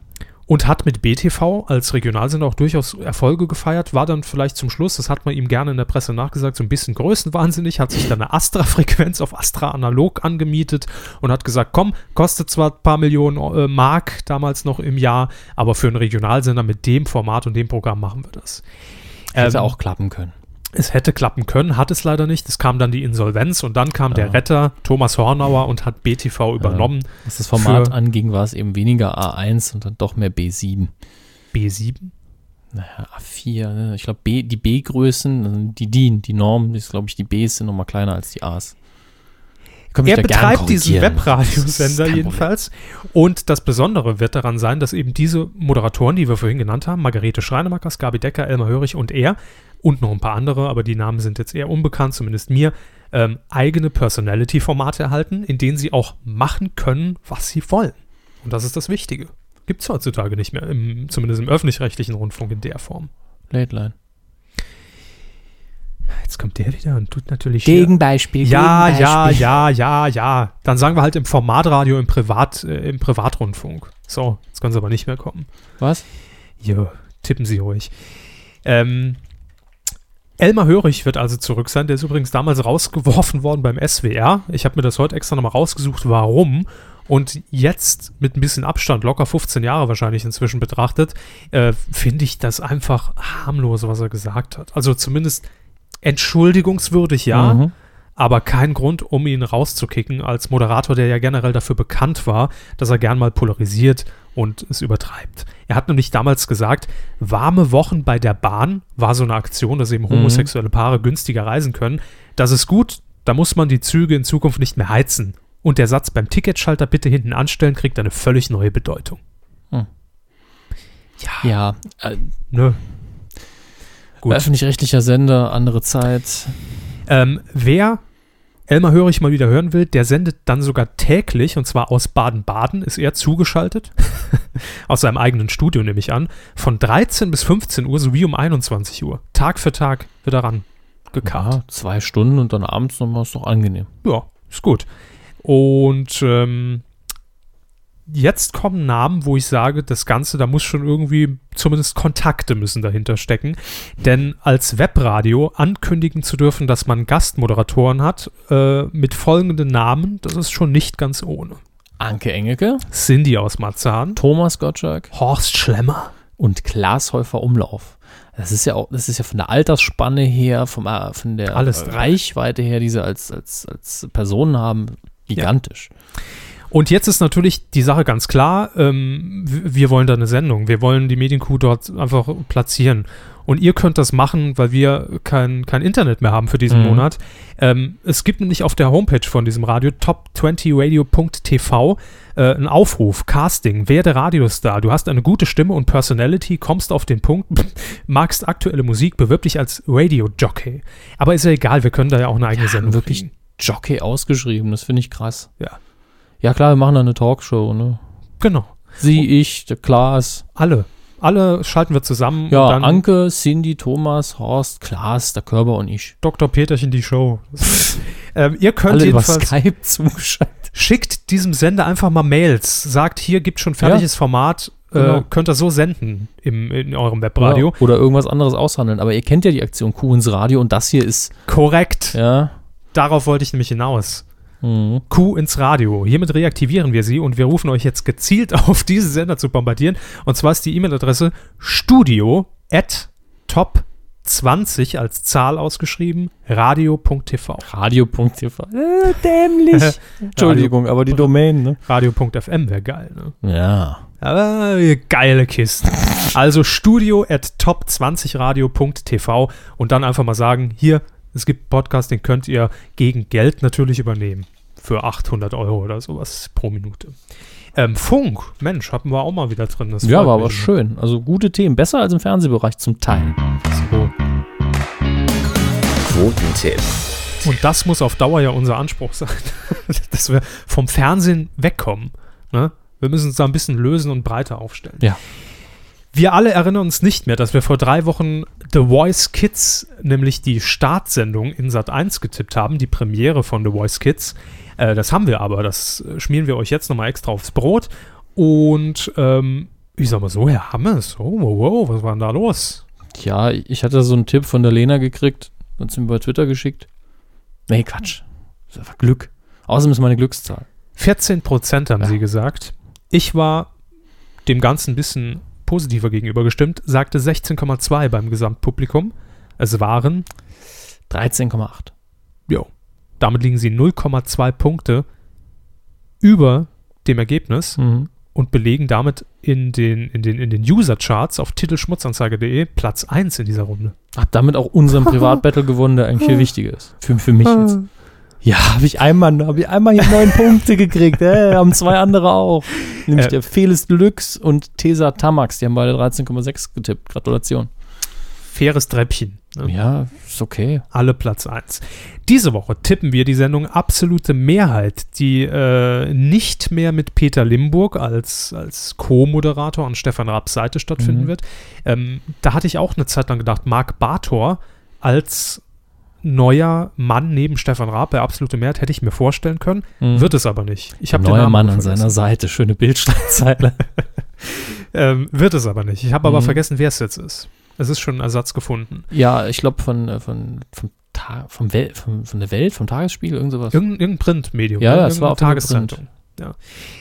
und hat mit BTV als Regionalsender auch durchaus Erfolge gefeiert, war dann vielleicht zum Schluss, das hat man ihm gerne in der Presse nachgesagt, so ein bisschen größenwahnsinnig, hat sich dann eine Astra-Frequenz auf Astra Analog angemietet und hat gesagt, komm, kostet zwar ein paar Millionen äh, Mark damals noch im Jahr, aber für einen Regionalsender mit dem Format und dem Programm machen wir das. Hätte Ähm, auch klappen können. Es hätte klappen können, hat es leider nicht. Es kam dann die Insolvenz und dann kam der Ja. Retter Thomas Hornauer und hat BTV übernommen. Was das Format für- anging, war es eben weniger A1 und dann doch mehr B7. B7. Naja, A4. Ne? Ich glaube, B, die B-Größen, also die DIN, die Norm, ist, glaube ich, die Bs sind nochmal kleiner als die As. Er betreibt diesen Webradiosender jedenfalls. Und das Besondere wird daran sein, dass eben diese Moderatoren, die wir vorhin genannt haben, Margarete Schreinemakers, Gabi Decker, Elmar Hörig und er und noch ein paar andere, aber die Namen sind jetzt eher unbekannt, zumindest mir, ähm, eigene Personality-Formate erhalten, in denen sie auch machen können, was sie wollen. Und das ist das Wichtige. Gibt es heutzutage nicht mehr, im, zumindest im öffentlich-rechtlichen Rundfunk in der Form. Late Line. Jetzt kommt der wieder und tut natürlich Gegenbeispiel. Ja, ja, Gegenbeispiel. ja, ja, ja. Dann sagen wir halt im Formatradio, im, Privat, äh, im Privatrundfunk. So, jetzt können sie aber nicht mehr kommen. Was? Jo, tippen Sie ruhig. Ähm, Elmar Hörig wird also zurück sein. Der ist übrigens damals rausgeworfen worden beim SWR. Ich habe mir das heute extra nochmal rausgesucht, warum. Und jetzt mit ein bisschen Abstand, locker 15 Jahre wahrscheinlich inzwischen betrachtet, äh, finde ich das einfach harmlos, was er gesagt hat. Also zumindest entschuldigungswürdig, ja Mhm. aber kein Grund, um ihn rauszukicken als Moderator, der ja generell dafür bekannt war, dass er gern mal polarisiert und es übertreibt. Er hat nämlich damals gesagt, warme Wochen bei der Bahn war so eine Aktion, dass eben homosexuelle Paare günstiger reisen können. Das ist gut, da muss man die Züge in Zukunft nicht mehr heizen. Und der Satz beim Ticketschalter bitte hinten anstellen kriegt eine völlig neue Bedeutung. Ja, äh, Ne? Gut. öffentlich-rechtlicher Sender, andere Zeit. Ähm, wer Elmar Hörig mal wieder hören will, der sendet dann sogar täglich, und zwar aus Baden-Baden, ist er zugeschaltet. *laughs* aus seinem eigenen Studio nehme ich an. Von 13 bis 15 Uhr sowie um 21 Uhr. Tag für Tag wird er ran gekarrt. Ja, zwei Stunden und dann abends nochmal ist doch angenehm. Ja, ist gut. Und ähm, jetzt kommen Namen, wo ich sage, das Ganze, da muss schon irgendwie, zumindest Kontakte müssen dahinter stecken. Denn als Webradio ankündigen zu dürfen, dass man Gastmoderatoren hat, äh, mit folgenden Namen, das ist schon nicht ganz ohne. Anke Engelke, Cindy aus Marzahn, Thomas Gottschalk Horst Schlemmer, und Klaas Häufer Umlauf. Das ist ja auch, das ist ja von der Altersspanne her, vom, äh, von der Alles. Reichweite her, die sie als, als, als Personen haben, gigantisch. Und jetzt ist natürlich die Sache ganz klar, ähm, wir wollen da eine Sendung. Wir wollen die Medienkuh dort einfach platzieren. Und ihr könnt das machen, weil wir kein, kein Internet mehr haben für diesen Mhm. Monat. Ähm, es gibt nämlich auf der Homepage von diesem Radio, top20radio.tv, äh, einen Aufruf, Casting, werde Radiostar. Du hast eine gute Stimme und Personality, kommst auf den Punkt, *laughs* magst aktuelle Musik, bewirb dich als Radio-Jockey. Aber ist ja egal, wir können da ja auch eine eigene Sendung wirklich kriegen. Jockey ausgeschrieben, das finde ich krass. Ja. Ja klar, wir machen da eine Talkshow, ne? Genau. Sie, ich, der Klaas. Alle. Alle schalten wir zusammen Ja, und dann Anke, Cindy, Thomas, Horst, Klaas, der Körper und ich. Dr. Peterchen die Show. *laughs* ähm, ihr könnt Alle über jedenfalls Skype *laughs* zugeschaltet. schickt diesem Sender einfach mal Mails, sagt, hier gibt schon fertiges Format, äh, Genau. könnt ihr so senden im, in eurem Webradio. Ja, oder irgendwas anderes aushandeln. Aber ihr kennt ja die Aktion Kuh ins Radio und das hier ist, Korrekt. ja. Darauf wollte ich nämlich hinaus. Mhm. Kuh ins Radio. Hiermit reaktivieren wir sie und wir rufen euch jetzt gezielt *laughs* auf, diese Sender zu bombardieren. Und zwar ist die E-Mail-Adresse studio at top20 als Zahl ausgeschrieben, radio.tv. Radio.tv. Äh, dämlich. *laughs* *laughs* Entschuldigung, aber die Domain, ne? Radio.fm wäre geil, ne? Ja. Aber geile Kisten. Also studio at top20radio.tv und dann einfach mal sagen, hier, es gibt einen Podcast, den könnt ihr gegen Geld natürlich übernehmen. Für 800 Euro oder sowas pro Minute. Ähm, Funk, Mensch, hatten wir auch mal wieder drin. Das Ja, war aber schön. Also gute Themen. Besser als im Fernsehbereich zum Teil. So. Quotentipp. Und das muss auf Dauer ja unser Anspruch sein, *laughs* dass wir vom Fernsehen wegkommen. Ne? Wir müssen uns da ein bisschen lösen und breiter aufstellen. Ja. Wir alle erinnern uns nicht mehr, dass wir vor drei Wochen The Voice Kids, nämlich die Startsendung in Sat 1 getippt haben, die Premiere von The Voice Kids. Äh, das haben wir aber, das äh, schmieren wir euch jetzt nochmal extra aufs Brot. Und ähm, ich sag mal so, Herr Hammes, oh, wow, wow, was war denn da los? Ja, ich hatte so einen Tipp von der Lena gekriegt. Hat sie mir bei Twitter geschickt. Nee, Quatsch. Das ist einfach Glück. Außerdem ist meine Glückszahl. 14 Prozent haben Ja. sie gesagt. Ich war dem Ganzen ein bisschen positiver gegenüber gestimmt, sagte 16,2 beim Gesamtpublikum. Es waren, 13,8. jo, damit liegen sie 0,2 Punkte über dem Ergebnis Mhm. und belegen damit in den, in den, in den User-Charts auf titelschmutzanzeige.de Platz 1 in dieser Runde. Hab damit auch unseren Privatbattle gewonnen, der eigentlich viel wichtiger ist. Für, für mich jetzt. Ja, habe ich einmal, habe ich einmal hier neun *laughs* Punkte gekriegt. Äh, haben zwei andere auch. *laughs* Nämlich Äh. der Felis Deluxe und Tesa Tamax. Die haben beide 13,6 getippt. Gratulation. Faires Treppchen. Ne? Ja, ist okay. alle Platz 1. Diese Woche tippen wir die Sendung Absolute Mehrheit, die äh, nicht mehr mit Peter Limburg als, als Co-Moderator an Stefan Rapps Seite stattfinden Mhm. wird. Ähm, da hatte ich auch eine Zeit lang gedacht, Marc Bartor als neuer Mann neben Stefan Raab bei Absolute Mehrheit hätte ich mir vorstellen können, Mhm. wird es aber nicht. Ich habe Neuer Mann aber an seiner Seite. Schöne Bildschlagzeile. *laughs* *laughs* Ähm, wird es aber nicht. Ich habe aber Mhm. vergessen, wer es jetzt ist. Es ist schon ein Ersatz gefunden. ja, ich glaube von, äh, von, vom Ta vom Wel vom, von der Welt, vom Tagesspiegel, irgend sowas. Irgendein, irgendein Printmedium. Ja, ne? ja, es war auf Tageszeitung. Ja.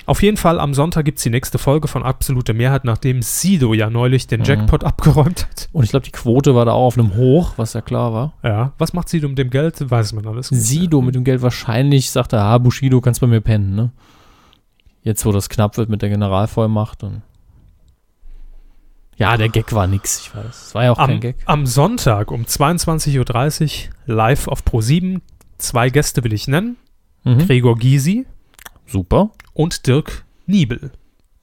Auf jeden Fall am Sonntag gibt es die nächste Folge von Absolute Mehrheit, nachdem Sido ja neulich den Mhm. Jackpot abgeräumt hat. Und ich glaube, die Quote war da auch auf einem Hoch, was ja klar war. Ja. Was macht Sido mit dem Geld? Weiß man alles. Sido mit dem Geld wahrscheinlich sagt er, ah, Bushido, kannst bei mir pennen, ne? Jetzt, wo das knapp wird mit der Generalvollmacht und. Ja, der Gag war nix, ich weiß. Es war ja auch kein Am, Gag. am Sonntag um 22.30 Uhr live auf Pro7. Zwei Gäste will ich nennen. Mhm. Gregor Gysi Super. und Dirk Niebel.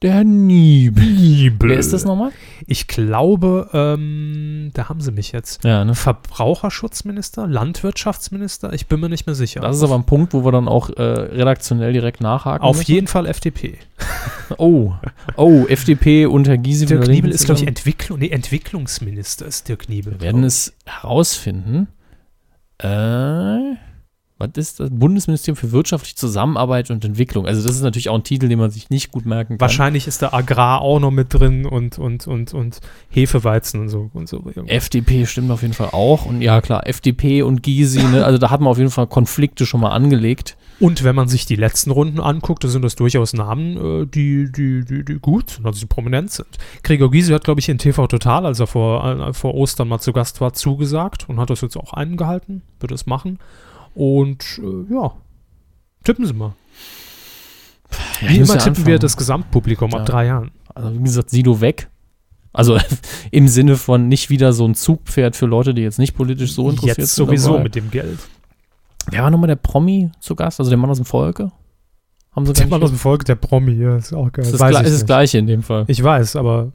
Der Niebel. Niebel. Wer ist das nochmal? Ich glaube, ähm, da haben sie mich jetzt. Ja, ne? Verbraucherschutzminister, Landwirtschaftsminister, ich bin mir nicht mehr sicher. Das ist aber ein Punkt, wo wir dann auch äh, redaktionell direkt nachhaken. Auf müssen. jeden Fall FDP. *laughs* Oh, oh, FDP und Herr Gysi. Dirk Niebel ist, glaube ich. Entwicklung, nee, Entwicklungsminister ist Dirk Niebel. Wir werden es herausfinden. Äh, was ist das? Bundesministerium für wirtschaftliche Zusammenarbeit und Entwicklung. Also das ist natürlich auch ein Titel, den man sich nicht gut merken kann. Wahrscheinlich ist da Agrar auch noch mit drin und, und, und, und Hefeweizen und so. Und so. FDP stimmt auf jeden Fall auch. Und ja, klar, FDP und Gysi, ne? also da hat man auf jeden Fall Konflikte schon mal angelegt. Und wenn man sich die letzten Runden anguckt, da sind das durchaus Namen, äh, die, die, die, die gut sind, also die prominent sind. Gregor Gysi hat, glaube ich, in TV Total, als er vor, äh, vor Ostern mal zu Gast war, zugesagt und hat das jetzt auch eingehalten, wird es machen. Und äh, ja, tippen Sie mal. Ja, Wie immer ja tippen wir anfangen. das Gesamtpublikum Ja. ab drei Jahren. Also wie gesagt, Sido weg. Also *laughs* im Sinne von nicht wieder so ein Zugpferd für Leute, die jetzt nicht politisch so interessiert Jetzt sind. sowieso dabei. mit dem Geld. Wer war nochmal der Promi zu Gast? Also der Mann aus dem Volke? Haben sie Der nicht Mann aus dem Volk, der Promi, ja, ist auch geil. ist das, Gle- ich ist das nicht. Gleiche in dem Fall. Ich weiß, aber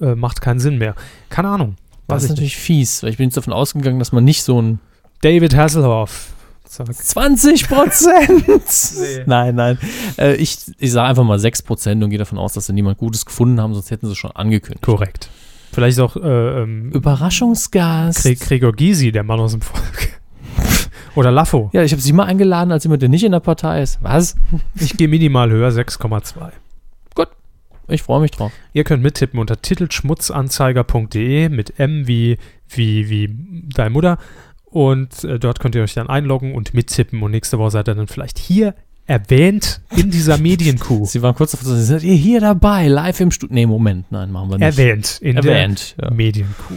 äh, macht keinen Sinn mehr. Keine Ahnung. Das ist ich natürlich fies, weil ich bin jetzt davon ausgegangen, dass man nicht so ein nicht. David Hasselhoff. Zack. 20 Prozent. *laughs* Nein, nein. Äh, ich ich sage einfach mal 6 Prozent und gehe davon aus, dass sie niemand Gutes gefunden haben, sonst hätten sie es schon angekündigt. Korrekt. Vielleicht auch äh, ähm, Überraschungsgast. Gre Gregor Gysi, der Mann aus dem Volk. *laughs* Oder Laffo. ja, ich habe sie mal eingeladen als jemand, der nicht in der Partei ist. Was? Ich gehe minimal höher, 6,2. Ich freue mich drauf. Ihr könnt mittippen unter titelschmutzanzeiger.de mit M wie, wie, wie deine Mutter. Und äh, dort könnt ihr euch dann einloggen und mittippen. Und nächste Woche seid ihr dann vielleicht hier erwähnt in dieser Medienkuh. *laughs* Sie waren kurz davor, Sie sind ihr hier dabei, live im Studio. Nee, Moment, nein, machen wir nicht. erwähnt in Erwähnt, der ja. Medienkuh.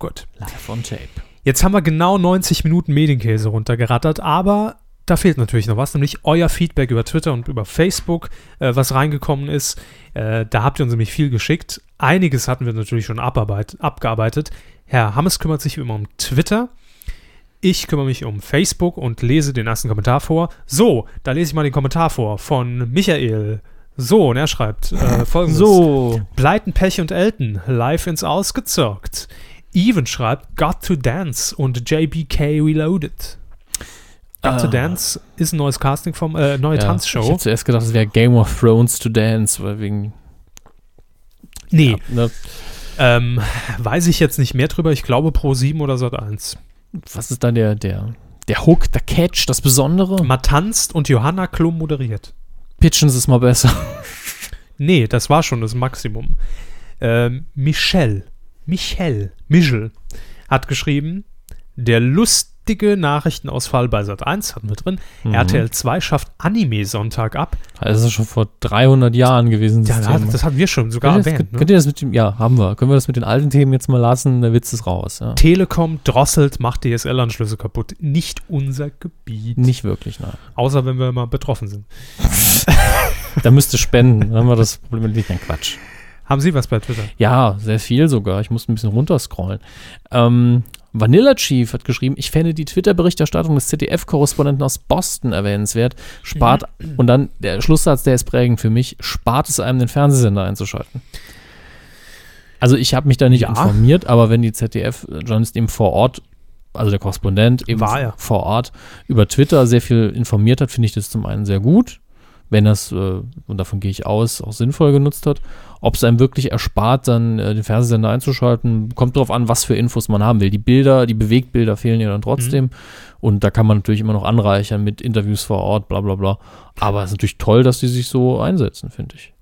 Gut. Live on tape. Jetzt haben wir genau 90 Minuten Medienkäse runtergerattert, aber da fehlt natürlich noch was, nämlich euer Feedback über Twitter und über Facebook, äh, was reingekommen ist. Äh, da habt ihr uns nämlich viel geschickt. Einiges hatten wir natürlich schon abarbeit, abgearbeitet. Herr Hammes kümmert sich immer um Twitter. Ich kümmere mich um Facebook und lese den ersten Kommentar vor. So, da lese ich mal den Kommentar vor von Michael. So, und er schreibt äh, *laughs* folgendes. So. Bleiten, Pech und Elton, live ins Ausgezockt. Even schreibt Got to Dance und JBK Reloaded. Got to Ah. Dance ist ein neues Casting vom äh, neue Ich Tanzshow. habe zuerst gedacht, es wäre Game of Thrones to Dance, weil wegen. Nee, Ne, ähm, weiß ich jetzt nicht mehr drüber. Ich glaube Pro 7 oder Sat 1. was ist da der, der, der Hook, der Catch, das Besondere? Mal tanzt und Johanna Klum moderiert. Pitchen Sie es mal besser. Nee, das war schon das Maximum. Ähm, Michelle, Michelle, Michel hat geschrieben, der lustige Nachrichtenausfall bei Sat 1 hatten wir drin. Mhm. RTL 2 schafft Anime-Sonntag ab. Das ist schon vor 300 Jahren gewesen. Ja, das das, Thema. das hatten wir schon sogar könnt, ihr das, erwähnt. könnt Ne? ihr das mit dem, ja, haben wir. Können wir das mit den alten Themen jetzt mal lassen? Der Witz ist raus. Ja. Telekom drosselt, macht DSL-Anschlüsse kaputt. Nicht unser Gebiet. Nicht wirklich, nein. Außer wenn wir mal betroffen sind. *laughs* Da müsste spenden, dann haben wir das Problem nicht. Nein, Quatsch. Haben Sie was bei Twitter? Ja, sehr viel sogar. Ich musste ein bisschen runterscrollen. Ähm, Vanilla Chief hat geschrieben, ich fände die Twitter-Berichterstattung des ZDF-Korrespondenten aus Boston erwähnenswert. Spart, und dann der Schlusssatz, der ist prägend für mich, spart es einem, den Fernsehsender einzuschalten. Also ich habe mich da nicht Ja. informiert, aber wenn die ZDF-Journalist eben vor Ort, also der Korrespondent eben er. vor Ort über Twitter sehr viel informiert hat, finde ich das zum einen sehr gut, wenn das, äh, und davon gehe ich aus, auch sinnvoll genutzt hat. Ob es einem wirklich erspart, dann äh, den Fernsehsender einzuschalten, kommt darauf an, was für Infos man haben will. Die Bilder, die Bewegtbilder fehlen ja dann trotzdem. Und da kann man natürlich immer noch anreichern mit Interviews vor Ort, bla bla bla. Aber es ist natürlich toll, dass die sich so einsetzen, finde ich.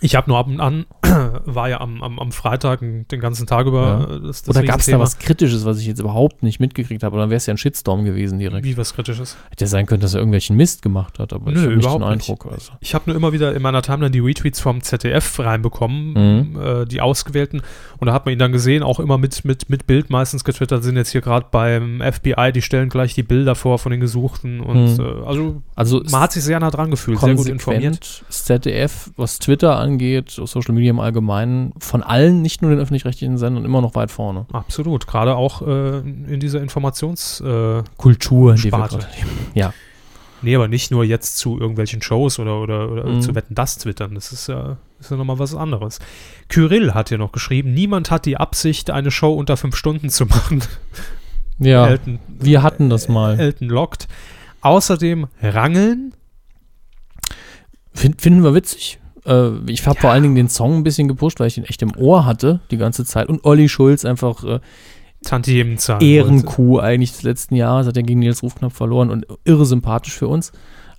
Ich habe nur ab und an, *clears throat* war ja am, am, am Freitag den ganzen Tag über Ja. äh, das, das Oder gab es da was Kritisches, was ich jetzt überhaupt nicht mitgekriegt habe? Oder dann wäre es ja ein Shitstorm gewesen direkt. Wie was Kritisches? Hätte ja sein können, dass er irgendwelchen Mist gemacht hat, aber Nö, ich habe nicht den überhaupt nicht. Eindruck. Also. Ich habe nur immer wieder in meiner Timeline die Retweets vom ZDF reinbekommen, Mhm. äh, die ausgewählten. Und da hat man ihn dann gesehen, auch immer mit, mit, mit Bild meistens getwittert, sind jetzt hier gerade beim FBI, die stellen gleich die Bilder vor von den Gesuchten. Und Mhm. äh, also Also man hat sich sehr nah dran gefühlt, sehr gut informiert. das ZDF, was Twitter angeht, Social Media im Allgemeinen, von allen, nicht nur den öffentlich-rechtlichen Sendern, immer noch weit vorne. Absolut, gerade auch äh, in dieser Informations... Äh, die wir gerade. Ja, nee, aber nicht nur jetzt zu irgendwelchen Shows oder, oder, oder Mhm. zu Wetten, das twittern. Das ist ja, ist ja nochmal was anderes. Kyrill hat hier noch geschrieben, niemand hat die Absicht, eine Show unter fünf Stunden zu machen. ja Elton, wir hatten das mal. Elton lockt. Außerdem Rangeln. Find, finden wir witzig. Äh, ich habe vor allen Dingen den Song ein bisschen gepusht, weil ich ihn echt im Ohr hatte die ganze Zeit. Und Olli Schulz einfach äh, Tantiemen-Zahlen. wollte. Ehrenkuh eigentlich des letzten Jahres, hat er gegen Nils Rufknapp verloren und irre sympathisch für uns.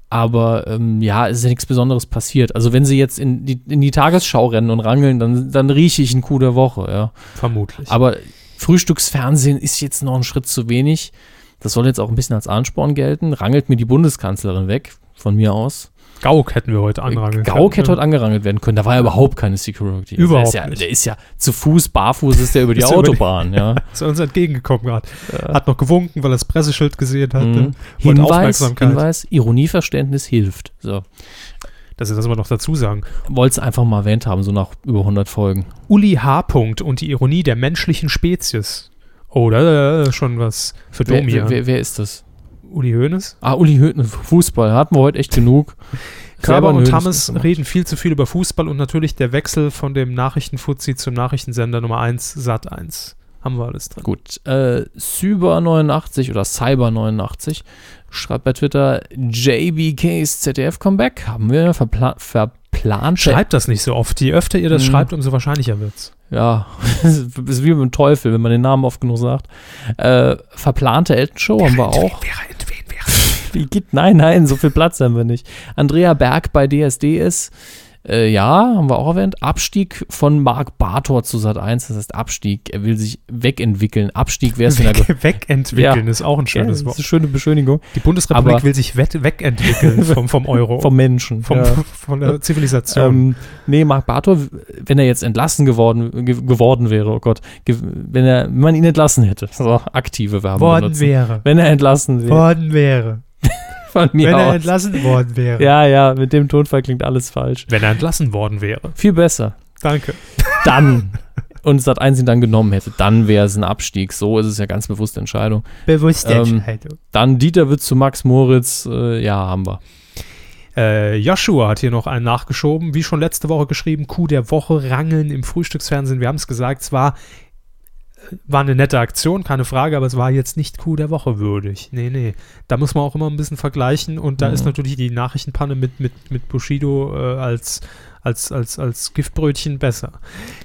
Aber ähm, ja, es ist ja nichts Besonderes passiert. Also wenn sie jetzt in die, in die Tagesschau rennen und rangeln, dann, dann rieche ich einen Coup der Woche, ja. Vermutlich. Aber Frühstücksfernsehen ist jetzt noch ein Schritt zu wenig. Das soll jetzt auch ein bisschen als Ansporn gelten. Rangelt mir die Bundeskanzlerin weg, von mir aus. Gauk hätten wir heute anrangeln Gauk hätte können. heute angerangelt werden können. Da war ja überhaupt keine Security. Also Überhaupt der ist ja, nicht. Der ist ja zu Fuß, barfuß ist der über *laughs* die Ist er über die- Autobahn, ja. *laughs* Ist uns entgegengekommen gerade. Hat noch gewunken, weil er das Presseschild gesehen hat. Mhm. Hinweis. Hinweis, Ironieverständnis hilft. So. Dass wir das aber noch dazu sagen. Wollte es einfach mal erwähnt haben, so nach über 100 Folgen. Uli H. -Punkt und die Ironie der menschlichen Spezies. Oh, da ist schon was für Wer, Domian. wer, wer, wer ist das? Uli Hoeneß. Ah, Uli Höhten, Fußball. Hatten wir heute echt genug. *laughs* Körber und Hoeneß gemacht. reden viel zu viel über Fußball und natürlich der Wechsel von dem Nachrichtenfuzzi zum Nachrichtensender Nummer 1, Sat 1. Haben wir alles drin. Gut. Äh, Cyber89 oder Cyber89 schreibt bei Twitter, JBKs ZDF-Comeback haben wir verpla verplant. Schreibt das nicht so oft. Je öfter ihr das Mhm. schreibt, umso wahrscheinlicher wird's. Ja, *laughs* ist wie mit dem Teufel, wenn man den Namen oft genug sagt. Äh, verplante Elton-Show haben wir auch. Wie geht? Nein, nein, so viel Platz haben wir nicht. Andrea Berg bei DSD ist. Äh, ja, haben wir auch erwähnt. Abstieg von Marc Bartor zu Sat 1, das heißt Abstieg. Er will sich wegentwickeln. Abstieg wäre es in der Weg, wegentwickeln Ja. ist auch ein Ja, schönes das ist Wort. eine schöne Beschönigung. Die Bundesrepublik Aber- will sich wegentwickeln *laughs* vom, vom Euro. Vom Menschen. vom, ja. *laughs* Von der Zivilisation. Ähm, nee, Marc Bartor, wenn er jetzt entlassen geworden, ge geworden wäre, oh Gott, wenn, er, wenn man ihn entlassen hätte, so aktive Werbung worden benutzen. wäre. Wenn er entlassen wäre, Worden wäre. Von mir Wenn er aus. entlassen worden wäre. Ja, ja, mit dem Tonfall klingt alles falsch. Wenn er entlassen worden wäre. Viel besser. Danke. Dann. und Sat 1 ihn dann genommen hätte, dann wäre es ein Abstieg. So ist es ja ganz bewusste Entscheidung. Bewusste Ähm, Entscheidung. Dann Dieter wird zu Max Moritz, äh, ja, haben wir. Äh, Joshua hat hier noch einen nachgeschoben, wie schon letzte Woche geschrieben, Coup der Woche, Rangeln im Frühstücksfernsehen. Wir haben es gesagt, es war, war eine nette Aktion, keine Frage, aber es war jetzt nicht Coup der Woche würdig. Nee, nee. Da muss man auch immer ein bisschen vergleichen und da Mhm. ist natürlich die Nachrichtenpanne mit, mit, mit Bushido äh, als, als, als, als Giftbrötchen besser.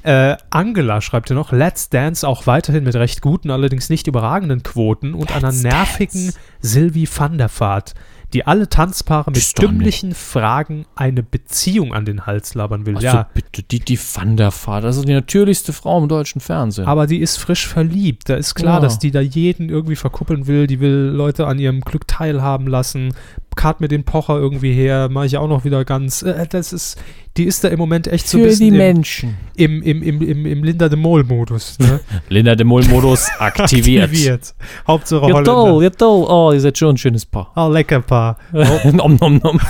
Äh, Angela schreibt hier noch, Let's Dance auch weiterhin mit recht guten, allerdings nicht überragenden Quoten und einer nervigen Sylvie van der Vaart, die alle Tanzpaare mit dümmlichen Fragen eine Beziehung an den Hals labern will. Also ja, bitte, die, die Van der Vaart, das ist die natürlichste Frau im deutschen Fernsehen. aber die ist frisch verliebt. Da ist klar, Ja. dass die da jeden irgendwie verkuppeln will. Die will Leute an ihrem Glück teilhaben lassen. Kart mir den Pocher irgendwie her, mache ich auch noch wieder ganz. Äh, das ist, die ist da im Moment echt so ein Für bisschen die im, Menschen. im, im, im, im, im Linda de Mol-Modus. Ne? *laughs* Linda de Moll-Modus *laughs* aktiviert. Hauptsache Ja Holländer. toll, ja toll. Oh, ihr seid schon ein schönes Paar. Oh, lecker Paar. *laughs* nom, nom, nom.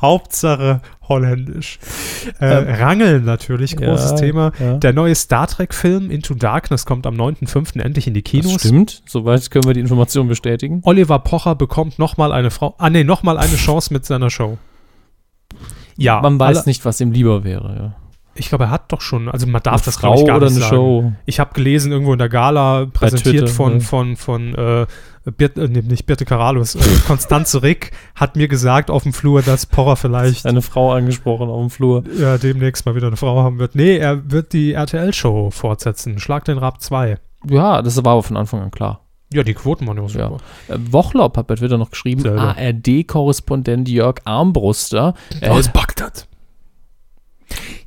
Hauptsache holländisch. Äh, Ähm, Rangeln natürlich, großes ja, Thema. ja. Der neue Star Trek-Film Into Darkness kommt am 9.5. endlich in die Das Kinos. stimmt, soweit können wir die Information bestätigen. Oliver Pocher bekommt nochmal eine Frau, ah nee, nochmal eine Chance mit seiner Show. Ja, Man weiß alle- nicht, was ihm lieber wäre. Ja. Ich glaube, er hat doch schon, also man darf Eine das glaube ich gar oder nicht eine sagen. Show. Ich habe gelesen irgendwo in der Gala präsentiert Twitter, von ja. von von äh, Birt, äh, nicht Birte Karalus, äh, *laughs* Konstanze Rick hat mir gesagt auf dem Flur, dass Pocher vielleicht Eine Frau angesprochen auf dem Flur. ja, demnächst mal wieder eine Frau haben wird. Nee, er wird die RTL-Show fortsetzen. Schlag den Rab 2. Ja, das war aber von Anfang an klar. Ja, die Quoten waren ja super. Äh, Wochlob hat bei Twitter noch geschrieben. ARD-Korrespondent Jörg Armbruster. erhält- Bagdad.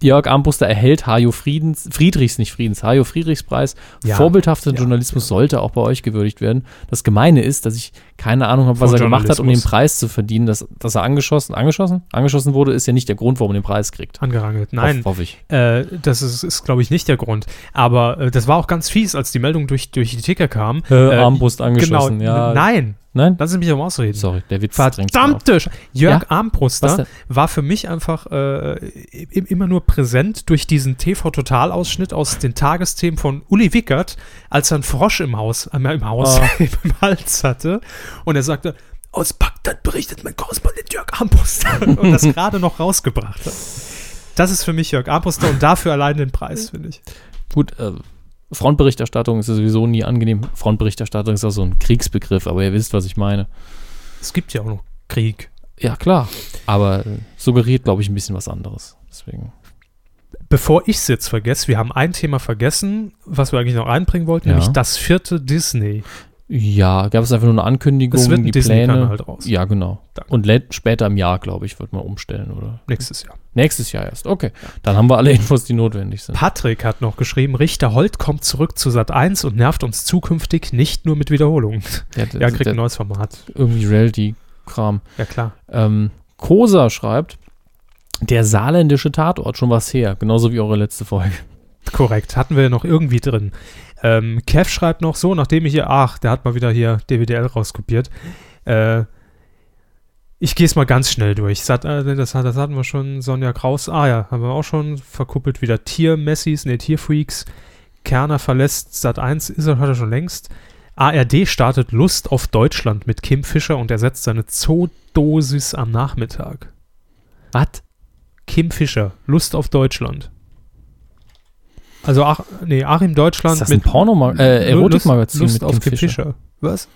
Jörg Armbruster erhält Hajo Friedens, Friedrichs, nicht Friedens, Hajo Friedrichspreis. Ja. Vorbildhafter Ja, Journalismus sollte auch bei euch gewürdigt werden. Das Gemeine ist, dass ich keine Ahnung habe, was er gemacht hat, um den. Preis zu verdienen. Dass, dass er angeschossen, angeschossen? Angeschossen wurde, ist ja nicht der Grund, warum er den Preis kriegt. Angerangelt. Nein, Hoff, hoffe ich. Äh, das ist, ist glaube ich, nicht der Grund. Aber äh, das war auch ganz fies, als die Meldung durch, durch die Ticker kam. Äh, Armbrust angeschossen, genau, ja. Nein, Nein? lassen Sie mich mal ausreden. Sorry, der Witz. Verdammte Jörg Ja? Armbruster war für mich einfach äh, immer nur präsent durch diesen TV-Total-Ausschnitt aus den Tagesthemen von Uli Wickert, als er einen Frosch im Haus, äh, im Haus, Ah. *laughs* im Hals hatte. Und er sagte, aus Bagdad berichtet mein Korrespondent Jörg Armbruster. *laughs* und das gerade noch rausgebracht hat. Das ist für mich Jörg Armbruster und dafür allein den Preis, finde ich. Gut, äh, Frontberichterstattung ist ja sowieso nie angenehm. Frontberichterstattung ist auch so ein Kriegsbegriff, aber ihr wisst, was ich meine. Es gibt ja auch noch Krieg. Ja, klar. Aber äh, suggeriert, glaube ich, ein bisschen was anderes. Deswegen. Bevor ich es jetzt vergesse, wir haben ein Thema vergessen, was wir eigentlich noch einbringen wollten, Ja. nämlich das vierte Disney. Ja, gab es einfach nur eine Ankündigung, Es wird ein die Pläne. halt raus. Ja, genau. Danke. Und später im Jahr, glaube ich, wird man umstellen, oder? Nächstes Jahr. Nächstes Jahr erst. Okay. Dann haben wir alle Infos, die notwendig sind. Patrick hat noch geschrieben, Richter Holt kommt zurück zu Sat 1 und nervt uns zukünftig nicht nur mit Wiederholungen. Der, Ja, kriegt der, ein neues Format. irgendwie Reality-Kram. Ja, klar. Ähm, Kosa schreibt, der saarländische Tatort, schon was her. Genauso wie eure letzte Folge. Korrekt. Hatten wir noch irgendwie drin. Ähm, Kev schreibt noch so, nachdem ich hier, ach, der hat mal wieder hier DWDL rauskopiert. Äh, ich gehe es mal ganz schnell durch. Sat, äh, das, hat- das hatten wir schon. Sonja Kraus, ah ja, haben wir auch schon verkuppelt wieder. Tier-Messis, ne, Tierfreaks. Kerner verlässt Sat 1, ist er, hat er schon längst. ARD startet Lust auf Deutschland mit Kim Fischer und ersetzt seine Zoodosis am Nachmittag. Was? Kim Fischer, Lust auf Deutschland. Also, ach, nee, Achim Deutschland Ist das ein Pornomag äh, Erotikmagazin Lust mit auf Kim Kim Fischer? Fischer. Was?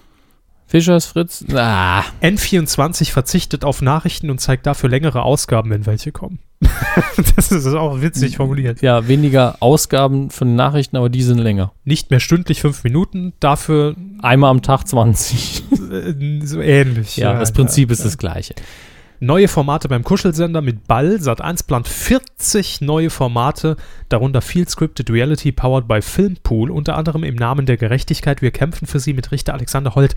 Fischers Fritz? Ah, N24 verzichtet auf Nachrichten und zeigt dafür längere Ausgaben, wenn welche kommen. *laughs* das ist auch witzig formuliert. ja, weniger Ausgaben von Nachrichten, aber die sind länger. Nicht mehr stündlich fünf Minuten, dafür Einmal am Tag 20. *laughs* äh, so ähnlich. ja, das Prinzip ist das gleiche. Neue Formate beim Kuschelsender mit Ball. Sat1 plant 40 neue Formate, darunter Field Scripted Reality powered by Filmpool, unter anderem im Namen der Gerechtigkeit. Wir kämpfen für sie mit Richter Alexander Holt.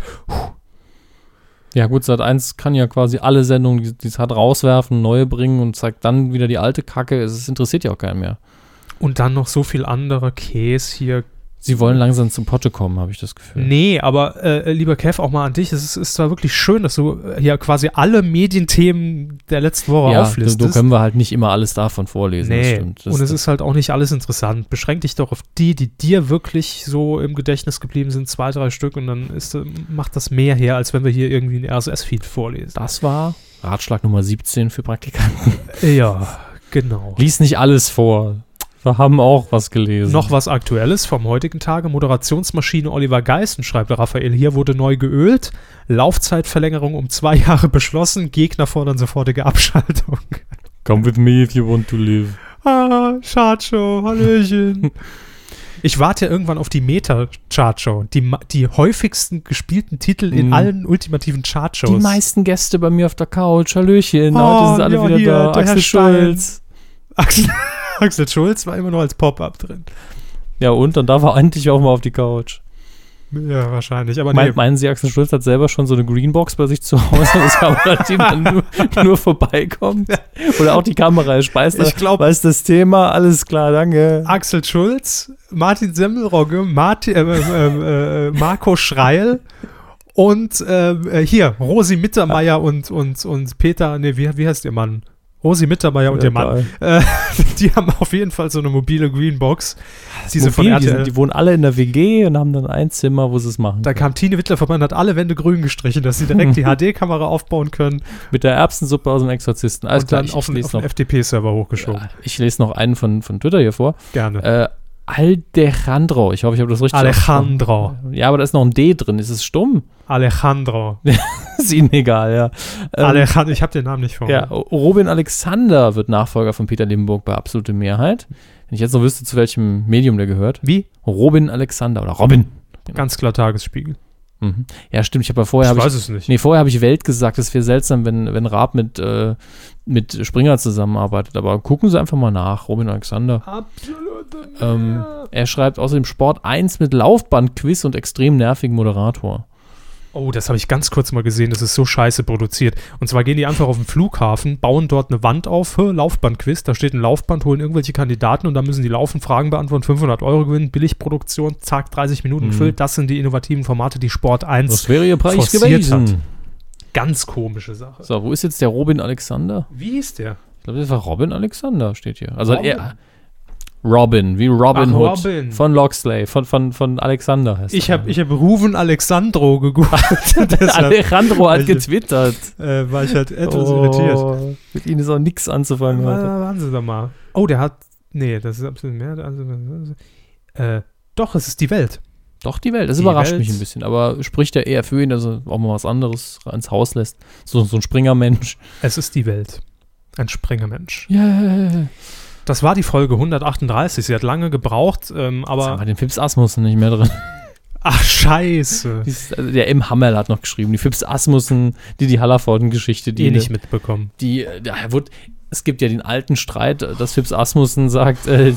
Ja gut, Sat 1 kann ja quasi alle Sendungen, die die es hat, rauswerfen, neue bringen und zeigt dann wieder die alte Kacke. Es interessiert ja auch keinen mehr. Und dann noch so viel anderer Käse hier. Sie wollen langsam zum Potte kommen, habe ich das Gefühl. Nee, aber äh, lieber Kev, auch mal an dich. Es ist, ist zwar wirklich schön, dass du äh, hier quasi alle Medienthemen der letzten Woche ja, so, auflistest. so können wir halt nicht immer alles davon vorlesen. das Nee, stimmt. Das, und es ist halt auch nicht alles interessant. Beschränk dich doch auf die, die dir wirklich so im Gedächtnis geblieben sind, zwei, drei Stück, und dann ist, äh, macht das mehr her, als wenn wir hier irgendwie einen RSS-Feed vorlesen. das war Ratschlag Nummer 17 für Praktikanten. Ja, genau. Lies nicht alles vor. Wir haben auch was gelesen. Noch was Aktuelles vom heutigen Tage. Moderationsmaschine Oliver Geißen, schreibt Raphael, hier wurde neu geölt. Laufzeitverlängerung um zwei *laughs* Jahre beschlossen. Gegner fordern sofortige Abschaltung. Come with me if you want to live. Ah, Chartshow, Hallöchen. *laughs* Ich warte ja irgendwann auf die Meta-Chartshow. Die, die häufigsten gespielten Titel in Mhm. allen ultimativen Chartshows. Die meisten Gäste bei mir auf der Couch. Hallöchen. Oh, Heute sind alle ja, wieder hier, da. Axel Stein. Schulz. Axel, *laughs* Axel Schulz war immer nur als Pop-Up drin. Ja, und dann darf er endlich auch mal auf die Couch. Ja, wahrscheinlich. Aber nee, meinen Sie, Axel Schulz hat selber schon so eine Greenbox bei sich zu Hause, wo das Kamerateam dann nur, nur vorbeikommt? Oder auch die Kamera ist speist. Ich glaub- ist das Thema? Alles klar, danke. Axel Schulz, Martin Semmelrogge, Martin, äh, äh, äh, Marco Schreil und äh, äh, hier, Rosi Mittermeier und, und, und Peter, nee, wie, wie heißt ihr Mann? Rosi Mittermeier und ihr Mann. Äh, *laughs* die haben auf jeden Fall so eine mobile Greenbox. Diese von Mobil, die, RTL. sind, die wohnen alle in der WG und haben dann ein Zimmer, wo sie es machen. Da kam Tine Wittler vorbei und hat alle Wände grün gestrichen, dass sie direkt die *laughs* HD-Kamera aufbauen können Mit der Erbsensuppe aus dem Exorzisten. Alles und klar, dann ich, auf, ich, den- auf den noch, FTP-Server hochgeschoben. Ja, ich lese noch einen von, von Twitter hier vor. Gerne. Äh, Alejandro. Ich hoffe, ich habe das richtig Alejandro. Ja, aber da ist noch ein D drin. Ist es stumm? Alejandro. *laughs* ist ihnen egal, ja. Ähm, Alejandro, ich habe den Namen nicht vor. Ja, Robin Alexander wird Nachfolger von Peter Limburg bei absolute Mehrheit. Wenn ich jetzt noch wüsste, zu welchem Medium der gehört. Wie? Robin Alexander oder Robin. Ganz klar Tagesspiegel. Mhm. Ja, stimmt. Ich habe ja vorher. ich weiß ich, es nicht. nee, vorher habe ich Welt gesagt. Es wäre seltsam, wenn, wenn Raab mit, äh, mit Springer zusammenarbeitet. Aber gucken Sie einfach mal nach. Robin Alexander. Absolute Ähm, er schreibt außerdem Sport 1 mit Laufbandquiz und extrem nervigen Moderator. Oh, das habe ich ganz kurz mal gesehen. Das ist so scheiße produziert. Und zwar gehen die einfach auf den Flughafen, bauen dort eine Wand auf, Laufbandquiz. Da steht ein Laufband, holen irgendwelche Kandidaten und da müssen die laufen, Fragen beantworten, 500 Euro gewinnen, Billigproduktion, zack, 30 Minuten Mhm. gefüllt. Das sind die innovativen Formate, die Sport 1 Das wäre Ihr Preis gewesen. hat. ganz komische Sache. So, wo ist jetzt der Robin Alexander? Wie hieß der? Ich glaube, das war Robin Alexander, steht hier. Also Robin? er. Robin, wie Robin Ach, Hood. Robin. Von Loxley, von, von, von Alexander heißt Ich er. habe ich hab Ruven Alexandro gegoogelt. *laughs* Alejandro hat getwittert. äh, war ich halt etwas irritiert. Oh, mit ihnen ist auch nichts anzufangen heute. Wa- Warten Sie doch mal. Oh, der hat. Nee, das ist absolut mehr. Also, äh, doch, es ist die Welt. Doch, die Welt. Das Die überrascht Welt. mich ein bisschen. Aber spricht er eher für ihn, dass er auch mal was anderes ins Haus lässt. So, so ein Springermensch. Es ist die Welt. Ein Springermensch. Yeah. Das war die Folge 138. Sie hat lange gebraucht, ähm, Aber haben aber. wir den Fips Asmussen nicht mehr drin. Ach, scheiße. Dies- also der M. Hammerl hat noch geschrieben. Die Fips Asmussen, die die Hallervorden-Geschichte, die, Die nicht mitbekommen. die, da wird, es gibt ja den alten Streit, dass Fips Asmussen sagt, äh,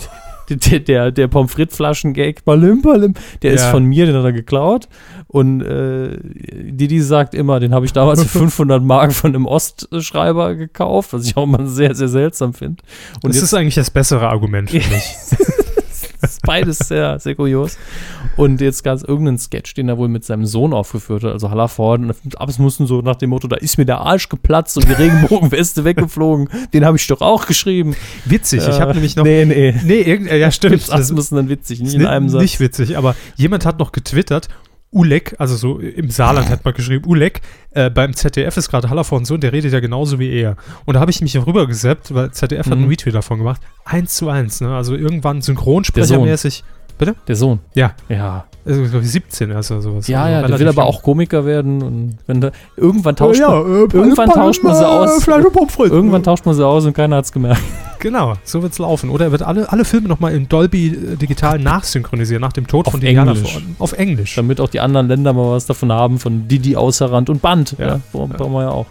der, der, der Pommes frites-Flaschen-Gag, Balim, Balim, der ist Ja. von mir, den hat er geklaut. Und äh, Didi sagt immer, den habe ich damals für *laughs* 500 Mark von einem Ostschreiber gekauft, was ich auch immer sehr, sehr seltsam finde. Und das jetzt ist eigentlich das bessere Argument für *laughs* mich. *laughs* ist beides sehr, sehr kurios. Und jetzt gab es irgendeinen Sketch, den er wohl mit seinem Sohn aufgeführt hat, also Hallerford. Und es mussten so nach dem Motto, da ist mir der Arsch geplatzt und die Regenbogenweste *laughs* weggeflogen. Den habe ich doch auch geschrieben. Witzig, ich habe Äh, nämlich noch. Nee, nee. Nee, irgend, äh, ja, stimmt. Fips Asmussen dann witzig, nicht in einem Satz. Nicht witzig, aber jemand hat noch getwittert, Ulek, also so im Saarland hat man geschrieben, Ulek, äh, beim ZDF ist gerade Hallervorden Sohn, der redet ja genauso wie er. Und da habe ich mich rübergesetzt, weil ZDF hat Mhm. einen Retweet davon gemacht. Eins zu eins, ne? Also irgendwann Der Sohn. Synchronsprechermäßig. Der Sohn. Ja. Ja. Also, glaub ich, 17 erst oder sowas. Ja, also ja, der will aber auch Komiker werden. Und wenn da, irgendwann tauscht ja, man, äh, irgendwann Palm- tauscht man sie äh, aus. Frites. irgendwann tauscht man sie aus und keiner hat es gemerkt. Genau, so wird's laufen. Oder er wird alle, alle Filme nochmal in Dolby äh, digital nachsynchronisieren, nach dem Tod Auf von Diana Englisch. Forden. Auf Englisch. Damit auch die anderen Länder mal was davon haben, von Didi außer Rand und Band. Ja. Ja, brauchen brauchen wir ja auch.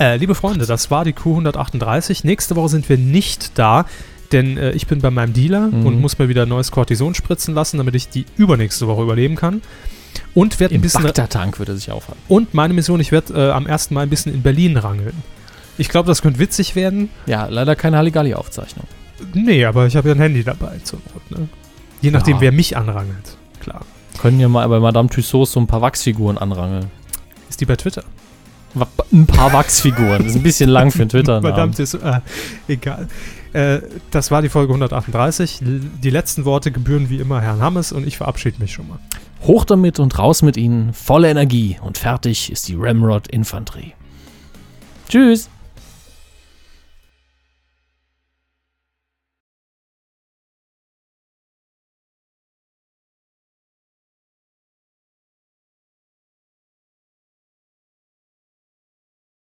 Äh, liebe Freunde, das war die Q138. Nächste Woche sind wir nicht da, denn äh, ich bin bei meinem Dealer Mhm. und muss mir wieder neues Cortison spritzen lassen, damit ich die übernächste Woche überleben kann. Und werde ein bisschen Bagdad-Tank würde sich aufhalten. und meine Mission, ich werde äh, am ersten Mal ein bisschen in Berlin rangeln. Ich glaube, das könnte witzig werden. Ja, leider keine Halligalli-Aufzeichnung. Nee, aber ich habe ja ein Handy dabei zur Not. Ne? Je nachdem, Ja. wer mich anrangelt. Klar. Können ja mal bei Madame Tussauds so ein paar Wachsfiguren anrangeln. Ist die bei Twitter? Ein paar Wachsfiguren. Das ist ein bisschen lang für einen twitter Verdammt, ist, äh, egal. Äh, das war die Folge 138. L- Die letzten Worte gebühren wie immer Herrn Hammes und ich verabschiede mich schon mal. Hoch damit und raus mit ihnen, volle Energie und fertig ist die Ramrod Infanterie. Tschüss!